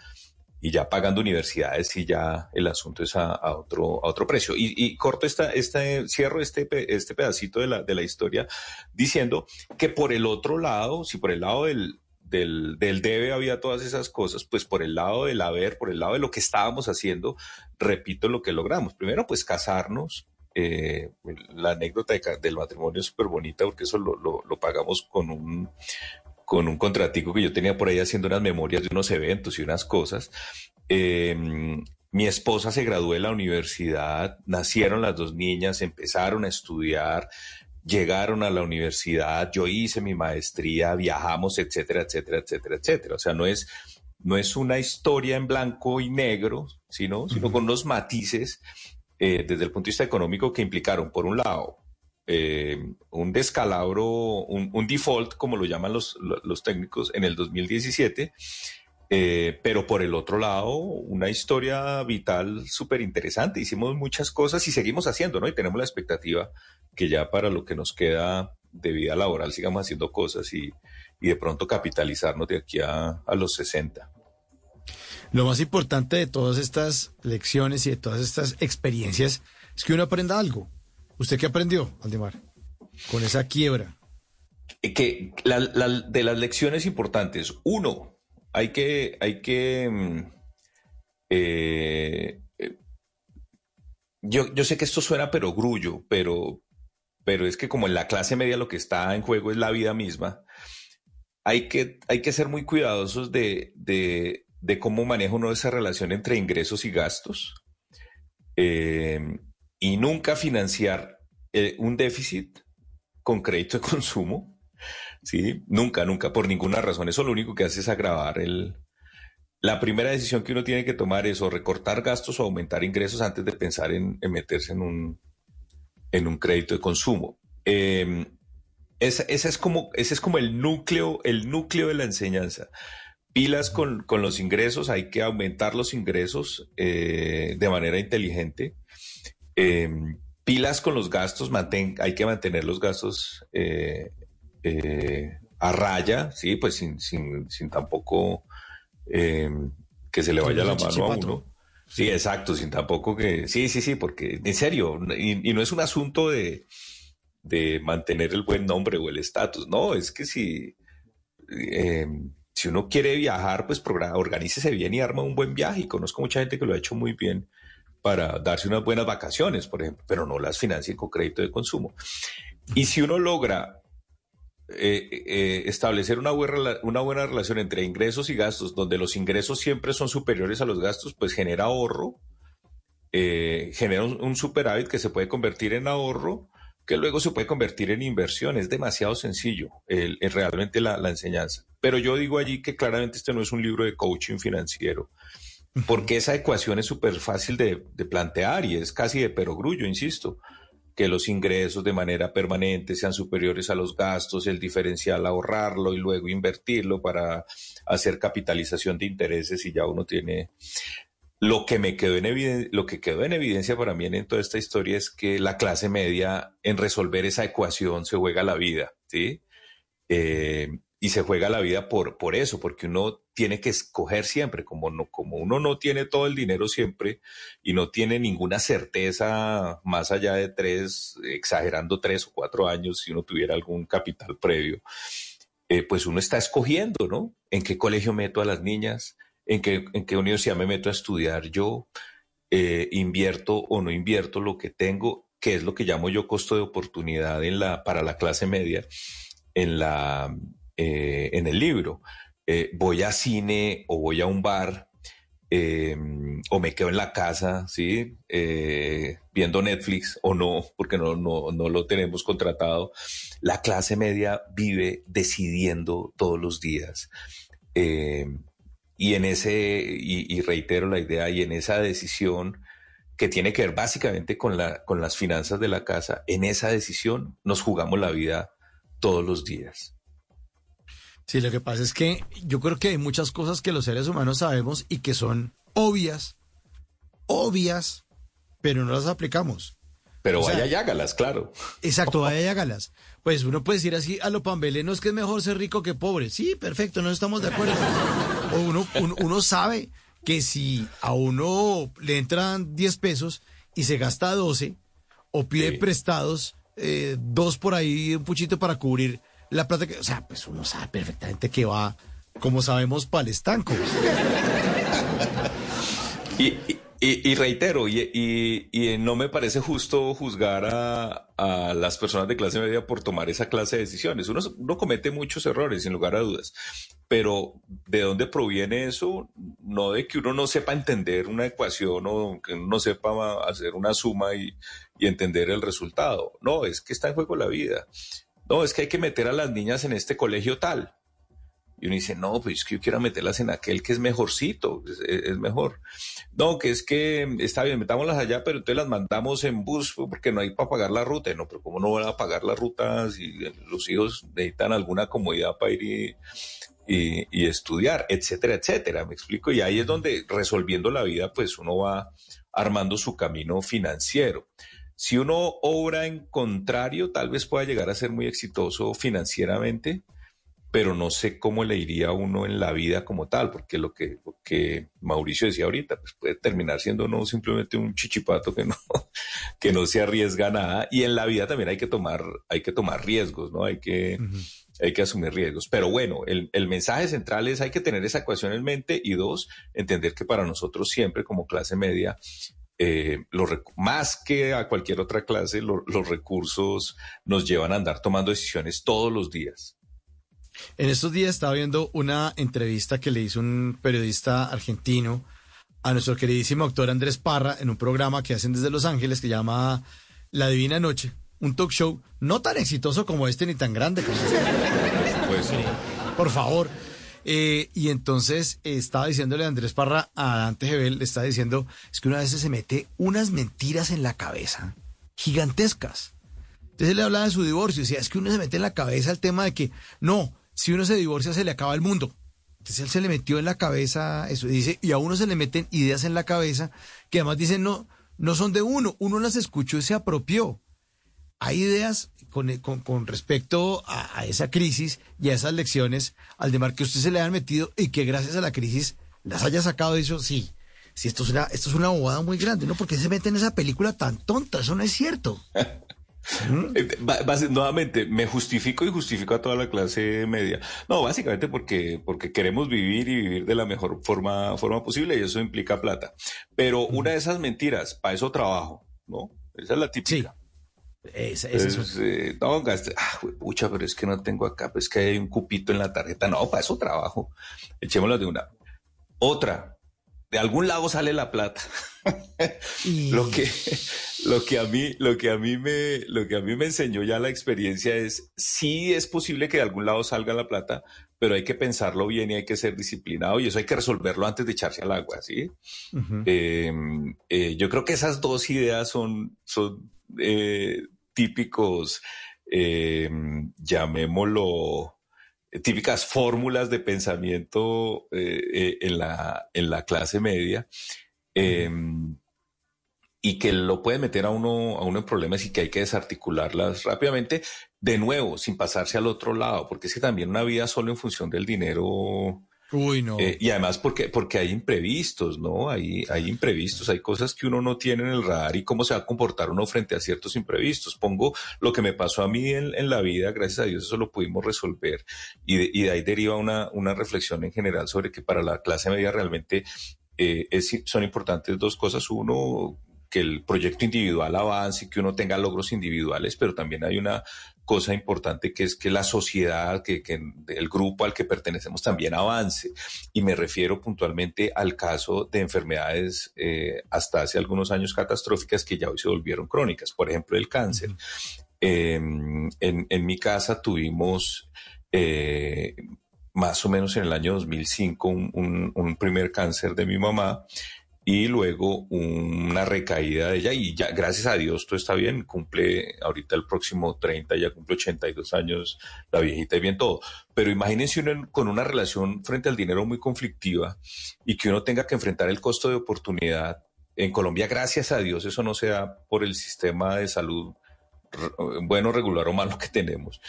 y ya pagando universidades y ya el asunto es a, a otro, a otro precio. Y, y corto esta, este, cierro este, este pedacito de la, de la historia diciendo que por el otro lado, si por el lado del, del, del debe había todas esas cosas, pues por el lado del haber, por el lado de lo que estábamos haciendo, repito lo que logramos. Primero, pues casarnos. Eh, la anécdota de del matrimonio es súper bonita porque eso lo, lo- lo pagamos con un, con un contratico que yo tenía por ahí haciendo unas memorias de unos eventos y unas cosas. Eh, mi esposa se graduó de la universidad, nacieron las dos niñas, empezaron a estudiar, llegaron a la universidad, yo hice mi maestría, viajamos, etcétera, etcétera, etcétera, etcétera. O sea, no es, no es una historia en blanco y negro, sino, sino con unos matices eh, desde el punto de vista económico que implicaron, por un lado, eh, un descalabro, un, default, como lo llaman los, lo- los técnicos, en el 2017, eh, pero por el otro lado, una historia vital súper interesante. Hicimos muchas cosas y seguimos haciendo, ¿no? Y tenemos la expectativa que ya para lo que nos queda de vida laboral sigamos haciendo cosas y, y de pronto capitalizarnos de aquí a, a los 60. Lo más importante de todas estas lecciones y de todas estas experiencias es que uno aprenda algo. ¿Usted qué aprendió, Aldemar? Con esa quiebra. Eh, que de las lecciones importantes, uno, hay que, hay que, mm, eh, eh, yo, yo sé que esto suena pero grullo, pero, pero es que como en la clase media lo que está en juego es la vida misma, hay que, hay que ser muy cuidadosos de, de, de cómo maneja uno esa relación entre ingresos y gastos eh, y nunca financiar eh, un déficit con crédito de consumo, ¿sí? Nunca, nunca, por ninguna razón. Eso lo único que hace es agravar el... La primera decisión que uno tiene que tomar es o recortar gastos o aumentar ingresos antes de pensar en, en meterse en un, en un crédito de consumo. Eh, esa, esa es como, ese es como el núcleo, el núcleo de la enseñanza. Pilas con, con los ingresos, hay que aumentar los ingresos eh, de manera inteligente. Eh, pilas con los gastos, mantén, hay que mantener los gastos eh, eh, a raya, sí, pues sin, sin, sin tampoco eh, que se le vaya la mano a uno. Sí, exacto, sin tampoco que... Sí, sí, sí, porque en serio, y, y no es un asunto de, de mantener el buen nombre o el estatus, no, es que si, eh, si uno quiere viajar, pues organícese bien y arma un buen viaje. Y conozco mucha gente que lo ha hecho muy bien para darse unas buenas vacaciones, por ejemplo, pero no las financien con crédito de consumo. Y si uno logra eh, eh, establecer una buena, una buena relación entre ingresos y gastos, donde los ingresos siempre son superiores a los gastos, pues genera ahorro, eh, genera un superávit que se puede convertir en ahorro, que luego se puede convertir en inversión. Es demasiado sencillo el, el realmente la, la enseñanza. Pero yo digo allí que claramente este no es un libro de coaching financiero, porque esa ecuación es súper fácil de, de plantear y es casi de perogrullo, insisto que los ingresos de manera permanente sean superiores a los gastos, el diferencial ahorrarlo y luego invertirlo para hacer capitalización de intereses y ya uno tiene lo que me quedó en evidencia, para mí en toda esta historia es que la clase media en resolver esa ecuación se juega la vida, ¿sí? Eh, y se juega la vida por, por eso, porque uno tiene que escoger siempre, como, no, como uno no tiene todo el dinero siempre y no tiene ninguna certeza más allá de tres, exagerando tres o cuatro años, si uno tuviera algún capital previo, eh, pues uno está escogiendo, ¿no? ¿En qué colegio meto a las niñas? ¿En qué, universidad me meto a estudiar yo? Eh, ¿Invierto o no invierto lo que tengo? ¿Qué es lo que llamo yo costo de oportunidad para la clase media? En eh, el libro. Eh, voy a cine o voy a un bar eh, o me quedo en la casa, ¿sí? Eh, viendo Netflix o no, porque no, lo tenemos contratado. La clase media vive decidiendo todos los días. Eh, y en ese, y, y reitero la idea, y en esa decisión que tiene que ver básicamente con, la, con las finanzas de la casa, en esa decisión nos jugamos la vida todos los días. Sí, lo que pasa es que yo creo que hay muchas cosas que los seres humanos sabemos y que son obvias, obvias, pero no las aplicamos. Pero O sea, vaya y hágalas, claro. Exacto, vaya y hágalas. Pues uno puede decir así a lo pambele, no es que es mejor ser rico que pobre. Sí, perfecto, no estamos de acuerdo. O uno, uno, uno sabe que si a uno le entran 10 pesos y se gasta 12, o pide prestados, eh, dos por ahí, un puchito para cubrir la plata que... O sea, pues uno sabe perfectamente que va, como sabemos, para el estanco. Y, y- y- y reitero, y, y- no me parece justo juzgar a, las personas de clase media por tomar esa clase de decisiones. Uno, comete muchos errores, sin lugar a dudas. Pero ¿de dónde proviene eso? No de que uno no sepa entender una ecuación o que uno no sepa hacer una suma y entender el resultado. No, es que está en juego la vida. No, es que hay que meter a las niñas en este colegio tal. Y uno dice, no, pues es que yo quiero meterlas en aquel que es mejorcito, es, mejor. No, que es que está bien, metámoslas allá, pero entonces las mandamos en bus porque no hay para pagar la ruta. No, pero ¿cómo no van a pagar la ruta si los hijos necesitan alguna comodidad para ir y- y estudiar, etcétera, etcétera? Me explico. Y ahí es donde resolviendo la vida, pues uno va armando su camino financiero. Si uno obra en contrario, tal vez pueda llegar a ser muy exitoso financieramente, pero no sé cómo le iría a uno en la vida como tal, porque lo que, lo que Mauricio decía ahorita, pues puede terminar siendo no simplemente un chichipato que no, que no se arriesga nada. Y en la vida también hay que tomar, hay que tomar riesgos, ¿no? Hay que, hay que asumir riesgos. Pero bueno, el, el mensaje central es hay que tener esa ecuación en mente y dos, entender que para nosotros siempre como clase media, eh, los más que a cualquier otra clase, lo- los recursos nos llevan a andar tomando decisiones todos los días. En estos días estaba viendo una entrevista que le hizo un periodista argentino a nuestro queridísimo actor Andrés Parra en un programa que hacen desde Los Ángeles que llama La Divina Noche, un talk show no tan exitoso como este ni tan grande como este. Por favor. Eh, y entonces estaba diciéndole Andrés Parra a Dante Gebel, le está diciendo, es que una vez se mete unas mentiras en la cabeza gigantescas. Entonces él le hablaba de su divorcio, decía, es que uno se mete en la cabeza el tema de que, no, si uno se divorcia se le acaba el mundo. Entonces él se le metió en la cabeza eso, dice, y a uno se le meten ideas en la cabeza que además dicen, no, no son de uno, uno las escuchó y se apropió. Hay ideas con, con- con respecto a, esa crisis y a esas lecciones, al demar que usted se le han metido y que gracias a la crisis las haya sacado y dicho, sí, sí, esto es una, esto es una bobada muy grande, ¿no? Porque se mete en esa película tan tonta, eso no es cierto. Basi- nuevamente, me justifico y justifico a toda la clase media. No, básicamente porque, porque queremos vivir y vivir de la mejor forma, forma posible y eso implica plata. Pero una de esas mentiras, para eso trabajo, ¿no? Esa es la típica. Esa- esa es eh, no, gaste, ah, pucha, pero es que no tengo acá, pues que hay un cupito en la tarjeta. No, para eso trabajo. Echémosla de una. Otra, de algún lado sale la plata. lo que, lo que a mí, lo que a mí me, lo que a mí me enseñó ya la experiencia es, sí es posible que de algún lado salga la plata, pero hay que pensarlo bien y hay que ser disciplinado y eso hay que resolverlo antes de echarse al agua, ¿sí? Eh, eh, yo creo que esas dos ideas son, son eh, típicos, eh, llamémoslo, típicas fórmulas de pensamiento eh, en, la, en la clase media. Eh, y que lo puede meter a uno, a uno en problemas y que hay que desarticularlas rápidamente, de nuevo, sin pasarse al otro lado, porque es que también una vida solo en función del dinero Uy, no. eh, y además porque, porque hay imprevistos, ¿no? Hay, hay imprevistos, hay cosas que uno no tiene en el radar y cómo se va a comportar uno frente a ciertos imprevistos. Pongo lo que me pasó a mí en, en la vida, gracias a Dios eso lo pudimos resolver y de, y de ahí deriva una, una reflexión en general sobre que para la clase media realmente eh, es- son importantes dos cosas. Uno, que el proyecto individual avance y que uno tenga logros individuales, pero también hay una cosa importante que es que la sociedad, que, que el grupo al que pertenecemos también avance. Y me refiero puntualmente al caso de enfermedades eh, hasta hace algunos años catastróficas que ya hoy se volvieron crónicas, por ejemplo, el cáncer. Eh, en, en, mi casa tuvimos eh, más o menos en el año 2005 un, un, primer cáncer de mi mamá y luego una recaída de ella y ya gracias a Dios todo está bien, cumple ahorita el próximo 30, ya cumple 82 años la viejita y bien todo, pero imagínense uno con una relación frente al dinero muy conflictiva y que uno tenga que enfrentar el costo de oportunidad. En Colombia, gracias a Dios, eso no se da por el sistema de salud bueno, regular o malo que tenemos,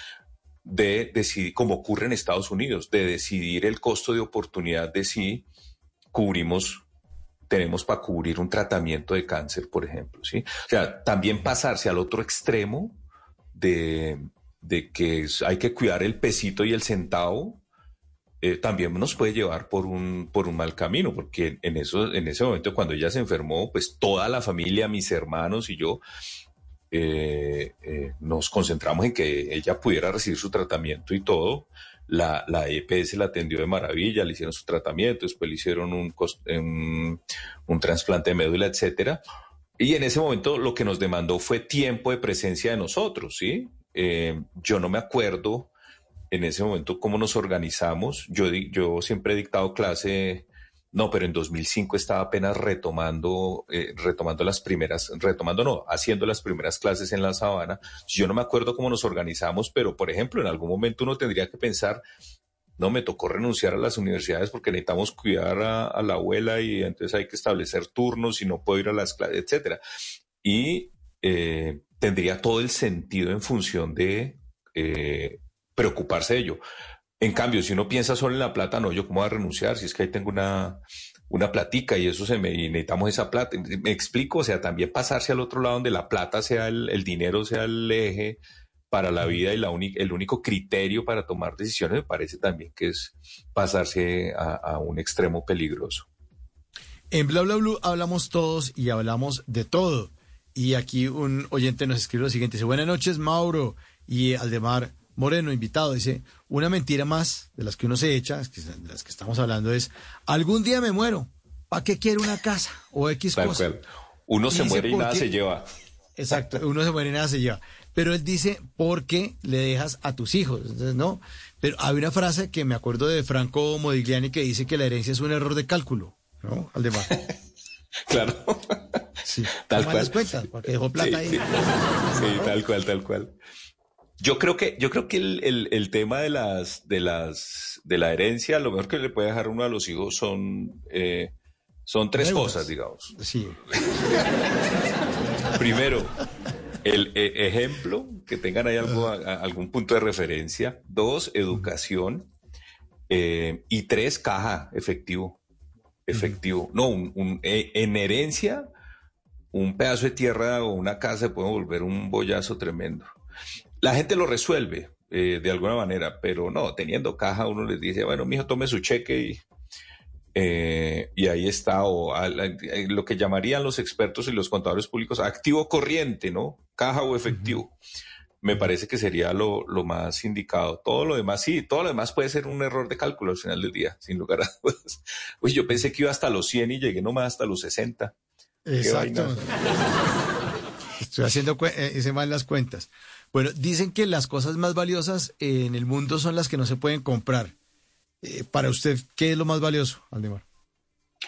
de decidir, como ocurre en Estados Unidos, de decidir el costo de oportunidad de si cubrimos tenemos para cubrir un tratamiento de cáncer, por ejemplo, ¿sí? O sea, también pasarse al otro extremo de, de que hay que cuidar el pesito y el centavo, eh, también nos puede llevar por un, por un mal camino, porque en, eso, en ese momento cuando ella se enfermó, pues toda la familia, mis hermanos y yo, eh, eh, nos concentramos en que ella pudiera recibir su tratamiento y todo, la, la EPS la atendió de maravilla, le hicieron su tratamiento, después le hicieron un, un, trasplante de médula, etcétera. Y en ese momento lo que nos demandó fue tiempo de presencia de nosotros, ¿sí? Eh, yo no me acuerdo en ese momento cómo nos organizamos. Yo, yo siempre he dictado clase no, pero en 2005 estaba apenas retomando, eh, retomando las primeras, retomando no, haciendo las primeras clases en la sabana. Yo no me acuerdo cómo nos organizamos, pero por ejemplo, en algún momento uno tendría que pensar, no, me tocó renunciar a las universidades porque necesitamos cuidar a, la abuela y entonces hay que establecer turnos y no puedo ir a las clases, etcétera. Y eh, tendría todo el sentido en función de eh, preocuparse de ello. En cambio, si uno piensa solo en la plata, no, yo cómo voy a renunciar si es que ahí tengo una, una platica y eso se me y necesitamos esa plata. Me explico, o sea, también pasarse al otro lado donde la plata sea el, el dinero sea el eje para la vida y la el único criterio para tomar decisiones me parece también que es pasarse a, a un extremo peligroso. En Bla Bla Blue hablamos todos y hablamos de todo. Y aquí un oyente nos escribe lo siguiente, dice, buenas noches Mauro y Aldemar. Moreno, invitado, dice, una mentira más de las que uno se echa, de las que estamos hablando, es, algún día me muero, ¿para qué quiero una casa? O X cosa. Uno se muere y nada se lleva. Exacto, uno se muere y nada se lleva. Pero él dice, ¿por qué le dejas a tus hijos? Entonces, no. Pero hay una frase que me acuerdo de Franco Modigliani que dice que la herencia es un error de cálculo, ¿no? Aldemar. claro. Sí. Tal cual. Cuentas, porque dejó plata ahí. sí, tal cual, tal cual. Yo creo que, yo creo que el, el, tema de las, de las, de la herencia, lo mejor que le puede dejar uno a los hijos son, eh, son tres cosas, digamos. Sí. Primero, el e, ejemplo, que tengan ahí algo, algún punto de referencia. Dos, educación. Eh, y tres, caja, efectivo. Efectivo. No, un, e, en herencia, un pedazo de tierra o una casa puede volver un bollazo tremendo. La gente lo resuelve eh, de alguna manera, pero no, teniendo caja uno les dice, bueno, mijo, tome su cheque y, eh, y ahí está, o eh, lo que llamarían los expertos y los contadores públicos activo corriente, ¿no? Caja o efectivo. Me parece que sería lo, lo, más indicado. Todo lo demás, sí, todo lo demás puede ser un error de cálculo al final del día, sin lugar a dudas. Uy, yo pensé que iba hasta los 100 y llegué nomás hasta los 60. Exacto. Estoy haciendo, hice mal las cuentas. Bueno, dicen que las cosas más valiosas en el mundo son las que no se pueden comprar. Eh, para usted, ¿qué es lo más valioso, Aldemar?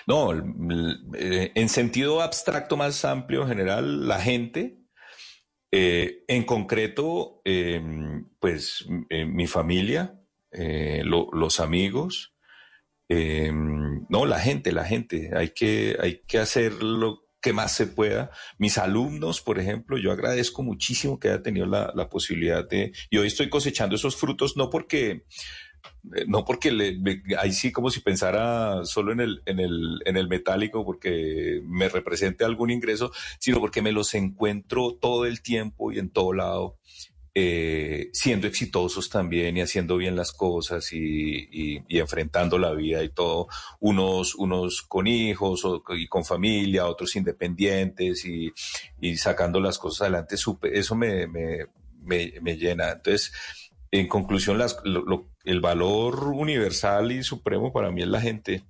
No, eh, en sentido abstracto más amplio, en general, la gente, eh, en concreto, em, pues mi familia, los amigos, em, no, la gente, la gente, hay que, hay que hacerlo que más se pueda. Mis alumnos, por ejemplo, yo agradezco muchísimo que haya tenido la, la posibilidad de, y hoy estoy cosechando esos frutos, no porque, eh, no porque le, ahí sí como si pensara solo en el, en el, en el metálico porque me represente algún ingreso, sino porque me los encuentro todo el tiempo y en todo lado. Eh, siendo exitosos también y haciendo bien las cosas y, y- y enfrentando la vida y todo, unos, unos con hijos o- y con familia, otros independientes y, y sacando las cosas adelante, eso me, me, me, me llena. Entonces, en conclusión, las- lo- lo- el valor universal y supremo para mí es la gente.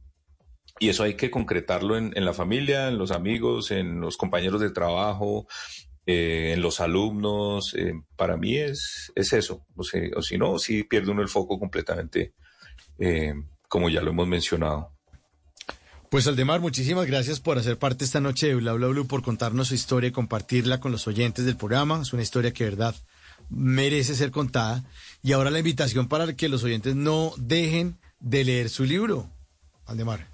Y eso hay que concretarlo en, en la familia, en los amigos, en los compañeros de trabajo, eh, en los alumnos. eh, para mí es, es eso. O, sea, o si no, si pierde uno el foco completamente, eh, como ya lo hemos mencionado. Pues Aldemar, muchísimas gracias por hacer parte esta noche de Bla Bla Blue, por contarnos su historia y compartirla con los oyentes del programa. Es una historia que de verdad merece ser contada. Y ahora la invitación para que los oyentes no dejen de leer su libro. Aldemar.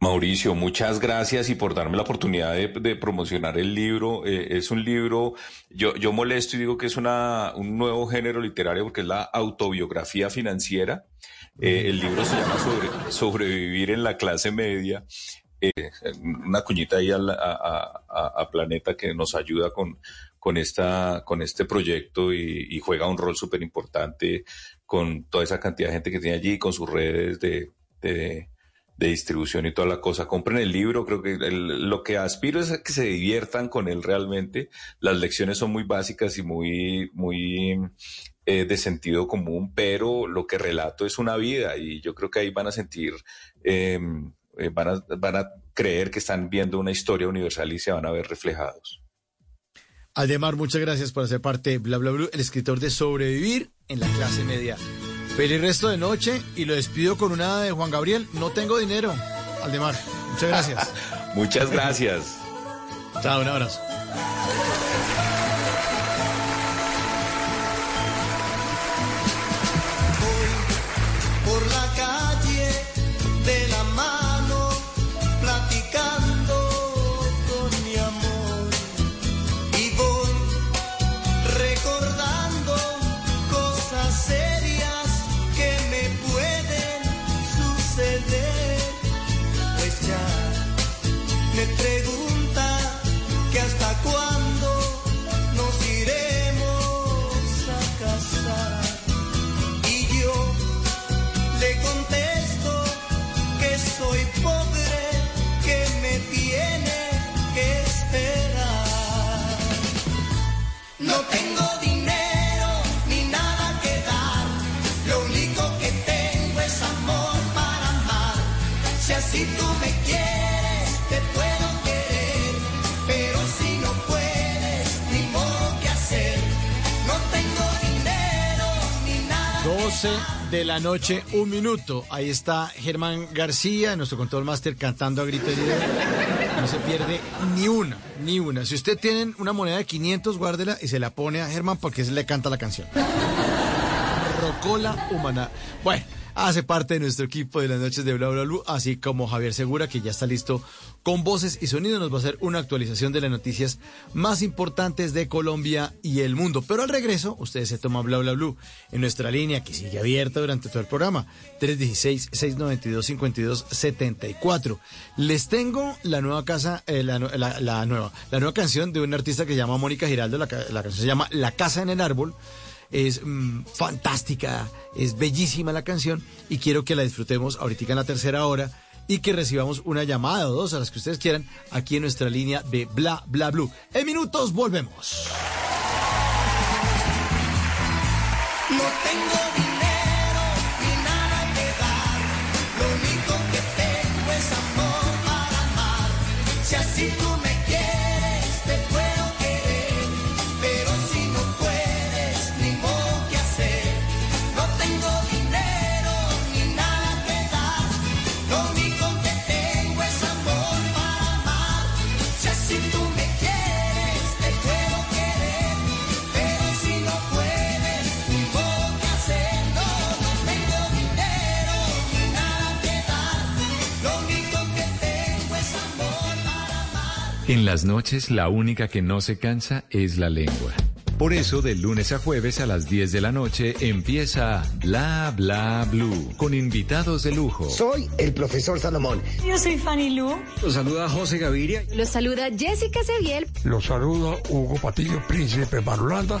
Mauricio, muchas gracias y por darme la oportunidad de, promocionar el libro. Eh, es un libro, yo, molesto y digo que es una, un nuevo género literario porque es la autobiografía financiera. Eh, el libro se llama Sobre- Sobrevivir en la clase media. Eh, una cuñita ahí a, a- Planeta que nos ayuda con, con, esta, con este proyecto y, juega un rol súper importante con toda esa cantidad de gente que tiene allí, con sus redes de, de, de distribución y toda la cosa. Compren el libro, creo que lo que aspiro es a que se diviertan con él realmente. Las lecciones son muy básicas y muy, muy eh, de sentido común, pero lo que relato es una vida y yo creo que ahí van a sentir, eh, eh, van, a, van a creer que están viendo una historia universal y se van a ver reflejados. Aldemar, muchas gracias por hacer parte Bla Bla Blue, el escritor de Sobrevivir en la clase media. Feliz resto de noche y lo despido con una de Juan Gabriel. No tengo dinero. Aldemar, muchas gracias. Muchas gracias. Chao, un abrazo. de la noche, un minuto. Ahí está Germán García, nuestro control master, cantando a grito No se pierde ni una, ni una. Si usted tienen una moneda de 500, guárdela y se la pone a Germán porque se le canta la canción. Rocola humana. Bueno, hace parte de nuestro equipo de las noches de Bla Bla Blue, así como Javier Segura, que ya está listo con voces y sonidos. Nos va a hacer una actualización de las noticias más importantes de Colombia y el mundo. Pero al regreso, ustedes se toman Bla Bla Blue en nuestra línea, que sigue abierta durante todo el programa, 316-692-5274. Les tengo la nueva casa, eh, la, nu- la- la nueva, la nueva canción de una artista que se llama Mónica Giraldo. La canción se llama La Casa en el Árbol es mm, fantástica, es bellísima la canción y quiero que la disfrutemos ahorita en la tercera hora y que recibamos una llamada o dos a las que ustedes quieran aquí en nuestra línea de Bla Bla Blue. En minutos volvemos. No tengo dinero ni nada que dar, lo único que tengo es amor para amar. Si así tú En las noches la única que no se cansa es la lengua. Por eso, de lunes a jueves a las 10 de la noche empieza Bla Bla Blue con invitados de lujo. Soy el profesor Salomón. Yo soy Fanny Lu. Los saluda José Gaviria. Los saluda Jessica Seviel. Los saludo Hugo Patillo, príncipe Marulanda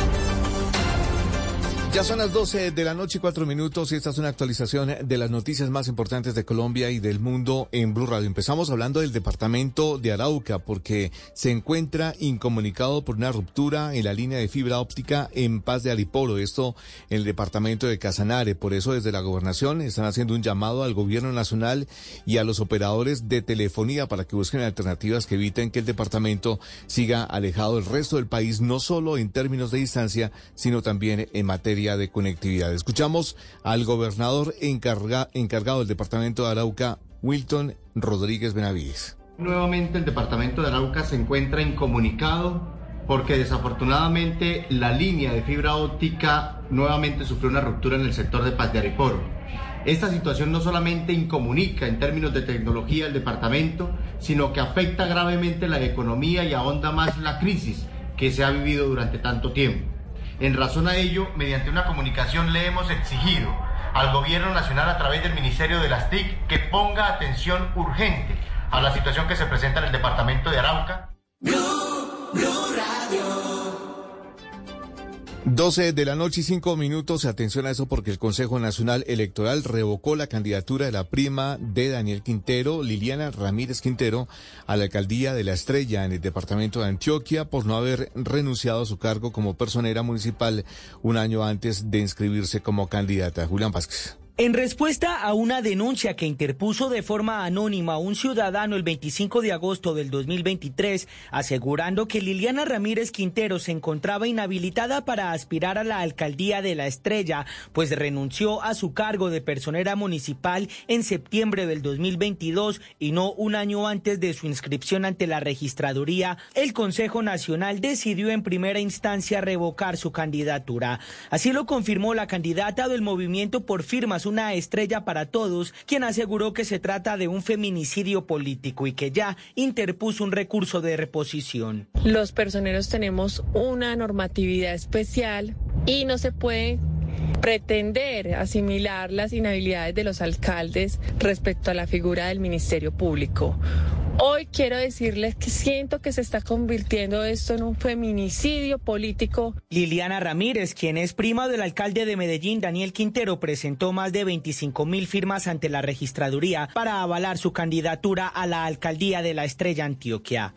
Ya son las 12 de la noche y cuatro minutos y esta es una actualización de las noticias más importantes de Colombia y del mundo en Blue Radio. Empezamos hablando del departamento de Arauca porque se encuentra incomunicado por una ruptura en la línea de fibra óptica en Paz de Ariporo, esto en el departamento de Casanare. Por eso desde la gobernación están haciendo un llamado al gobierno nacional y a los operadores de telefonía para que busquen alternativas que eviten que el departamento siga alejado del resto del país, no solo en términos de distancia, sino también en materia de conectividad. Escuchamos al gobernador encarga, encargado del departamento de Arauca, Wilton Rodríguez Benavides. Nuevamente el departamento de Arauca se encuentra incomunicado porque desafortunadamente la línea de fibra óptica nuevamente sufrió una ruptura en el sector de Paz de Ariporo. Esta situación no solamente incomunica en términos de tecnología el departamento, sino que afecta gravemente la economía y ahonda más la crisis que se ha vivido durante tanto tiempo. En razón a ello, mediante una comunicación le hemos exigido al Gobierno Nacional a través del Ministerio de las TIC que ponga atención urgente a la situación que se presenta en el departamento de Arauca. 12 de la noche y 5 minutos. Atención a eso porque el Consejo Nacional Electoral revocó la candidatura de la prima de Daniel Quintero, Liliana Ramírez Quintero, a la alcaldía de La Estrella en el departamento de Antioquia por no haber renunciado a su cargo como personera municipal un año antes de inscribirse como candidata. Julián Vázquez. En respuesta a una denuncia que interpuso de forma anónima un ciudadano el 25 de agosto del 2023, asegurando que Liliana Ramírez Quintero se encontraba inhabilitada para aspirar a la alcaldía de La Estrella, pues renunció a su cargo de personera municipal en septiembre del 2022 y no un año antes de su inscripción ante la registraduría, el Consejo Nacional decidió en primera instancia revocar su candidatura. Así lo confirmó la candidata del movimiento por firmas una estrella para todos, quien aseguró que se trata de un feminicidio político y que ya interpuso un recurso de reposición. Los personeros tenemos una normatividad especial y no se puede pretender asimilar las inhabilidades de los alcaldes respecto a la figura del Ministerio Público. Hoy quiero decirles que siento que se está convirtiendo esto en un feminicidio político. Liliana Ramírez, quien es prima del alcalde de Medellín, Daniel Quintero, presentó más de 25 mil firmas ante la registraduría para avalar su candidatura a la alcaldía de la Estrella Antioquia.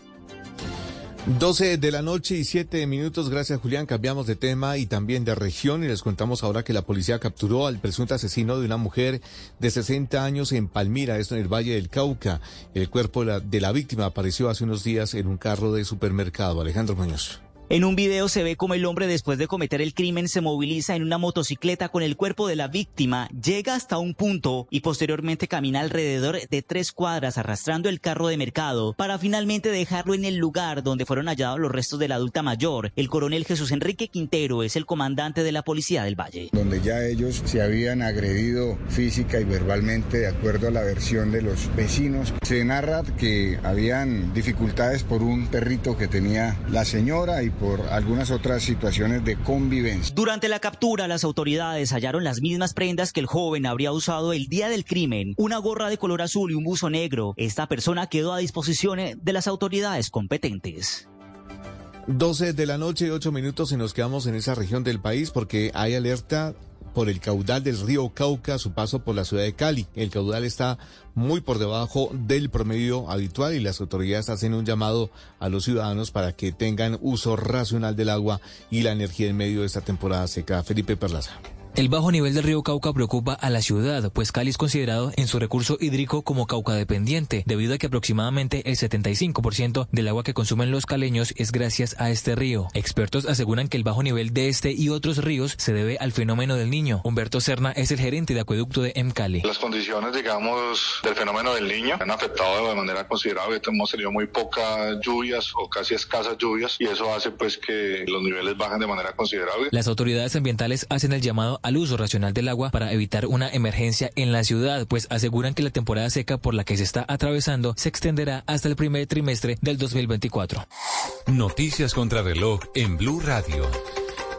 12 de la noche y 7 minutos. Gracias, Julián. Cambiamos de tema y también de región y les contamos ahora que la policía capturó al presunto asesino de una mujer de 60 años en Palmira, esto en el Valle del Cauca. El cuerpo de la, de la víctima apareció hace unos días en un carro de supermercado. Alejandro Muñoz. En un video se ve como el hombre después de cometer el crimen se moviliza en una motocicleta con el cuerpo de la víctima, llega hasta un punto y posteriormente camina alrededor de tres cuadras arrastrando el carro de mercado para finalmente dejarlo en el lugar donde fueron hallados los restos de la adulta mayor. El coronel Jesús Enrique Quintero es el comandante de la Policía del Valle. Donde ya ellos se habían agredido física y verbalmente de acuerdo a la versión de los vecinos. Se narra que habían dificultades por un perrito que tenía la señora y por algunas otras situaciones de convivencia. Durante la captura, las autoridades hallaron las mismas prendas que el joven habría usado el día del crimen, una gorra de color azul y un buzo negro. Esta persona quedó a disposición de las autoridades competentes. 12 de la noche y 8 minutos y nos quedamos en esa región del país porque hay alerta por el caudal del río Cauca su paso por la ciudad de Cali. El caudal está muy por debajo del promedio habitual y las autoridades hacen un llamado a los ciudadanos para que tengan uso racional del agua y la energía en medio de esta temporada seca. Felipe Perlaza. El bajo nivel del río Cauca preocupa a la ciudad, pues Cali es considerado en su recurso hídrico como Cauca dependiente, debido a que aproximadamente el 75% del agua que consumen los caleños es gracias a este río. Expertos aseguran que el bajo nivel de este y otros ríos se debe al fenómeno del niño. Humberto Serna es el gerente de acueducto de MCali. Las condiciones, digamos, del fenómeno del niño han afectado de manera considerable. Hemos tenido muy pocas lluvias o casi escasas lluvias y eso hace pues que los niveles bajen de manera considerable. Las autoridades ambientales hacen el llamado al uso racional del agua para evitar una emergencia en la ciudad, pues aseguran que la temporada seca por la que se está atravesando se extenderá hasta el primer trimestre del 2024. Noticias contra reloj en Blue Radio.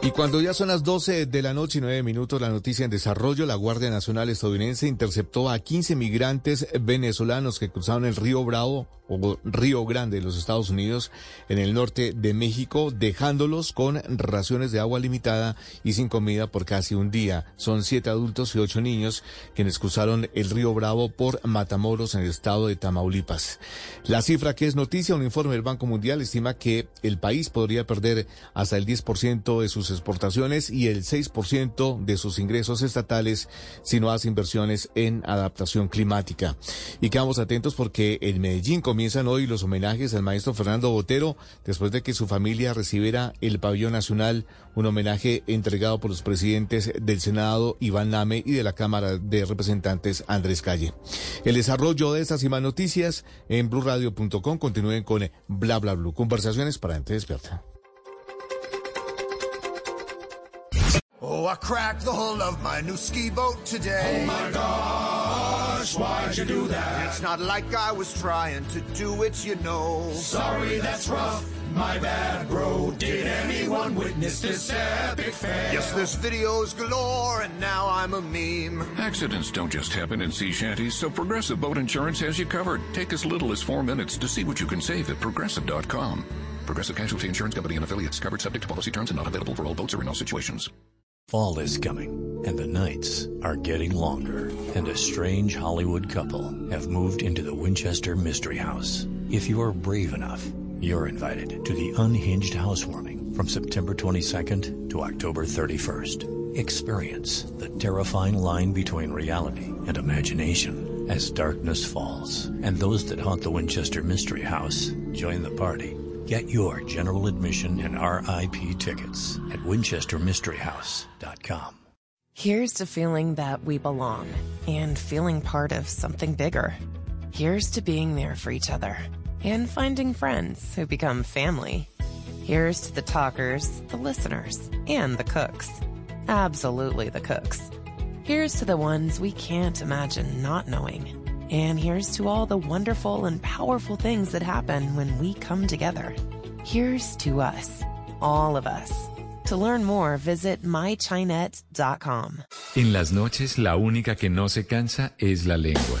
Y cuando ya son las 12 de la noche y 9 minutos, la noticia en desarrollo, la Guardia Nacional estadounidense interceptó a 15 migrantes venezolanos que cruzaron el río Bravo o Río Grande de los Estados Unidos en el norte de México, dejándolos con raciones de agua limitada y sin comida por casi un día. Son siete adultos y ocho niños quienes cruzaron el río Bravo por Matamoros en el estado de Tamaulipas. La cifra que es noticia, un informe del Banco Mundial estima que el país podría perder hasta el 10% de sus exportaciones y el 6% de sus ingresos estatales si no hace inversiones en adaptación climática. Y quedamos atentos porque en Medellín comienzan hoy los homenajes al maestro Fernando Botero después de que su familia recibiera el pabellón nacional, un homenaje entregado por los presidentes del Senado Iván Name y de la Cámara de Representantes Andrés Calle. El desarrollo de estas y más noticias en blurradio.com continúen con bla bla bla. Conversaciones para gente despierta. Oh, I cracked the hull of my new ski boat today. Oh my gosh, why'd you do that? It's not like I was trying to do it, you know. Sorry, that's rough. My bad, bro. Did anyone witness this epic fail? Yes, there's videos galore, and now I'm a meme. Accidents don't just happen in sea shanties, so Progressive Boat Insurance has you covered. Take as little as four minutes to see what you can save at progressive.com. Progressive Casualty Insurance Company and affiliates covered subject to policy terms and not available for all boats or in all situations. Fall is coming, and the nights are getting longer, and a strange Hollywood couple have moved into the Winchester Mystery House. If you're brave enough, you're invited to the Unhinged Housewarming from September 22nd to October 31st. Experience the terrifying line between reality and imagination as darkness falls, and those that haunt the Winchester Mystery House join the party. Get your general admission and RIP tickets at winchestermysteryhouse.com. Here's to feeling that we belong and feeling part of something bigger. Here's to being there for each other and finding friends who become family. Here's to the talkers, the listeners, and the cooks. Absolutely the cooks. Here's to the ones we can't imagine not knowing. And here's to all the wonderful and powerful things that happen when we come together. Here's to us, all of us. To learn more, visit mychinet.com. En las noches, la única que no se cansa es la lengua.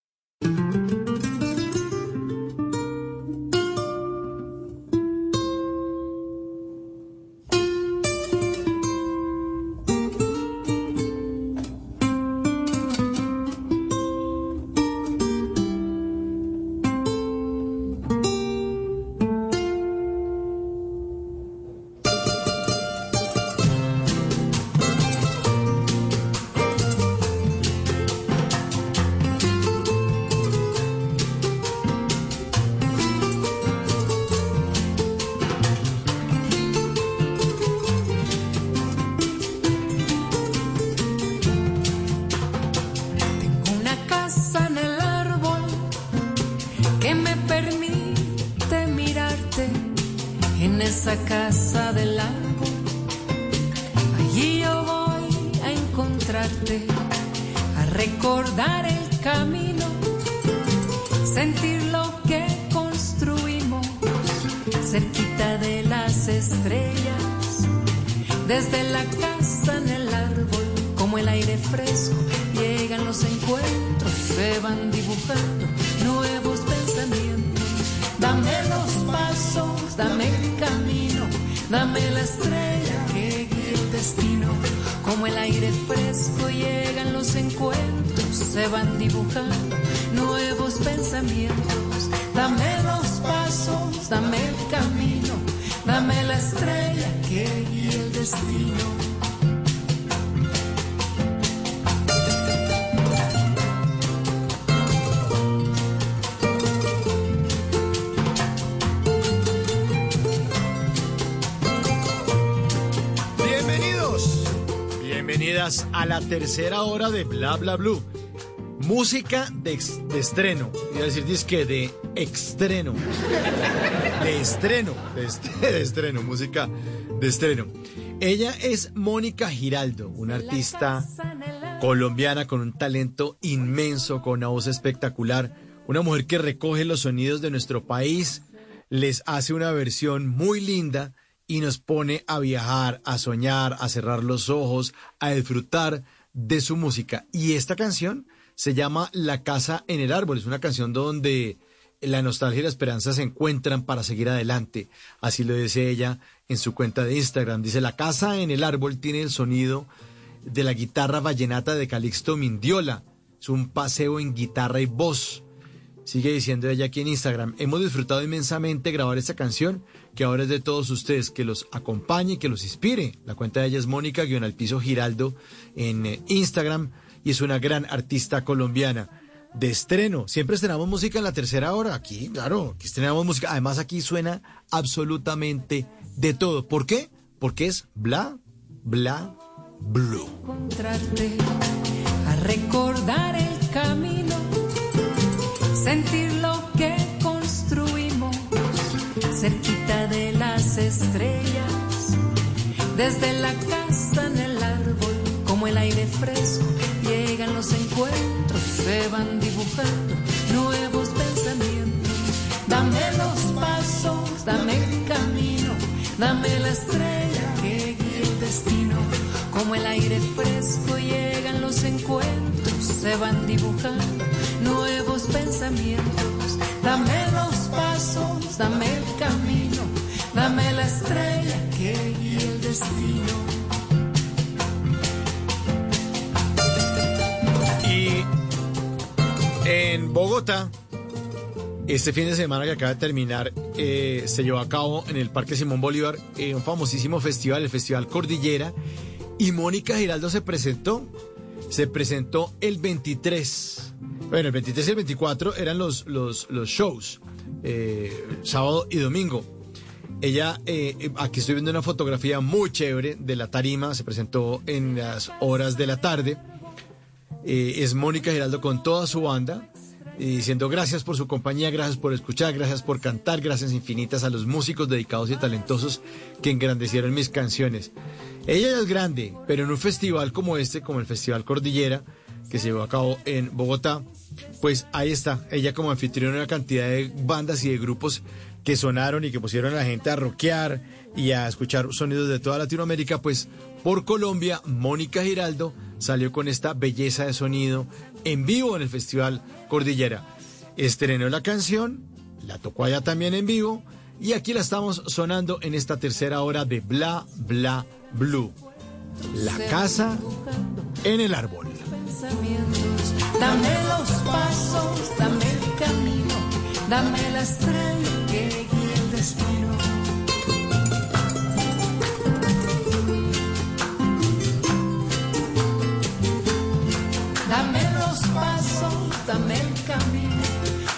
Tercera hora de Bla Bla Blue. Música de, estreno, iba a decir de estreno, de estreno, de, est- de estreno, música de estreno. Ella es Mónica Giraldo, una artista colombiana con un talento inmenso, con una voz espectacular, una mujer que recoge los sonidos de nuestro país, les hace una versión muy linda y nos pone a viajar, a soñar, a cerrar los ojos, a disfrutar de su música. Y esta canción se llama La casa en el árbol, es una canción donde la nostalgia y la esperanza se encuentran para seguir adelante. Así lo dice ella en su cuenta de Instagram. Dice, la casa en el árbol tiene el sonido de la guitarra vallenata de Calixto Mindiola. Es un paseo en guitarra y voz. Sigue diciendo ella aquí en Instagram, hemos disfrutado inmensamente grabar esta canción que ahora es de todos ustedes, que los acompañe, que los inspire. La cuenta de ella es Mónica guion al piso Giraldo en eh, Instagram y es una gran artista colombiana de estreno. Siempre estrenamos música en la tercera hora. Aquí, claro, aquí estrenamos música. Además aquí suena absolutamente de todo. ¿Por qué? Porque es bla, bla, blue. encontrarte, a recordar el camino, sentir lo que cerquita de las estrellas, desde la casa en el árbol, como el aire fresco, llegan los encuentros, se van dibujando nuevos pensamientos. Dame los pasos, dame el camino, dame la estrella que guía el destino. Como el aire fresco llegan los encuentros, se van dibujando nuevos pensamientos. Dame los pasos, dame el camino, dame la estrella que guía el destino. Y en Bogotá, este fin de semana que acaba de terminar, eh, se llevó a cabo en el Parque Simón Bolívar eh, un famosísimo festival, el Festival Cordillera, y Mónica Giraldo se presentó. Se presentó el 23. Bueno, el 23 y el 24 eran los, los, los shows, eh, sábado y domingo. Ella, eh, aquí estoy viendo una fotografía muy chévere de la tarima, se presentó en las horas de la tarde. Eh, es Mónica Giraldo con toda su banda, diciendo gracias por su compañía, gracias por escuchar, gracias por cantar, gracias infinitas a los músicos dedicados y talentosos que engrandecieron mis canciones. Ella es grande, pero en un festival como este, como el Festival Cordillera, que se llevó a cabo en Bogotá, pues ahí está, ella como anfitriona de una cantidad de bandas y de grupos que sonaron y que pusieron a la gente a rockear y a escuchar sonidos de toda Latinoamérica, pues por Colombia, Mónica Giraldo salió con esta belleza de sonido en vivo en el Festival Cordillera. Estrenó la canción, la tocó allá también en vivo y aquí la estamos sonando en esta tercera hora de Bla Bla Blue. La casa en el árbol. Dame los pasos, dame el camino, dame la estrella que guía el destino. Dame los pasos, dame el camino,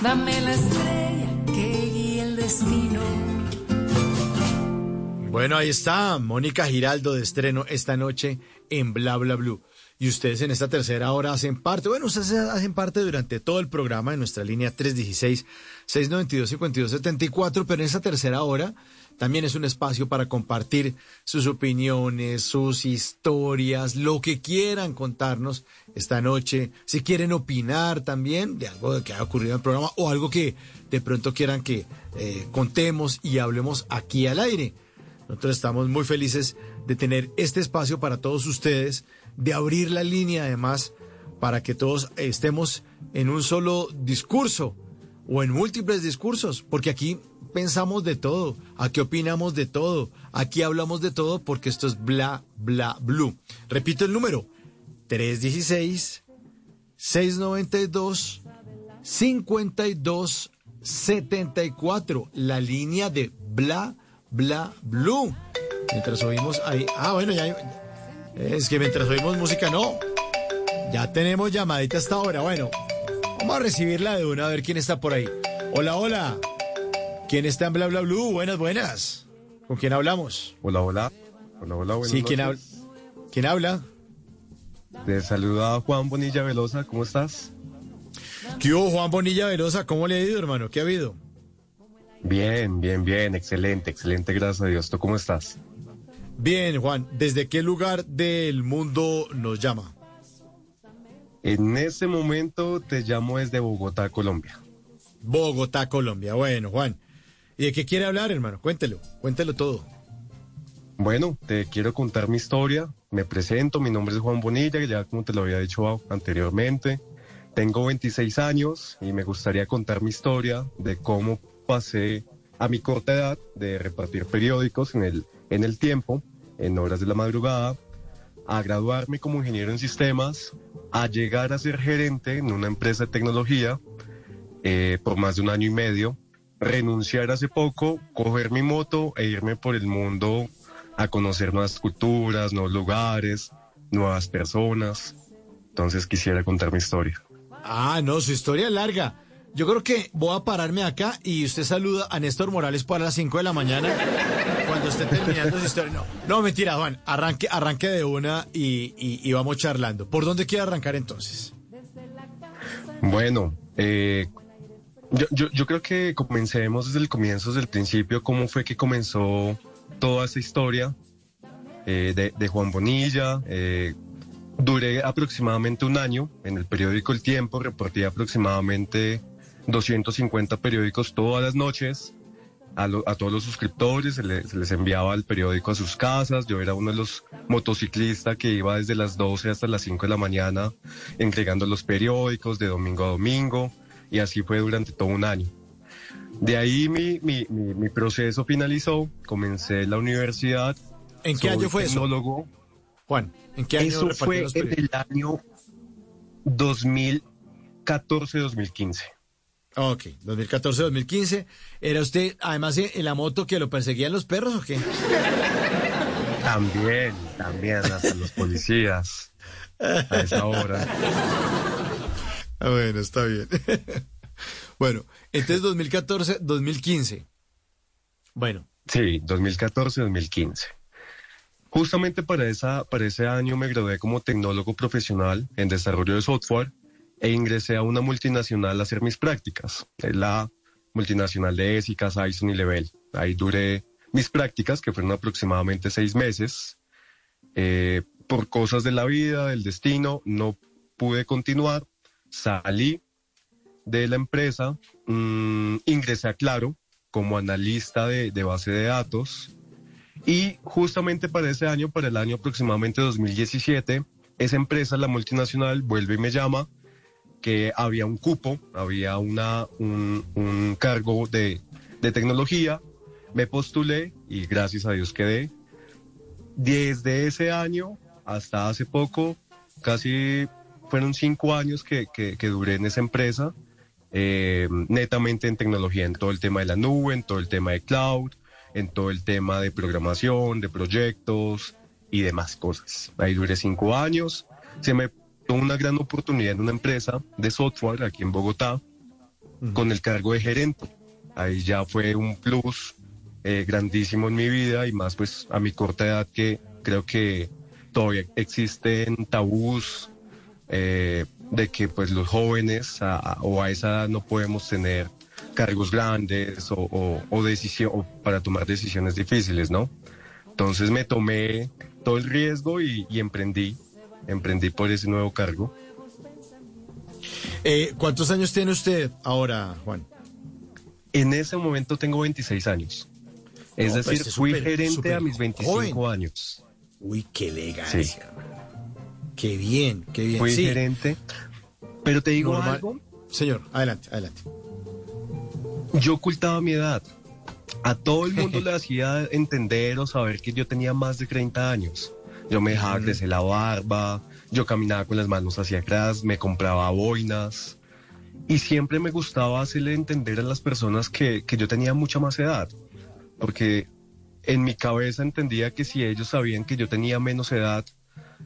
dame la estrella que guía el destino. Bueno, ahí está Mónica Giraldo de estreno esta noche en Bla Bla Blue. Y ustedes en esta tercera hora hacen parte, bueno, ustedes hacen parte durante todo el programa en nuestra línea 316-692-5274, pero en esta tercera hora también es un espacio para compartir sus opiniones, sus historias, lo que quieran contarnos esta noche. Si quieren opinar también de algo que ha ocurrido en el programa o algo que de pronto quieran que eh, contemos y hablemos aquí al aire. Nosotros estamos muy felices de tener este espacio para todos ustedes, de abrir la línea además para que todos estemos en un solo discurso o en múltiples discursos, porque aquí pensamos de todo, aquí opinamos de todo, aquí hablamos de todo, porque esto es bla, bla, blue. Repito el número, 316-692-5274, la línea de bla, bla, blue. Mientras oímos ahí, ah, bueno, ya, es que mientras oímos música, no, ya tenemos llamadita hasta ahora, bueno. Vamos a recibirla de una, a ver quién está por ahí. Hola, hola. ¿Quién está en Bla Bla Blue? Buenas, buenas. ¿Con quién hablamos? Hola, hola. Hola, hola, buenas Sí, ¿quién, habla? ¿quién habla? Te saluda Juan Bonilla Velosa, ¿cómo estás? ¿Qué hubo, Juan Bonilla Velosa? ¿Cómo le ha ido, hermano? ¿Qué ha habido? Bien, bien, bien, excelente, excelente, gracias a Dios. ¿Tú cómo estás? Bien, Juan. ¿Desde qué lugar del mundo nos llama? En este momento te llamo desde Bogotá, Colombia. Bogotá, Colombia. Bueno, Juan. ¿Y de qué quiere hablar, hermano? Cuéntelo, cuéntelo todo. Bueno, te quiero contar mi historia. Me presento, mi nombre es Juan Bonilla, ya como te lo había dicho anteriormente. Tengo 26 años y me gustaría contar mi historia de cómo pasé a mi corta edad de repartir periódicos en el, en el tiempo, en horas de la madrugada, a graduarme como ingeniero en sistemas, a llegar a ser gerente en una empresa de tecnología eh, por más de un año y medio, renunciar hace poco, coger mi moto e irme por el mundo a conocer nuevas culturas, nuevos lugares, nuevas personas. Entonces quisiera contar mi historia. Ah, no, su historia es larga. Yo creo que voy a pararme acá y usted saluda a Néstor Morales para las 5 de la mañana cuando esté terminando su historia. No, no mentira, Juan. Arranque, arranque de una y, vamos charlando. ¿Por dónde quiere arrancar entonces? Bueno, eh, yo, yo, creo que comencemos desde el comienzo, desde el principio, cómo fue que comenzó toda esa historia eh, de, de Juan Bonilla. Eh, duré aproximadamente un año en el periódico El Tiempo, reporté aproximadamente 250 periódicos todas las noches. A, lo- a todos los suscriptores se, le- se les enviaba el periódico a sus casas. Yo era uno de los motociclistas que iba desde las 12 hasta las 5 de la mañana entregando los periódicos de domingo a domingo y así fue durante todo un año. De ahí mi, mi, mi- mi proceso finalizó, comencé la universidad. ¿En qué año fue eso? tecnólogo. Juan, ¿en qué año Eso fue los en el año 2014-2015. Ok, 2014-2015. ¿Era usted, además, en la moto que lo perseguían los perros o qué? También, también, hasta los policías a esa hora. Ah, bueno, está bien. bueno, entonces 2014-2015. Bueno. Sí, 2014-2015. Justamente para, esa, para ese año me gradué como tecnólogo profesional en desarrollo de software e ingresé a una multinacional a hacer mis prácticas. Es la multinacional de ESICAS, Ison y Level. Ahí duré mis prácticas, que fueron aproximadamente seis meses. Eh, por cosas de la vida, del destino, no pude continuar. Salí de la empresa, mm, ingresé a Claro como analista de, de base de datos y justamente para ese año, para el año aproximadamente 2017, esa empresa, la multinacional, vuelve y me llama que había un cupo, había una, un, un cargo de, de tecnología, me postulé y gracias a Dios quedé. Desde ese año hasta hace poco, casi fueron cinco años que, que- que duré en esa empresa, eh, netamente en tecnología, en todo el tema de la nube, en todo el tema de cloud, en todo el tema de programación, de proyectos y demás cosas. Ahí duré cinco años, se me una gran oportunidad en una empresa de software aquí en Bogotá con el cargo de gerente. Ahí ya fue un plus eh, grandísimo en mi vida y más pues a mi corta edad que creo que todavía existen tabús eh, de que pues los jóvenes a- a- o a esa edad no podemos tener cargos grandes o, o, o decisión, o para tomar decisiones difíciles, ¿no? Entonces me tomé todo el riesgo y, y emprendí, emprendí por ese nuevo cargo. Eh, ¿Cuántos años tiene usted ahora, Juan? En ese momento tengo 26 años. Es No, pues, decir, fui gerente a mis 25 joven. años. Uy, qué elegancia. Qué bien, qué bien. Fui Sí, gerente. Pero te digo normal. algo, Señor, adelante, adelante. yo ocultaba mi edad. A todo el mundo le hacía entender o saber que yo tenía más de 30 años. Yo me dejaba crecer la barba, yo caminaba con las manos hacia atrás, me compraba boinas. Y siempre me gustaba hacerle entender a las personas que, que yo tenía mucha más edad. Porque en mi cabeza entendía que si ellos sabían que yo tenía menos edad,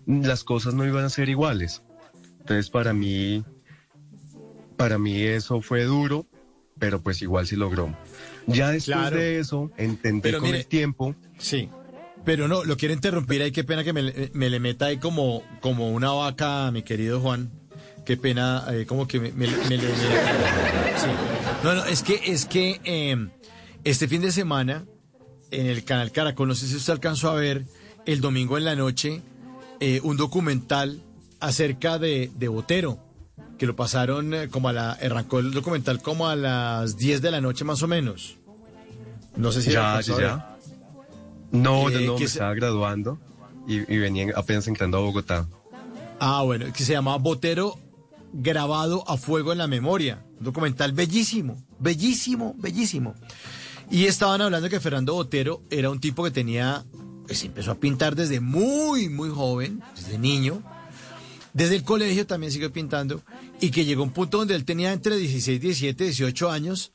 las cosas no iban a ser iguales. Entonces para mí, para mí eso fue duro, pero pues igual se logró. Ya después Claro. de eso, entendí Pero con mire- el tiempo. Sí. Pero no, lo quiero interrumpir ahí, qué pena que me, le- me le meta ahí como, como una vaca, mi querido Juan. Qué pena, eh, como que me, me- me le- sí. No, no, es que, es que eh, este fin de semana, en el canal Caracol, no sé si usted alcanzó a ver, el domingo en la noche, eh, un documental acerca de, de Botero, que lo pasaron eh, como a la, arrancó el documental como a las 10 de la noche más o menos. No sé si ya, ya. No, Eh, no, no, que me se- estaba graduando y, y venía apenas entrando a Bogotá. Ah, bueno, que se llama Botero grabado a fuego en la memoria. Un documental bellísimo, bellísimo, bellísimo. Y estaban hablando que Fernando Botero era un tipo que tenía, pues empezó a pintar desde muy, muy joven, desde niño. Desde el colegio también siguió pintando y que llegó a un punto donde él tenía entre 16, 17, 18 años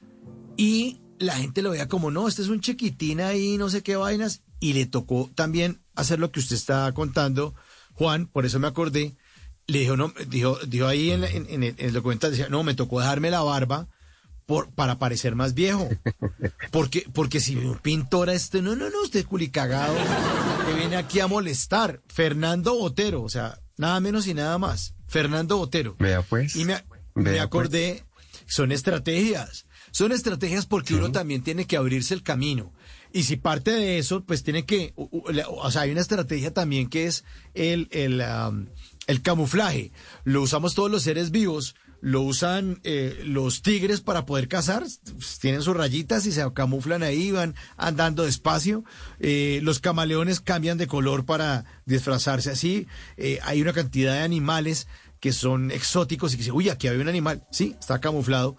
y la gente lo veía como, no, este es un chiquitín ahí, no sé qué vainas. Y le tocó también hacer lo que usted está contando, Juan, por eso me acordé. Le dijo, no, dijo, dijo ahí en, en- en el, en el documental, decía, no, me tocó dejarme la barba por, para parecer más viejo. Porque, porque si un pintor a este, no, no, no, usted culicagado, que viene aquí a molestar. Fernando Botero, o sea, nada menos y nada más. Fernando Botero. Vea pues. Y me, me pues. acordé, son estrategias. Son estrategias porque uno también tiene que abrirse el camino. Y si parte de eso, pues tiene que, o sea, hay una estrategia también que es el, el, el camuflaje. Lo usamos todos los seres vivos, lo usan eh, los tigres para poder cazar, tienen sus rayitas y se camuflan ahí, van andando despacio. Eh, los camaleones cambian de color para disfrazarse así. Eh, hay una cantidad de animales que son exóticos y que dicen, uy, aquí había un animal, sí, está camuflado.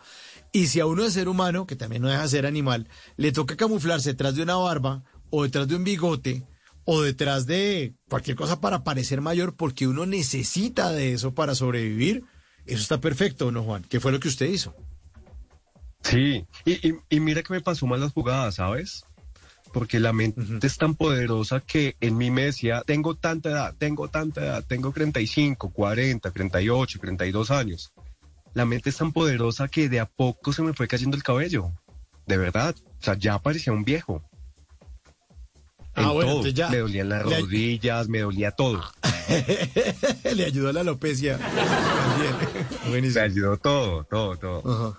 Y si a uno de ser humano, que también no deja de ser animal, le toca camuflarse detrás de una barba o detrás de un bigote o detrás de cualquier cosa para parecer mayor porque uno necesita de eso para sobrevivir, eso está perfecto, ¿no, Juan? ¿Qué fue lo que usted hizo? Sí, y, y- y mira que me pasó mal las jugadas, ¿sabes? Porque la mente es tan poderosa que en mí me decía, tengo tanta edad, tengo tanta edad, tengo 35, 40, 38, 32 años. La mente es tan poderosa que de a poco se me fue cayendo el cabello. De verdad. O sea, ya parecía un viejo. En Ah, bueno, todo. ya- Me dolían las le- rodillas, me dolía todo. Le ayudó la alopecia. También. Me ayudó todo, todo, todo.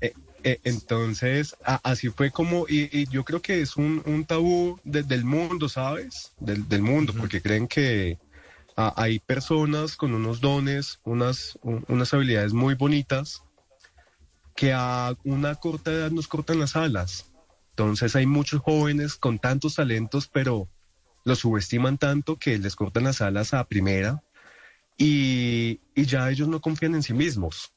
Eh, eh, entonces, a- así fue como, y, y yo creo que es un, un tabú de- del mundo, ¿sabes? Del, del mundo, porque creen que ah, hay personas con unos dones, unas, un- unas habilidades muy bonitas, que a una corta edad nos cortan las alas. Entonces hay muchos jóvenes con tantos talentos, pero los subestiman tanto que les cortan las alas a primera y, y ya ellos no confían en sí mismos.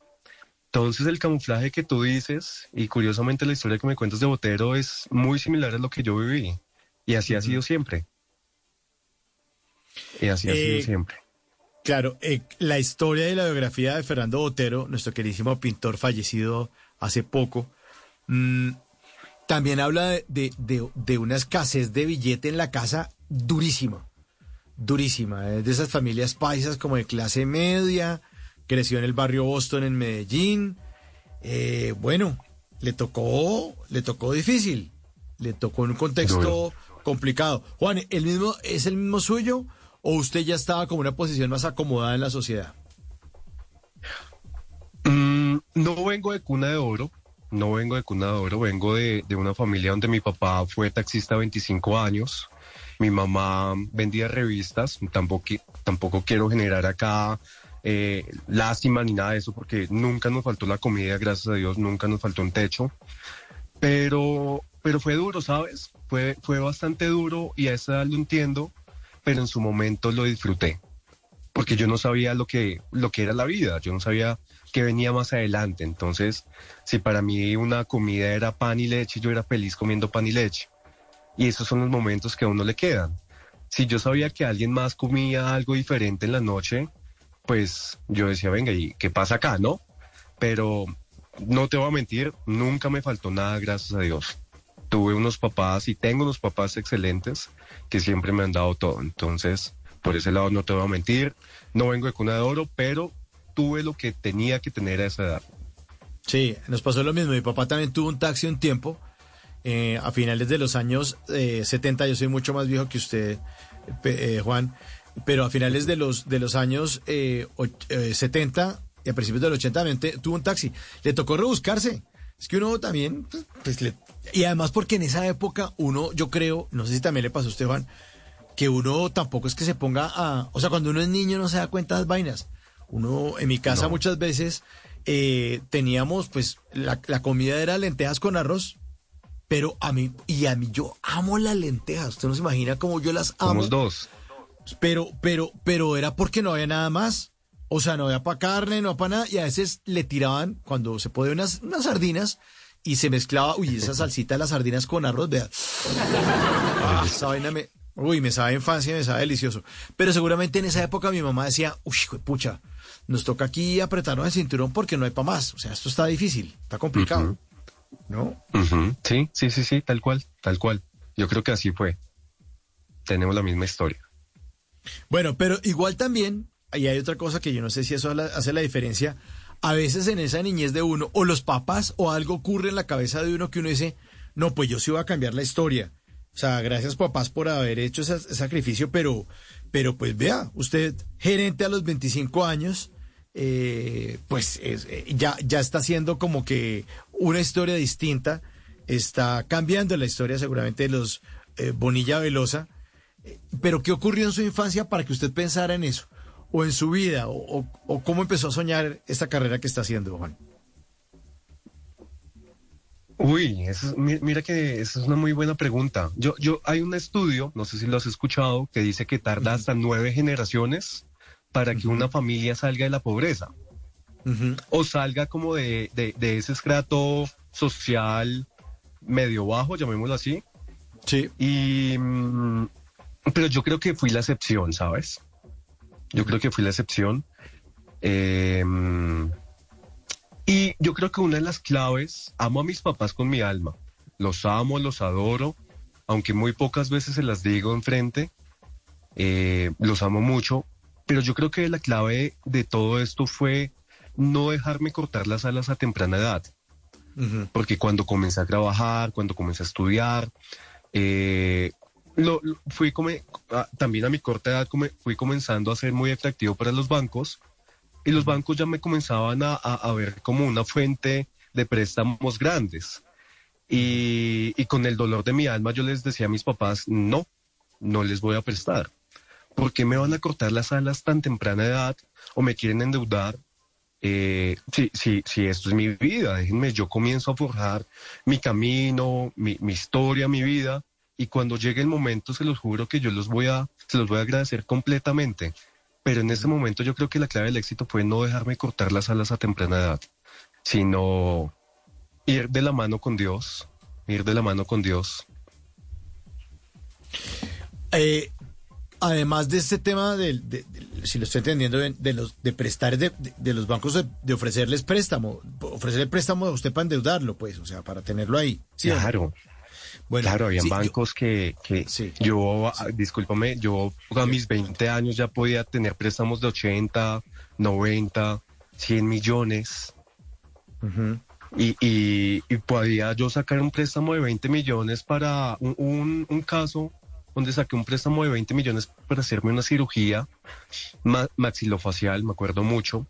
Entonces el camuflaje que tú dices, y curiosamente la historia que me cuentas de Botero es muy similar a lo que yo viví. Y así ha sido siempre. Y así ha sido Eh, siempre. Claro, eh, la historia y la biografía de Fernando Botero, nuestro queridísimo pintor fallecido hace poco, mm, también habla de, de- de- de una escasez de billete en la casa durísima, durísima. Es de esas familias paisas como de clase media, creció en el barrio Boston en Medellín. Eh, bueno, le tocó, le tocó difícil, le tocó en un contexto complicado. Juan, ¿el mismo, ¿es el mismo suyo o usted ya estaba como una posición más acomodada en la sociedad? Mm, no vengo de cuna de oro, no vengo de cuna de oro, vengo de, de una familia donde mi papá fue taxista 25 años, mi mamá vendía revistas, tampoco, tampoco quiero generar acá eh, lástima ni nada de eso, porque nunca nos faltó la comida, gracias a Dios, nunca nos faltó un techo, pero, pero fue duro, ¿sabes? Fue, fue bastante duro y a esa edad lo entiendo, pero en su momento lo disfruté, porque yo no sabía lo que, lo que era la vida, yo no sabía que venía más adelante, entonces, si para mí una comida era pan y leche, yo era feliz comiendo pan y leche. Y esos son los momentos que a uno le quedan. Si yo sabía que alguien más comía algo diferente en la noche, pues yo decía, venga, ¿y qué pasa acá, no? Pero no te voy a mentir, nunca me faltó nada, gracias a Dios. Tuve unos papás y tengo unos papás excelentes que siempre me han dado todo. Entonces, por ese lado no te voy a mentir, no vengo de cuna de oro, pero tuve lo que tenía que tener a esa edad. Sí, nos pasó lo mismo. Mi papá también tuvo un taxi un tiempo. eh, a finales de los años eh, 70, yo soy mucho más viejo que usted, eh, Juan, pero a finales de los, de los años eh, och- eh, 70 y a principios del 80 también te- tuvo un taxi. Le tocó rebuscarse. Es que uno también, pues, pues, le- y además porque en esa época uno, yo creo, no sé si también le pasó a usted, Juan, que uno tampoco es que se ponga a, o sea, cuando uno es niño no se da cuenta de las vainas. Uno, en mi casa muchas veces eh, teníamos, pues, la, la comida era lentejas con arroz, pero a mí, y a mí yo amo las lentejas, usted no se imagina cómo yo las amo. Somos dos. Pero, pero, pero era porque no había nada más. O sea, no había para carne, no para nada. Y a veces le tiraban, cuando se podía, unas, unas sardinas y se mezclaba, uy, esa salsita de las sardinas con arroz, vea. Ah, esa vaina me, uy, me sabe infancia, me sabe delicioso. Pero seguramente en esa época mi mamá decía, uy, pucha, nos toca aquí apretarnos el cinturón porque no hay para más. O sea, esto está difícil, está complicado. ¿No? Sí, sí, sí, sí, tal cual, tal cual. Yo creo que así fue. Tenemos la misma historia. Bueno, pero igual también, y hay otra cosa que yo no sé si eso hace la diferencia, a veces en esa niñez de uno, o los papás, o algo ocurre en la cabeza de uno que uno dice, no, pues yo sí voy a cambiar la historia. O sea, gracias papás por haber hecho ese, sacrificio, pero, pero pues vea, usted gerente a los 25 años, eh, pues es- eh, ya, ya está haciendo como que una historia distinta, está cambiando la historia seguramente de los eh, Bonilla Velosa. Pero ¿qué ocurrió en su infancia para que usted pensara en eso? ¿O en su vida? ¿O, cómo empezó a soñar esta carrera que está haciendo, Juan? Uy, eso es- mi- mira que esa es una muy buena pregunta. Yo, yo, hay un estudio, no sé si lo has escuchado, que dice que tarda hasta nueve generaciones para que una familia salga de la pobreza o salga como de, de, de ese estrato social medio bajo, llamémoslo así. Sí. Y, mm, pero yo creo que fui la excepción, ¿sabes? Yo creo que fui la excepción. Eh, y yo creo que una de las claves, amo a mis papás con mi alma. Los amo, los adoro, aunque muy pocas veces se las digo enfrente. eh, los amo mucho, pero yo creo que la clave de todo esto fue no dejarme cortar las alas a temprana edad porque cuando comencé a trabajar, cuando comencé a estudiar, eh, lo, lo- fui también a mi corta edad come- fui comenzando a ser muy atractivo para los bancos y los bancos ya me comenzaban a, a- a ver como una fuente de préstamos grandes. Y, y con el dolor de mi alma yo les decía a mis papás, no, no les voy a prestar. ¿Por qué me van a cortar las alas tan temprana edad o me quieren endeudar? Eh, sí, sí, sí, esto es mi vida, déjenme, yo comienzo a forjar mi camino, mi, mi historia, mi vida, y cuando llegue el momento se los juro que yo los voy a, se los voy a agradecer completamente. Pero en ese momento yo creo que la clave del éxito fue no dejarme cortar las alas a temprana edad, sino ir de la mano con Dios, ir de la mano con Dios. Eh, además de este tema del, de- de- si lo estoy entendiendo de los de prestar de, los bancos de, ofrecerles préstamo, ofrecerle préstamo a usted para endeudarlo, pues, o sea, para tenerlo ahí. Claro. Bueno, claro, habían sí, yo- bancos que, que yo, ah, discúlpame, yo a mis 20 años ya podía tener préstamos de 80, 90, 100 millones. Y, y, y podía yo sacar un préstamo de 20 millones para un, un, un caso donde saqué un préstamo de 20 millones para hacerme una cirugía ma- maxilofacial, me acuerdo mucho.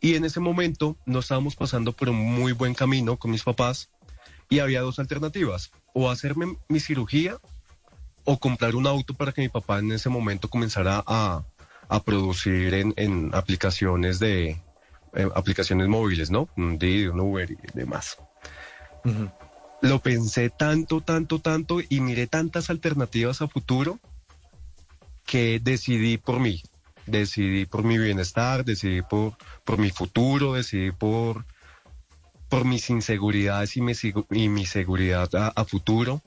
Y en ese momento no estábamos pasando por un muy buen camino con mis papás y había dos alternativas, o hacerme mi cirugía o comprar un auto para que mi papá en ese momento comenzara a, a producir en, en aplicaciones de eh, aplicaciones móviles, ¿no? Un Didi, un Uber y demás. Lo pensé tanto, tanto, tanto y miré tantas alternativas a futuro que decidí por mí. Decidí por mi bienestar, decidí por, por mi futuro, decidí por, por mis inseguridades y mi, y mi seguridad a, a futuro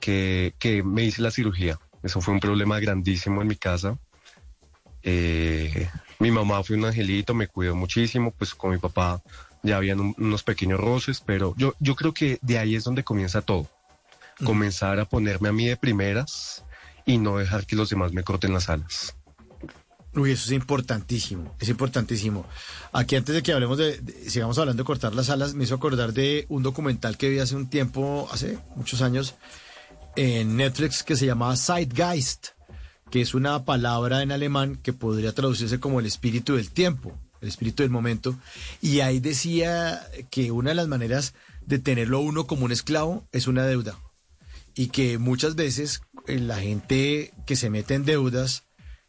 que, que me hice la cirugía. Eso fue un problema grandísimo en mi casa. Eh, mi mamá fue un angelito, me cuidó muchísimo, pues con mi papá ya habían un- unos pequeños roces, pero yo, yo creo que de ahí es donde comienza todo. Comenzar a ponerme a mí de primeras y no dejar que los demás me corten las alas. Uy, eso es importantísimo, es importantísimo. Aquí antes de que hablemos de, de- sigamos hablando de cortar las alas, me hizo acordar de un documental que vi hace un tiempo, hace muchos años, en Netflix que se llamaba Zeitgeist, que es una palabra en alemán que podría traducirse como el espíritu del tiempo, el espíritu del momento. Y ahí decía que una de las maneras de tenerlo uno como un esclavo es una deuda. Y que muchas veces eh, la gente que se mete en deudas,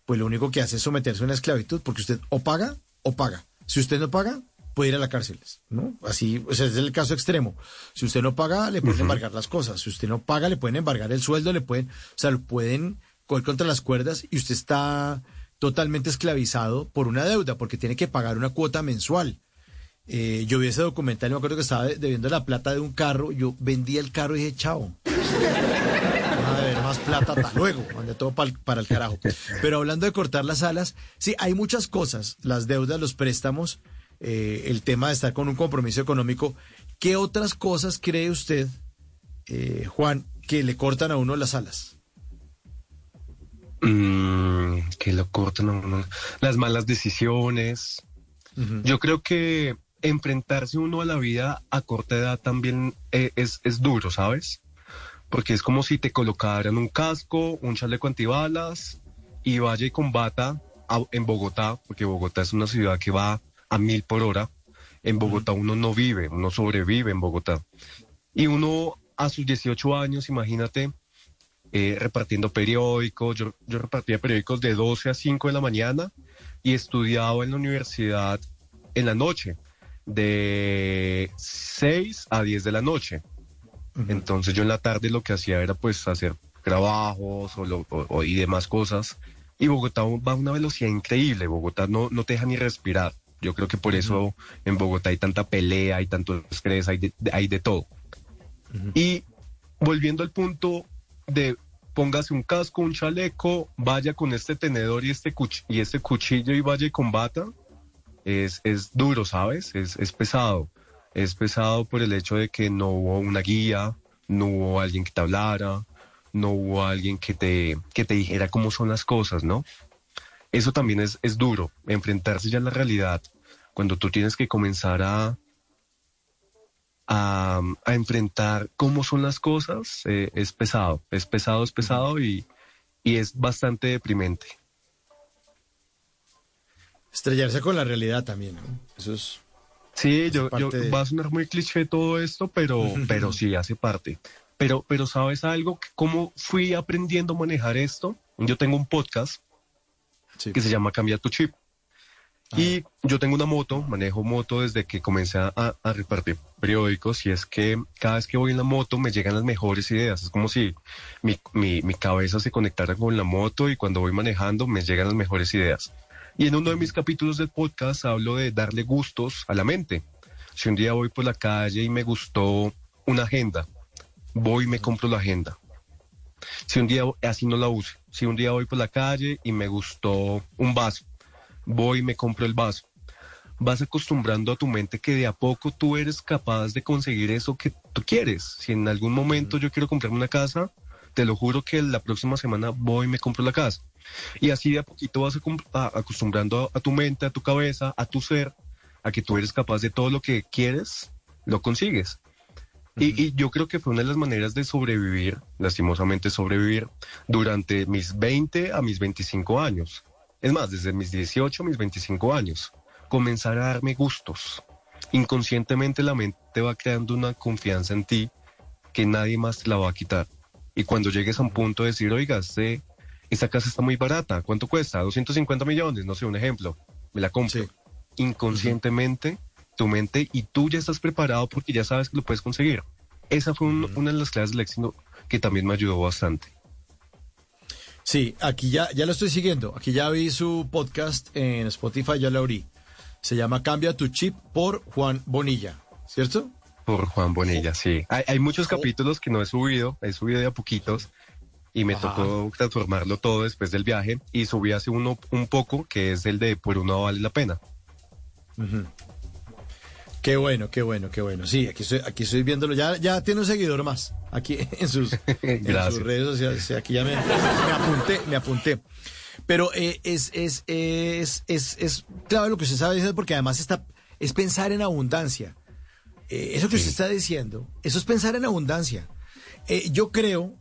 pues lo único que hace es someterse a una esclavitud, porque usted o paga o paga. Si usted no paga, puede ir a la cárcel, ¿no? Así, o sea, es el caso extremo. Si usted no paga, le pueden embargar las cosas. Si usted no paga, le pueden embargar el sueldo, le pueden, o sea, lo pueden coger contra las cuerdas y usted está totalmente esclavizado por una deuda, porque tiene que pagar una cuota mensual. Eh, yo vi ese documental y me acuerdo que estaba debiendo la plata de un carro, yo vendía el carro y dije, chao. Más plata hasta luego, mandé todo pa'l- para el carajo. Pero hablando de cortar las alas, sí, hay muchas cosas, las deudas, los préstamos, eh, el tema de estar con un compromiso económico. ¿Qué otras cosas cree usted, eh, Juan, que le cortan a uno las alas? Mm, que lo cortan a uno. Las malas decisiones. Yo creo que enfrentarse uno a la vida a corta edad también eh, es, es duro, ¿sabes? Porque es como si te colocaran un casco, un chaleco antibalas y vaya y combata a- en Bogotá, porque Bogotá es una ciudad que va a mil por hora. En Bogotá uno no vive, uno sobrevive en Bogotá. Y uno a sus 18 años, imagínate, eh, repartiendo periódicos. Yo, yo repartía periódicos de 12 a 5 de la mañana y estudiaba en la universidad en la noche, de 6 a 10 de la noche. Entonces yo en la tarde lo que hacía era pues hacer trabajos o, lo- o- o- y demás cosas. Y Bogotá va a una velocidad increíble. Bogotá no, no te deja ni respirar. Yo creo que por eso en Bogotá hay tanta pelea, hay tanto estrés, hay de, de- hay de todo. Y volviendo al punto de póngase un casco, un chaleco, vaya con este tenedor y este, cuch- y este cuchillo y vaya y combata, es, es duro, ¿sabes? Es, es pesado. Es pesado por el hecho de que no hubo una guía, no hubo alguien que te hablara, no hubo alguien que te, que te dijera cómo son las cosas, ¿no? Eso también es, es duro, enfrentarse ya a la realidad, cuando tú tienes que comenzar a, a, enfrentar cómo son las cosas, eh, es pesado, es pesado, es pesado y, y es bastante deprimente. Estrellarse con la realidad también, ¿no? Eso es... Sí, yo, yo- de- va a sonar muy cliché todo esto, pero, pero sí hace parte. Pero, pero sabes algo, cómo fui aprendiendo a manejar esto. Yo tengo un podcast que se llama Cambia tu chip. Y yo tengo una moto, manejo moto desde que comencé a, a repartir periódicos y es que cada vez que voy en la moto me llegan las mejores ideas. Es como si mi, mi, mi cabeza se conectara con la moto y cuando voy manejando me llegan las mejores ideas. Y en uno de mis capítulos del podcast hablo de darle gustos a la mente. Si un día voy por la calle y me gustó una agenda, voy y me compro la agenda. Si un día así no la use, si un día voy por la calle y me gustó un vaso, voy y me compro el vaso. Vas acostumbrando a tu mente que de a poco tú eres capaz de conseguir eso que tú quieres. Si en algún momento yo quiero comprarme una casa, te lo juro que la próxima semana voy y me compro la casa. Y así de a poquito vas acostumbrando a, a tu mente, a tu cabeza, a tu ser, a que tú eres capaz de todo lo que quieres, lo consigues. Y, y yo creo que fue una de las maneras de sobrevivir, lastimosamente sobrevivir, durante mis 20 a mis 25 años. Es más, desde mis 18 a mis 25 años. comenzar a darme gustos. Inconscientemente la mente va creando una confianza en ti que nadie más te la va a quitar. Y cuando llegues a un punto de decir, oiga, este, esta casa está muy barata, ¿cuánto cuesta? 250 millones, no sé, un ejemplo, me la compro. Inconscientemente, tu mente y tú ya estás preparado porque ya sabes que lo puedes conseguir. Esa fue un- una de las clases del éxito que también me ayudó bastante. Sí, aquí ya, ya lo estoy siguiendo. Aquí ya vi su podcast en Spotify, ya lo abrí. Se llama Cambia tu chip por Juan Bonilla, ¿cierto? Por Juan Bonilla, sí. Hay, hay muchos capítulos que no he subido, he subido de a poquitos y me Ajá. tocó transformarlo todo después del viaje y subí hace uno un poco que es el de por uno vale la pena. Ujú. Qué bueno, qué bueno, qué bueno. Sí, aquí estoy, aquí estoy viéndolo. Ya, ya tiene un seguidor más aquí en sus, en sus redes sociales. Aquí ya me, me apunté, me apunté. Pero eh, es, es, es, es, es clave lo que usted sabe porque además está, es pensar en abundancia. Eh, eso que usted está diciendo, eso es pensar en abundancia. Eh, yo creo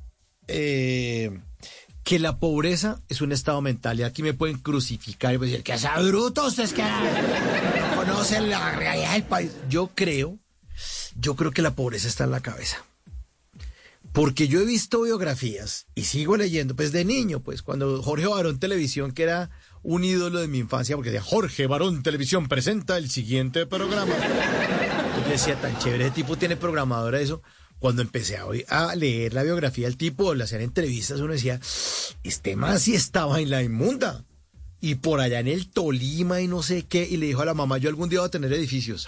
eh, que la pobreza es un estado mental y aquí me pueden crucificar y decir que es bruto, usted es que no conocen la realidad del país. Yo creo, yo creo que la pobreza está en la cabeza. Porque yo he visto biografías y sigo leyendo, pues de niño, pues cuando Jorge Barón Televisión, que era un ídolo de mi infancia, porque decía Jorge Barón Televisión presenta el siguiente programa. Yo decía, tan chévere, ese tipo tiene programadora eso. Cuando empecé a, a leer la biografía del tipo, o le hacer entrevistas, uno decía, este más sí estaba en la inmunda. Y por allá en el Tolima y no sé qué, y le dijo a la mamá, yo algún día voy a tener edificios.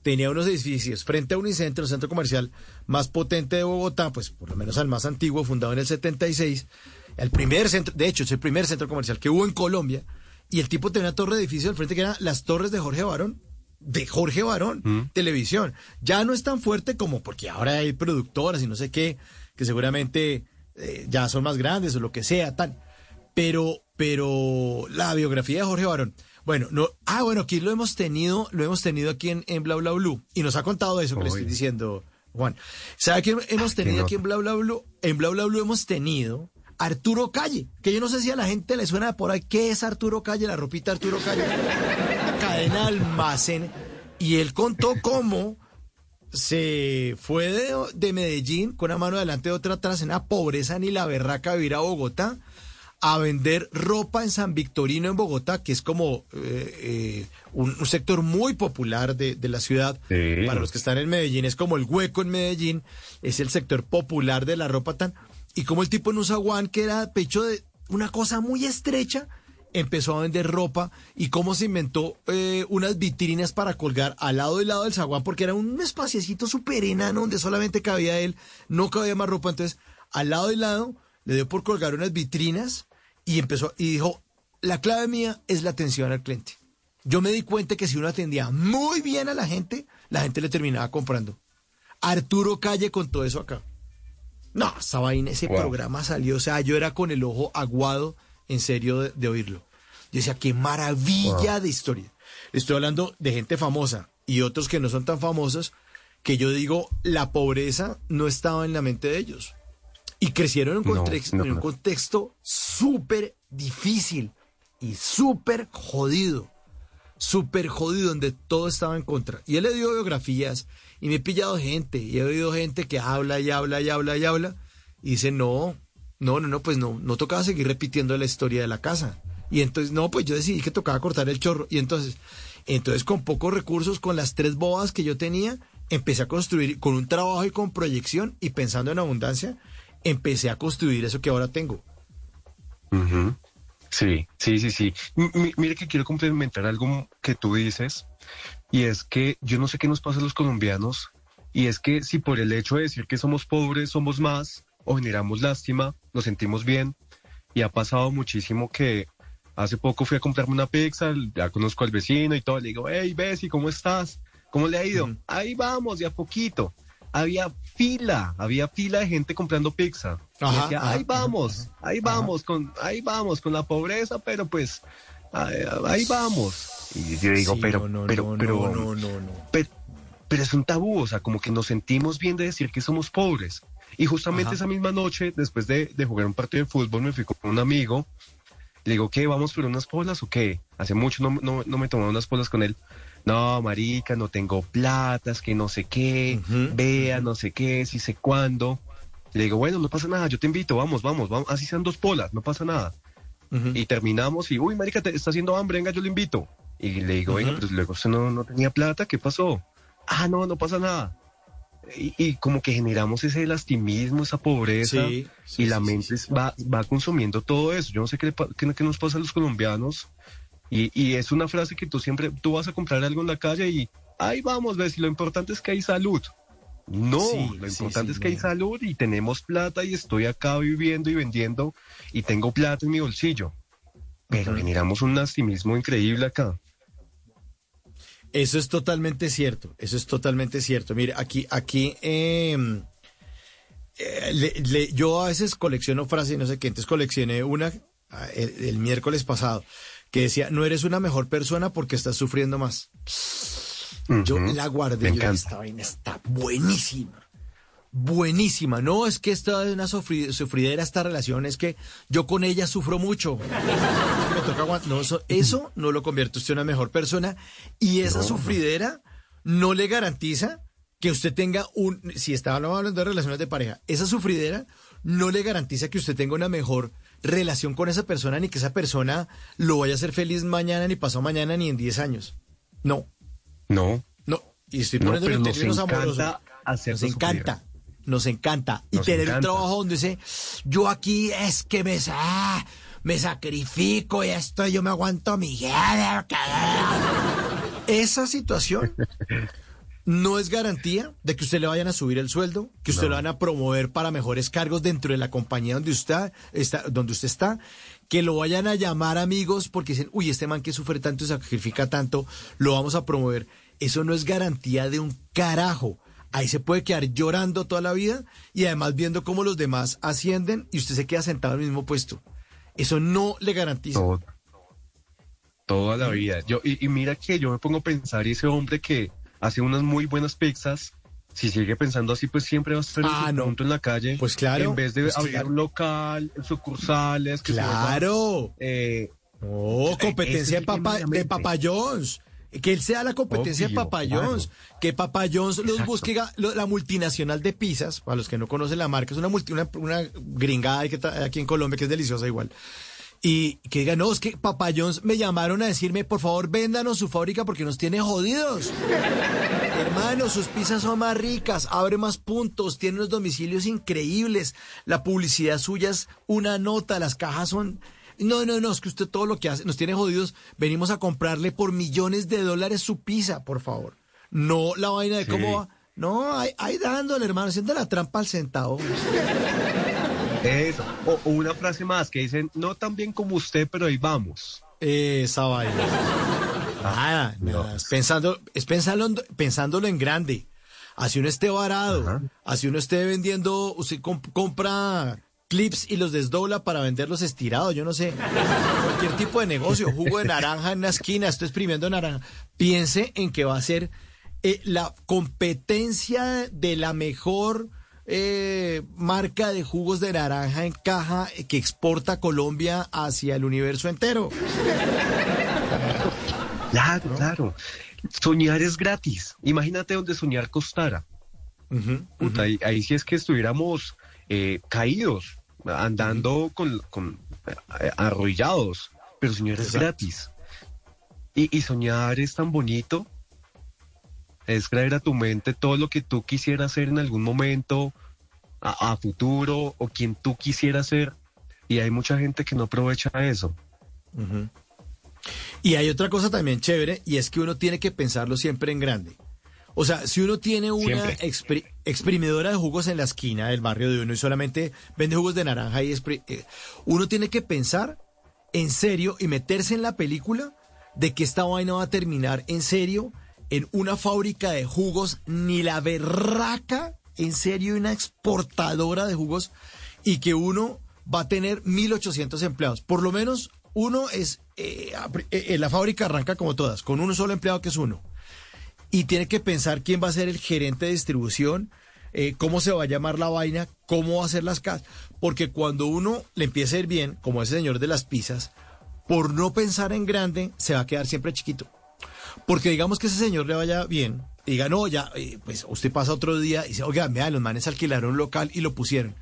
Tenía unos edificios frente a Unicentro, el centro comercial más potente de Bogotá, pues por lo menos al más antiguo, fundado en el 76. El primer centro, de hecho, es el primer centro comercial que hubo en Colombia. Y el tipo tenía una torre de edificio al frente que eran las torres de Jorge Barón. De Jorge Barón, televisión. Ya no es tan fuerte como porque ahora hay productoras y no sé qué, que seguramente eh, ya son más grandes o lo que sea, tal. Pero, pero la biografía de Jorge Barón. Bueno, no, ah, bueno, aquí lo hemos tenido, lo hemos tenido aquí en, en Bla Bla Blue. Y nos ha contado eso que le estoy diciendo, Juan. ¿Sabe quién hemos qué tenido aquí en Bla Bla Blue? En Bla Bla Blue hemos tenido Arturo Calle, que yo no sé si a la gente le suena de por ahí. ¿Qué es Arturo Calle? La ropita Arturo Calle. Cadena almacén. Y él contó cómo se fue de, de Medellín con una mano adelante y otra atrás en la pobreza ni la berraca de vivir a Bogotá a vender ropa en San Victorino en Bogotá, que es como eh, eh, un, un sector muy popular de, de la ciudad. Sí. Para los que están en Medellín, es como el hueco en Medellín, es el sector popular de la ropa tan... Y como el tipo en un zaguán que era pecho de una cosa muy estrecha, empezó a vender ropa y cómo se inventó eh, unas vitrinas para colgar al lado y lado del zaguán, porque era un espaciecito súper enano donde solamente cabía él, no cabía más ropa. Entonces, al lado y lado, le dio por colgar unas vitrinas y empezó y dijo, la clave mía es la atención al cliente. Yo me di cuenta que si uno atendía muy bien a la gente, la gente le terminaba comprando. Arturo Calle con todo eso acá. No, esa vaina, ese Wow. programa salió, o sea, yo era con el ojo aguado, en serio, de, de oírlo. Yo decía, qué maravilla de historia. Estoy hablando de gente famosa y otros que no son tan famosos, que yo digo, la pobreza no estaba en la mente de ellos. Y crecieron en un No, contexto, no, en un no. contexto súper difícil y súper jodido. Súper jodido, donde todo estaba en contra. Y él le dio biografías y me he pillado gente y he oído gente que habla y habla y habla y habla y dice, no, no, no, no, pues no, no tocaba seguir repitiendo la historia de la casa. Y entonces, no, pues yo decidí que tocaba cortar el chorro. Y entonces, entonces con pocos recursos, con las tres bobas que yo tenía, empecé a construir con un trabajo y con proyección y pensando en abundancia, empecé a construir eso que ahora tengo. Sí, sí, sí, sí. M- mi- mire que quiero complementar algo que tú dices, y es que yo no sé qué nos pasa a los colombianos, y es que si por el hecho de decir que somos pobres somos más, o generamos lástima, nos sentimos bien, y ha pasado muchísimo que hace poco fui a comprarme una pizza, ya conozco al vecino y todo, le digo, hey, Bessie, ¿cómo estás? ¿Cómo le ha ido? Ahí vamos, de a poquito. Había fila, había fila de gente comprando pizza. Ajá, decía, ajá, ahí ajá, vamos, ahí vamos, con, ahí vamos con la pobreza, pero pues ahí, ahí vamos. Y yo digo, Sí, pero, no, no, pero, no, pero, no, no, no. pero, pero es un tabú, o sea, como que nos sentimos bien de decir que somos pobres. Y justamente Ajá. esa misma noche, después de, de jugar un partido de fútbol, me fui con un amigo, Le digo, ¿qué? ¿Vamos por unas polas o qué? Hace mucho no, no, no me tomaba unas polas con él. No, marica, no tengo platas, que no sé qué, vea, no sé qué, si sé cuándo. Le digo, bueno, no pasa nada, yo te invito, vamos, vamos, vamos, así sean dos polas, no pasa nada. Y terminamos y, uy, marica, te está haciendo hambre, venga, yo le invito. Y le digo, venga, pero luego usted no, no tenía plata, ¿qué pasó? Ah, no, no pasa nada. Y, y como que generamos ese lastimismo, esa pobreza, Sí, y la mente va, va consumiendo todo eso. Yo no sé qué, le qué- qué nos pasa a los colombianos. Y, y es una frase que tú siempre, tú vas a comprar algo en la calle y ahí vamos, ves, y lo importante es que hay salud. No, lo importante es que hay salud y tenemos plata y estoy acá viviendo y vendiendo y tengo plata en mi bolsillo. Pero generamos un lastimismo increíble acá. Eso es totalmente cierto, eso es totalmente cierto. Mire, aquí, aquí, eh, eh, le- le- yo a veces colecciono frases y no sé qué, entonces coleccioné una ah, el, el miércoles pasado que decía, no eres una mejor persona porque estás sufriendo más. Yo la guardé, Me yo esta vaina está buenísima. Buenísima, no es que esta es una sufri- sufridera esta relación, es que yo con ella sufro mucho. Me toca no, eso, eso no lo convierte usted en una mejor persona y esa sufridera no le garantiza que usted tenga un, si estábamos hablando de relaciones de pareja, esa sufridera no le garantiza que usted tenga una mejor relación con esa persona ni que esa persona lo vaya a hacer feliz mañana, ni pasado mañana, ni en 10 años. No, No. no. Y estoy No, poniendo pero en nos encanta amorosos. Nos encanta. Nos encanta. Y tener un trabajo donde dice, yo aquí es que me, me sacrifico y esto yo me aguanto mi jefe, que-". Esa situación no es garantía de que usted le vayan a subir el sueldo, que usted lo van a promover para mejores cargos dentro de la compañía donde usted está, donde usted está, que lo vayan a llamar amigos porque dicen, uy, este man que sufre tanto y sacrifica tanto, lo vamos a promover. Eso no es garantía de un carajo. Ahí se puede quedar llorando toda la vida y además viendo cómo los demás ascienden y usted se queda sentado en el mismo puesto. Eso no le garantiza. Todo- toda la vida. Yo, y, y mira que yo me pongo a pensar y ese hombre que hace unas muy buenas pizzas, si sigue pensando así, pues siempre va a estar Ah, en no. la calle. Pues claro, En vez de pues abrir claro. un local, sucursales. que Claro. eh, Oh, competencia de, Papa, de. Que él sea la competencia de Papa claro. John's. Que Papa John's los Exacto. busque, lo- la multinacional de pizzas, para los que no conocen la marca, es una, multi- una, una gringada que está aquí en Colombia que es deliciosa igual. Y que diga, no, es que Papa John's me llamaron a decirme, por favor, véndanos su fábrica porque nos tiene jodidos. Hermano, sus pizzas son más ricas, abre más puntos, tiene unos domicilios increíbles, la publicidad suya es una nota, las cajas son... No, no, no, es que usted todo lo que hace nos tiene jodidos. Venimos a comprarle por millones de dólares su pizza, por favor. No la vaina de Sí. cómo va. No, ahí, ahí dándole, hermano, haciendo la trampa al centavo. Eso. O, o una frase más que dicen, no tan bien como usted, pero ahí vamos. Esa vaina. Nada, nada, es pensando, es pensarlo, en- pensándolo en grande. Así uno esté varado, así uno esté vendiendo, usted comp- compra clips y los desdobla para venderlos estirados, yo no sé. Cualquier tipo de negocio, jugo de naranja en una esquina, estoy exprimiendo naranja. Piense en que va a ser eh, la competencia de la mejor eh, marca de jugos de naranja en caja que exporta Colombia hacia el universo entero. Claro, claro. Soñar es gratis. Imagínate donde soñar costara. Puta, ahí, ahí sí es que estuviéramos eh, caídos, andando con, con eh, arrollados, pero soñar es gratis. Y, y soñar es tan bonito, es traer a tu mente todo lo que tú quisieras hacer en algún momento, a, a futuro, o quien tú quisieras ser, y hay mucha gente que no aprovecha eso. Y hay otra cosa también chévere, y es que uno tiene que pensarlo siempre en grande. O sea, si uno tiene una expri- exprimidora de jugos en la esquina del barrio de uno y solamente vende jugos de naranja y eh, uno tiene que pensar en serio y meterse en la película de que esta vaina va a terminar en serio en una fábrica de jugos, ni la berraca, en serio, una exportadora de jugos y que uno va a tener 1.800 empleados. Por lo menos uno es, eh, eh, eh, la fábrica arranca como todas, con uno solo empleado que es uno. Y tiene que pensar quién va a ser el gerente de distribución, eh, cómo se va a llamar la vaina, cómo va a ser las casas. Porque cuando uno le empieza a ir bien, como ese señor de las pizzas, por no pensar en grande, se va a quedar siempre chiquito. Porque digamos que ese señor le vaya bien, y diga, no, ya, eh, pues usted pasa otro día y dice, oiga, vea, los manes alquilaron un local y lo pusieron.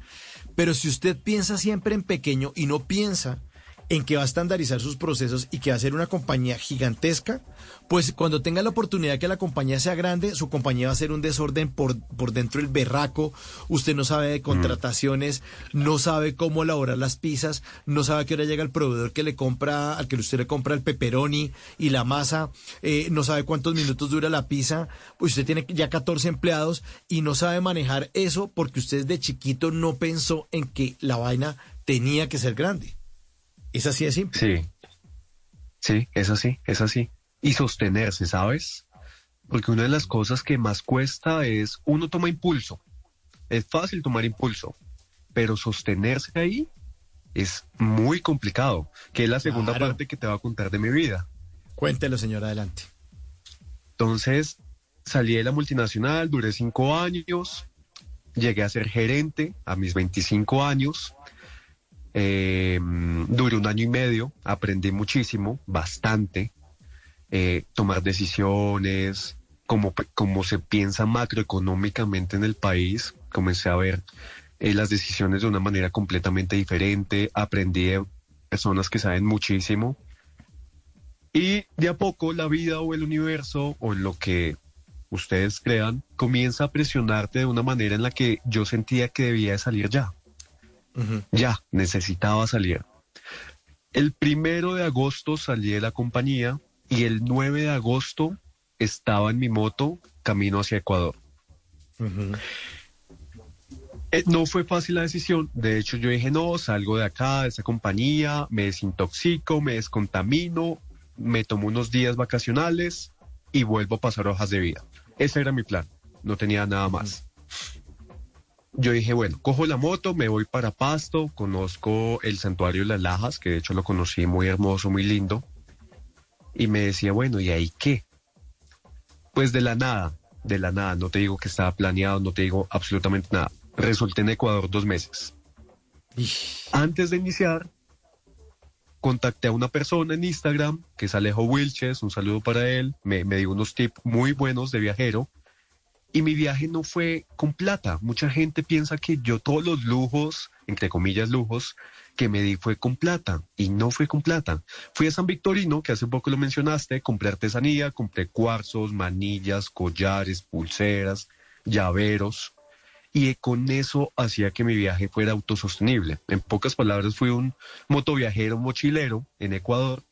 Pero si usted piensa siempre en pequeño y no piensa en que va a estandarizar sus procesos y que va a ser una compañía gigantesca, pues cuando tenga la oportunidad que la compañía sea grande, su compañía va a ser un desorden por, por dentro del berraco, usted no sabe de contrataciones, no sabe cómo elaborar las pizzas, no sabe a qué hora llega el proveedor que le compra, al que usted le compra el pepperoni y la masa, eh, no sabe cuántos minutos dura la pizza, pues usted tiene ya 14 empleados y no sabe manejar eso porque usted de chiquito no pensó en que la vaina tenía que ser grande. Es así de simple. Sí. Sí, es así, es así. Y sostenerse, ¿sabes? Porque una de las cosas que más cuesta es uno toma impulso. Es fácil tomar impulso, pero sostenerse ahí es muy complicado, que es la segunda Claro. parte que te voy a contar de mi vida. Cuéntelo, señor, adelante. Entonces, salí de la multinacional, duré cinco años, llegué a ser gerente a mis 25 años, eh, duré un año y medio, aprendí muchísimo, bastante, eh, tomar decisiones, cómo, se piensa macroeconómicamente en el país, comencé a ver eh, las decisiones de una manera completamente diferente, aprendí de personas que saben muchísimo. Y de a poco la vida o el universo o lo que ustedes crean comienza a presionarte de una manera en la que yo sentía que debía de salir ya. Ya, necesitaba salir. El primero de agosto salí de la compañía y el 9 de agosto estaba en mi moto camino hacia Ecuador. Eh, no fue fácil la decisión. De hecho, yo dije, no, salgo de acá, de esa compañía, me desintoxico, me descontamino, me tomo unos días vacacionales y vuelvo a pasar hojas de vida. Ese era mi plan. No tenía nada más. Yo dije, bueno, cojo la moto, me voy para Pasto, conozco el santuario de las Lajas, que de hecho lo conocí muy hermoso, muy lindo. Y me decía, bueno, ¿y ahí qué? Pues de la nada, de la nada. No te digo que estaba planeado, no te digo absolutamente nada. Resulté en Ecuador dos meses. Antes de iniciar, contacté a una persona en Instagram, que es Alejo Wilches, un saludo para él, me, me dio unos tips muy buenos de viajero. Y mi viaje no fue con plata. Mucha gente piensa que yo todos los lujos, entre comillas lujos, que me di fue con plata. Y no fue con plata. Fui a San Victorino, que hace poco lo mencionaste, compré artesanía, compré cuarzos, manillas, collares, pulseras, llaveros. Y con eso hacía que mi viaje fuera autosostenible. En pocas palabras, fui un motoviajero mochilero en Ecuador.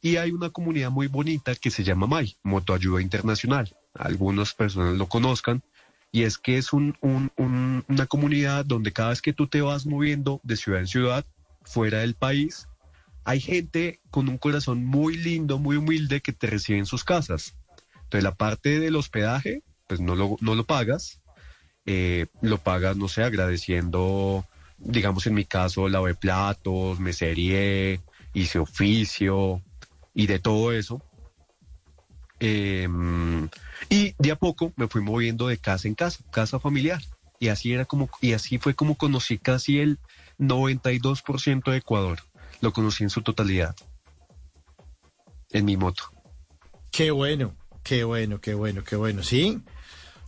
Y hay una comunidad muy bonita que se llama MAI, Motoayuda Internacional. Algunas personas lo conozcan. Y es que es un- un- un- una comunidad donde cada vez que tú te vas moviendo de ciudad en ciudad, fuera del país, hay gente con un corazón muy lindo, muy humilde que te recibe en sus casas. Entonces la parte del hospedaje, pues no lo, no lo pagas, eh, lo pagas, no sé, agradeciendo, digamos en mi caso, lavé platos, me serié, hice oficio y de todo eso. Eh, y de a poco me fui moviendo de casa en casa, casa familiar. Y así era como, y así fue como conocí casi el 92% de Ecuador. Lo conocí en su totalidad. En mi moto. Qué bueno, qué bueno, qué bueno, qué bueno. Sí,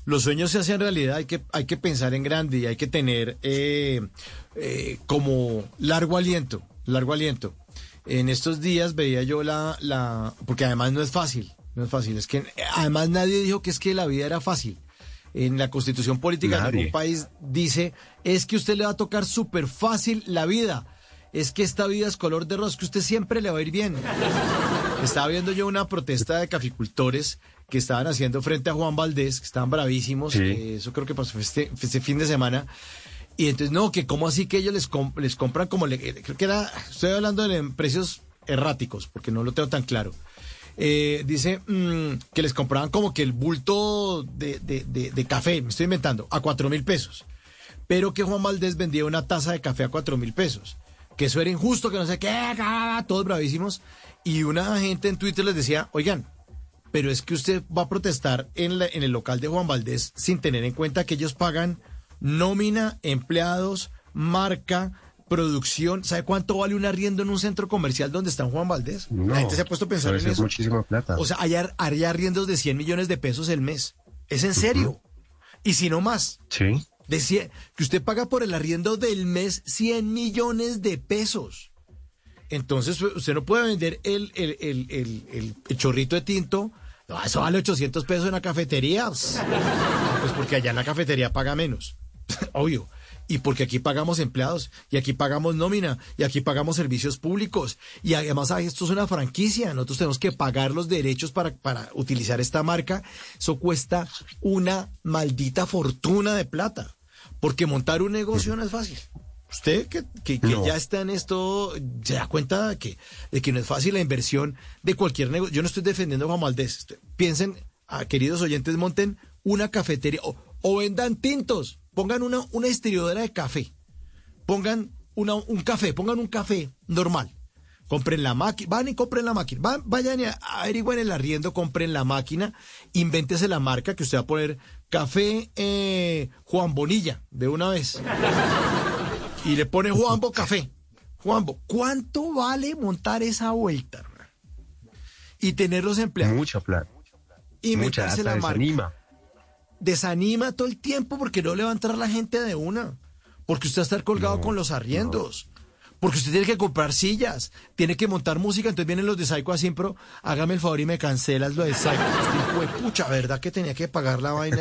los sueños se hacen realidad, hay que, hay que pensar en grande y hay que tener eh, eh, como largo aliento, largo aliento. En estos días veía yo la, la, porque además no es fácil, no es fácil, es que además nadie dijo que es que la vida era fácil. En la constitución política de Nadie. algún país dice, es que usted le va a tocar súper fácil la vida. Es que esta vida es color de rosa, que usted siempre le va a ir bien. Estaba viendo yo una protesta de caficultores que estaban haciendo frente a Juan Valdés, que estaban bravísimos. Sí. eso creo que pasó este, este fin de semana. Y entonces, no, que cómo así que ellos les, les compran como, le, creo que era, estoy hablando de precios erráticos, porque no lo tengo tan claro. Eh, dice mm, que les compraban como que el bulto de, de- de- café, me estoy inventando, a cuatro mil pesos. Pero que Juan Valdés vendía una taza de café a cuatro mil pesos. Que eso era injusto, que no sé qué, todos bravísimos. Y una gente en Twitter les decía, oigan, pero es que usted va a protestar en, en el local de Juan Valdés sin tener en cuenta que ellos pagan nómina, empleados, marca, producción. ¿Sabe cuánto vale un arriendo en un centro comercial donde está Juan Valdés? No, la gente se ha puesto a pensar en es eso. muchísima plata. O sea, hay, hay arriendos de 100 millones de pesos el mes. Es en serio. Y si no más. Sí. De 100 que usted paga por el arriendo del mes 100 millones de pesos. Entonces usted no puede vender el, el, el, el- el- el chorrito de tinto. No, eso vale 800 pesos en la cafetería. Pues porque allá en la cafetería paga menos. Obvio. Y porque aquí pagamos empleados, y aquí pagamos nómina, y aquí pagamos servicios públicos. Y además esto es una franquicia. Nosotros tenemos que pagar los derechos para, para utilizar esta marca. Eso cuesta una maldita fortuna de plata. Porque montar un negocio no es fácil. Usted que, que- que No. ya está en esto, se da cuenta de que, de que no es fácil la inversión de cualquier negocio. Yo no estoy defendiendo a Juan Valdés. Piensen, ah, queridos oyentes, monten una cafetería o, o vendan tintos. Pongan una, una distribuidora de café. Pongan una, un café, pongan un café normal. Compren la máquina, van y compren la máquina. Van, vayan y a- averigüen el arriendo, compren la máquina, invéntese la marca que usted va a poner café eh, Juan Bonilla de una vez. Y le pone Juanbo Café. Juanbo, ¿cuánto vale montar esa vuelta? Y tener los empleados. Mucha plata. Y Mucha la marca. desanima. Desanima todo el tiempo porque no le va a entrar la gente de una. Porque usted va a estar colgado con los arriendos. Porque usted tiene que comprar sillas, tiene que montar música, entonces vienen los de Psycho a Simpro, hágame el favor y me cancelas lo de Psycho. Hijo de pucha, ¿verdad que tenía que pagar la vaina?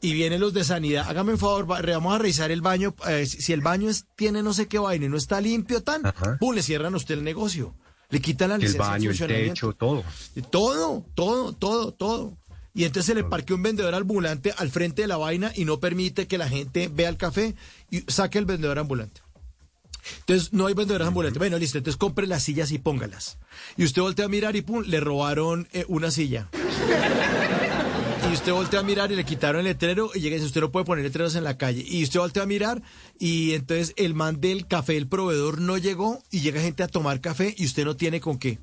Y vienen los de sanidad, hágame el favor, vamos a revisar el baño, eh, si el baño es- tiene no sé qué vaina y no está limpio tan, pum, le cierran a usted el negocio. Le quitan la El licencia de baño, el techo, todo. Todo, todo, todo, todo. Y entonces se le parquea un vendedor ambulante al frente de la vaina y no permite que la gente vea el café y saque el vendedor ambulante. Entonces no hay vendedores ambulantes. Bueno, listo, entonces compre las sillas y póngalas. Y usted voltea a mirar y pum, le robaron eh, una silla. Usted voltea a mirar y le quitaron el letrero y llega y dice, usted no puede poner letreros en la calle. Y usted voltea a mirar y entonces el man del café, el proveedor, no llegó y llega gente a tomar café y usted no tiene con qué.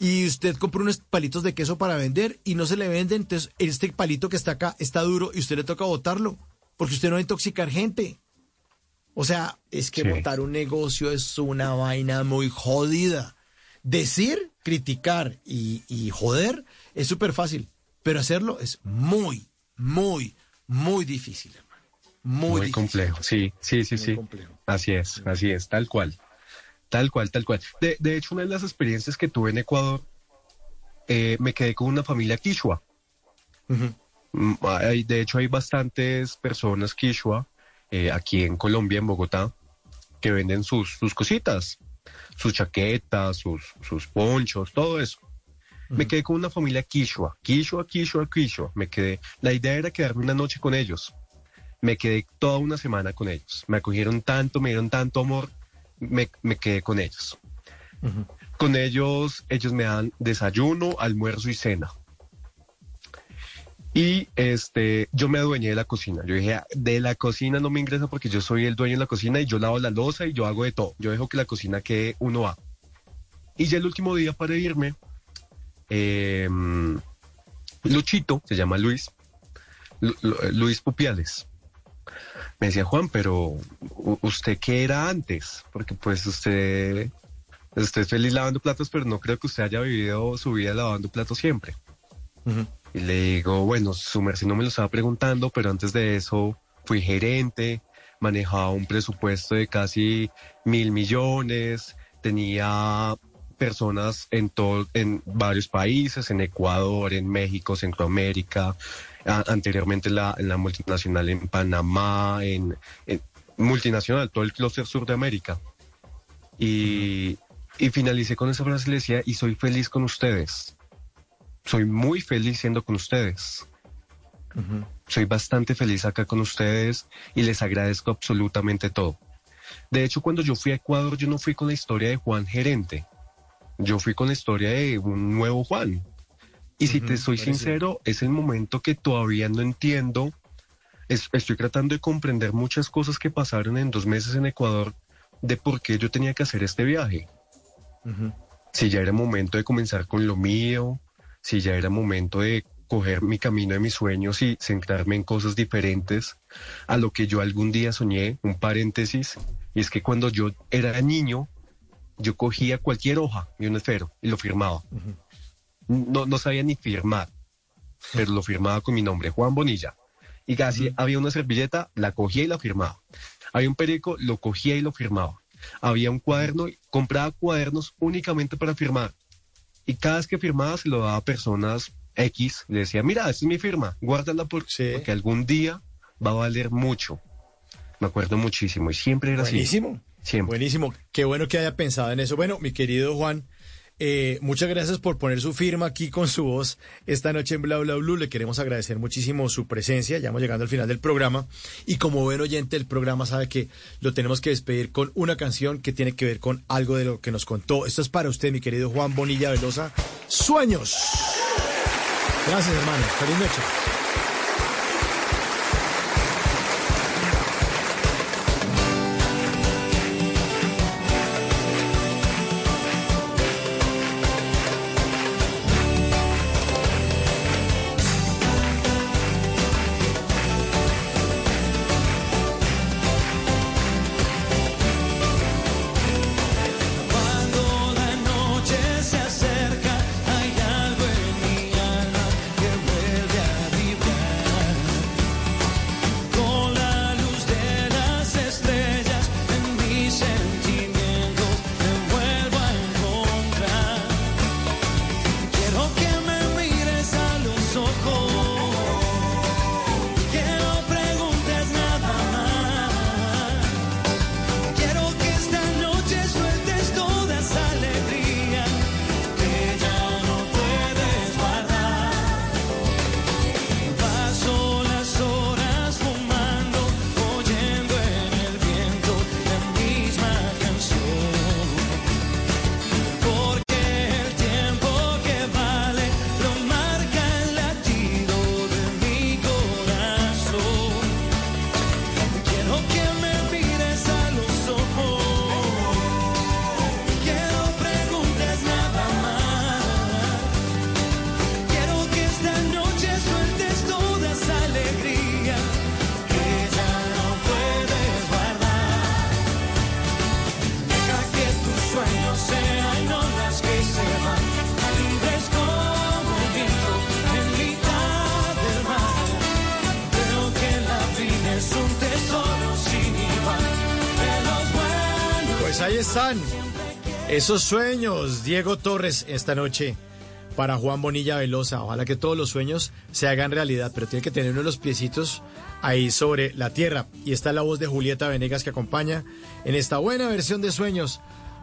Y usted compró unos palitos de queso para vender y no se le venden, entonces este palito que está acá está duro y usted le toca botarlo porque usted no va a intoxicar gente. O sea, es que Sí. montar un negocio es una vaina muy jodida. Decir, criticar y, y joder es súper fácil, pero hacerlo es muy, muy, muy difícil. hermano. Muy, Muy, difícil. complejo. Sí, sí, sí, sí. Así es, así es, tal cual. Tal cual, tal cual. De, de hecho, una de las experiencias que tuve en Ecuador, eh, me quedé con una familia quichua. Mm, hay- de hecho, hay bastantes personas quichua eh, aquí en Colombia, en Bogotá, que venden sus, sus cositas, sus chaquetas, sus, sus ponchos, todo eso. Me quedé con una familia quichua, quichua, quichua, quichua. Me quedé. La idea era quedarme una noche con ellos. Me quedé toda una semana con ellos. Me acogieron tanto, me dieron tanto amor, me, me quedé con ellos. Con ellos, ellos me dan desayuno, almuerzo y cena. Y este, yo me adueñé de la cocina. Yo dije, "Ah, de la cocina no me ingresa porque yo soy el dueño de la cocina y yo lavo la loza y yo hago de todo. Yo dejo que la cocina quede uno a. Y ya el último día para irme, eh, Luchito, se llama Luis, Lu- Lu- Luis Pupiales. Me decía, Juan, pero ¿usted qué era antes? Porque pues usted, usted es feliz lavando platos, pero no creo que usted haya vivido su vida lavando platos siempre. Y le digo, bueno, su merced no me lo estaba preguntando, pero antes de eso fui gerente, manejaba un presupuesto de casi mil millones, tenía personas en todo, en varios países, en Ecuador, en México, Centroamérica, a- anteriormente en la, en la multinacional en Panamá, en, en multinacional, todo el clúster sur de América. Y, y finalicé con esa frase, le decía, y soy feliz con ustedes. Soy muy feliz siendo con ustedes. Soy bastante feliz acá con ustedes y les agradezco absolutamente todo. De hecho, cuando yo fui a Ecuador, yo no fui con la historia de Juan gerente. Yo fui con la historia de un nuevo Juan. Y si te soy parece. sincero, es el momento que todavía no entiendo. Es- estoy tratando de comprender muchas cosas que pasaron en dos meses en Ecuador de por qué yo tenía que hacer este viaje. Si ya era momento de comenzar con lo mío, si ya era momento de coger mi camino de mis sueños y centrarme en cosas diferentes a lo que yo algún día soñé, un paréntesis, Y es que cuando yo era niño, yo cogía cualquier hoja de un esfero y lo firmaba. no, no sabía ni firmar, pero lo firmaba con mi nombre, Juan Bonilla. Y casi había una servilleta, la cogía y la firmaba. Había un periódico, lo cogía y lo firmaba. Había un cuaderno, compraba cuadernos únicamente para firmar. Y cada vez que firmaba se lo daba a personas X, le decía, mira, esta es mi firma, guárdala por- porque algún día va a valer mucho. Me acuerdo muchísimo y siempre era Buenísimo. así. Buenísimo. Qué bueno que haya pensado en eso. Bueno, mi querido Juan, eh, muchas gracias por poner su firma aquí con su voz esta noche en Bla Bla Blue. Le queremos agradecer muchísimo su presencia. Ya vamos llegando al final del programa. Y como buen oyente del programa, sabe que lo tenemos que despedir con una canción que tiene que ver con algo de lo que nos contó. Esto es para usted, mi querido Juan Bonilla Velosa. Sueños. Gracias, hermano. Feliz noche. Esos sueños, Diego Torres, esta noche para Juan Bonilla Velosa. Ojalá que todos los sueños se hagan realidad, pero tiene que tener uno de los piecitos ahí sobre la tierra. Y está la voz de Julieta Venegas que acompaña en esta buena versión de sueños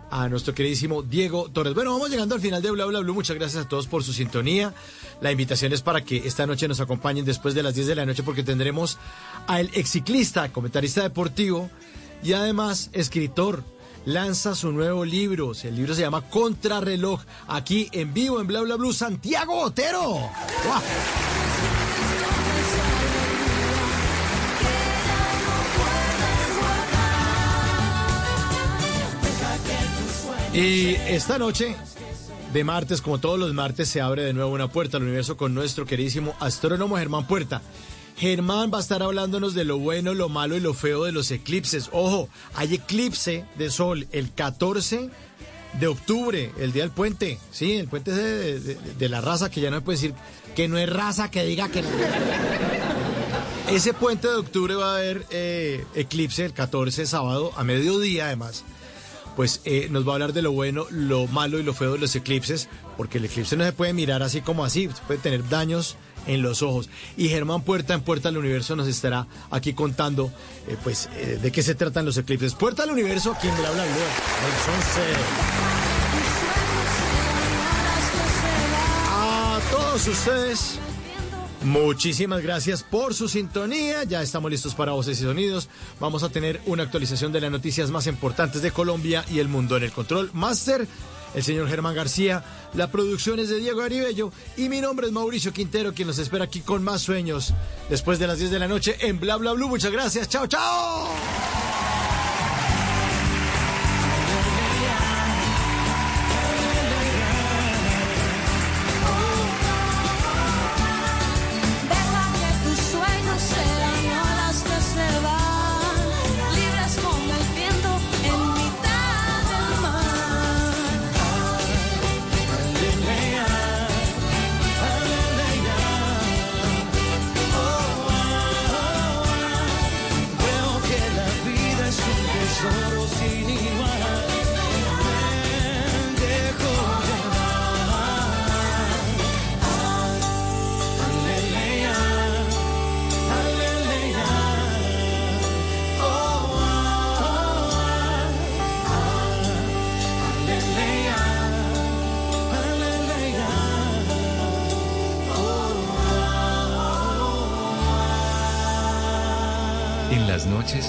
a nuestro queridísimo Diego Torres. Bueno, vamos llegando al final de Bla Bla Blue. Muchas gracias a todos por su sintonía. La invitación es para que esta noche nos acompañen después de las 10 de la noche porque tendremos al exciclista, comentarista deportivo y además escritor. Lanza su nuevo libro. El libro se llama Contrarreloj. Aquí en vivo en Bla Bla Blue, Santiago Otero. Y esta noche, de martes, como todos los martes, se abre de nuevo una puerta al universo con nuestro queridísimo astrónomo Germán Puerta. Germán va a estar hablándonos de lo bueno, lo malo y lo feo de los eclipses. Ojo, hay eclipse de sol el 14 de octubre, el día del puente. Sí, el puente de, de- de la raza, que ya no puede decir que no es raza, que diga que. Ese puente de octubre va a haber eh, eclipse el 14 sábado a mediodía además. Pues eh, nos va a hablar de lo bueno, lo malo y lo feo de los eclipses, porque el eclipse no se puede mirar así como así, puede tener daños en los ojos. Y Germán Puerta en Puerta al Universo nos estará aquí contando eh, pues eh, de qué se tratan los eclipses. Puerta al Universo, aquí en Bla Bla Blue, a las 11. A todos ustedes, muchísimas gracias por su sintonía. Ya estamos listos para voces y sonidos. Vamos a tener una actualización de las noticias más importantes de Colombia y el mundo en el control master. El señor Germán García, la producción es de Diego Aribello y mi nombre es Mauricio Quintero, quien nos espera aquí con más sueños después de las 10 de la noche en Bla Bla Blue. Muchas gracias, chao, chao.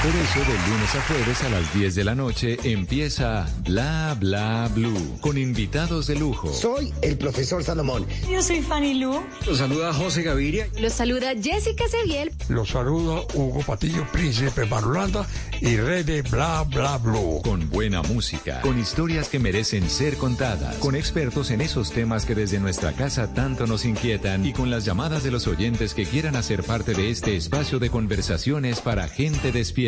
Por eso, de lunes a jueves a las 10 de la noche empieza Bla Bla Blue con invitados de lujo. Soy el profesor Salomón. Yo soy Fanny Lu. Los saluda José Gaviria. Los saluda Jessica Seguiel. Los saluda Hugo Patillo, príncipe Marulanda y rey de Bla Bla Blue. Con buena música, con historias que merecen ser contadas, con expertos en esos temas que desde nuestra casa tanto nos inquietan y con las llamadas de los oyentes que quieran hacer parte de este espacio de conversaciones para gente despierta.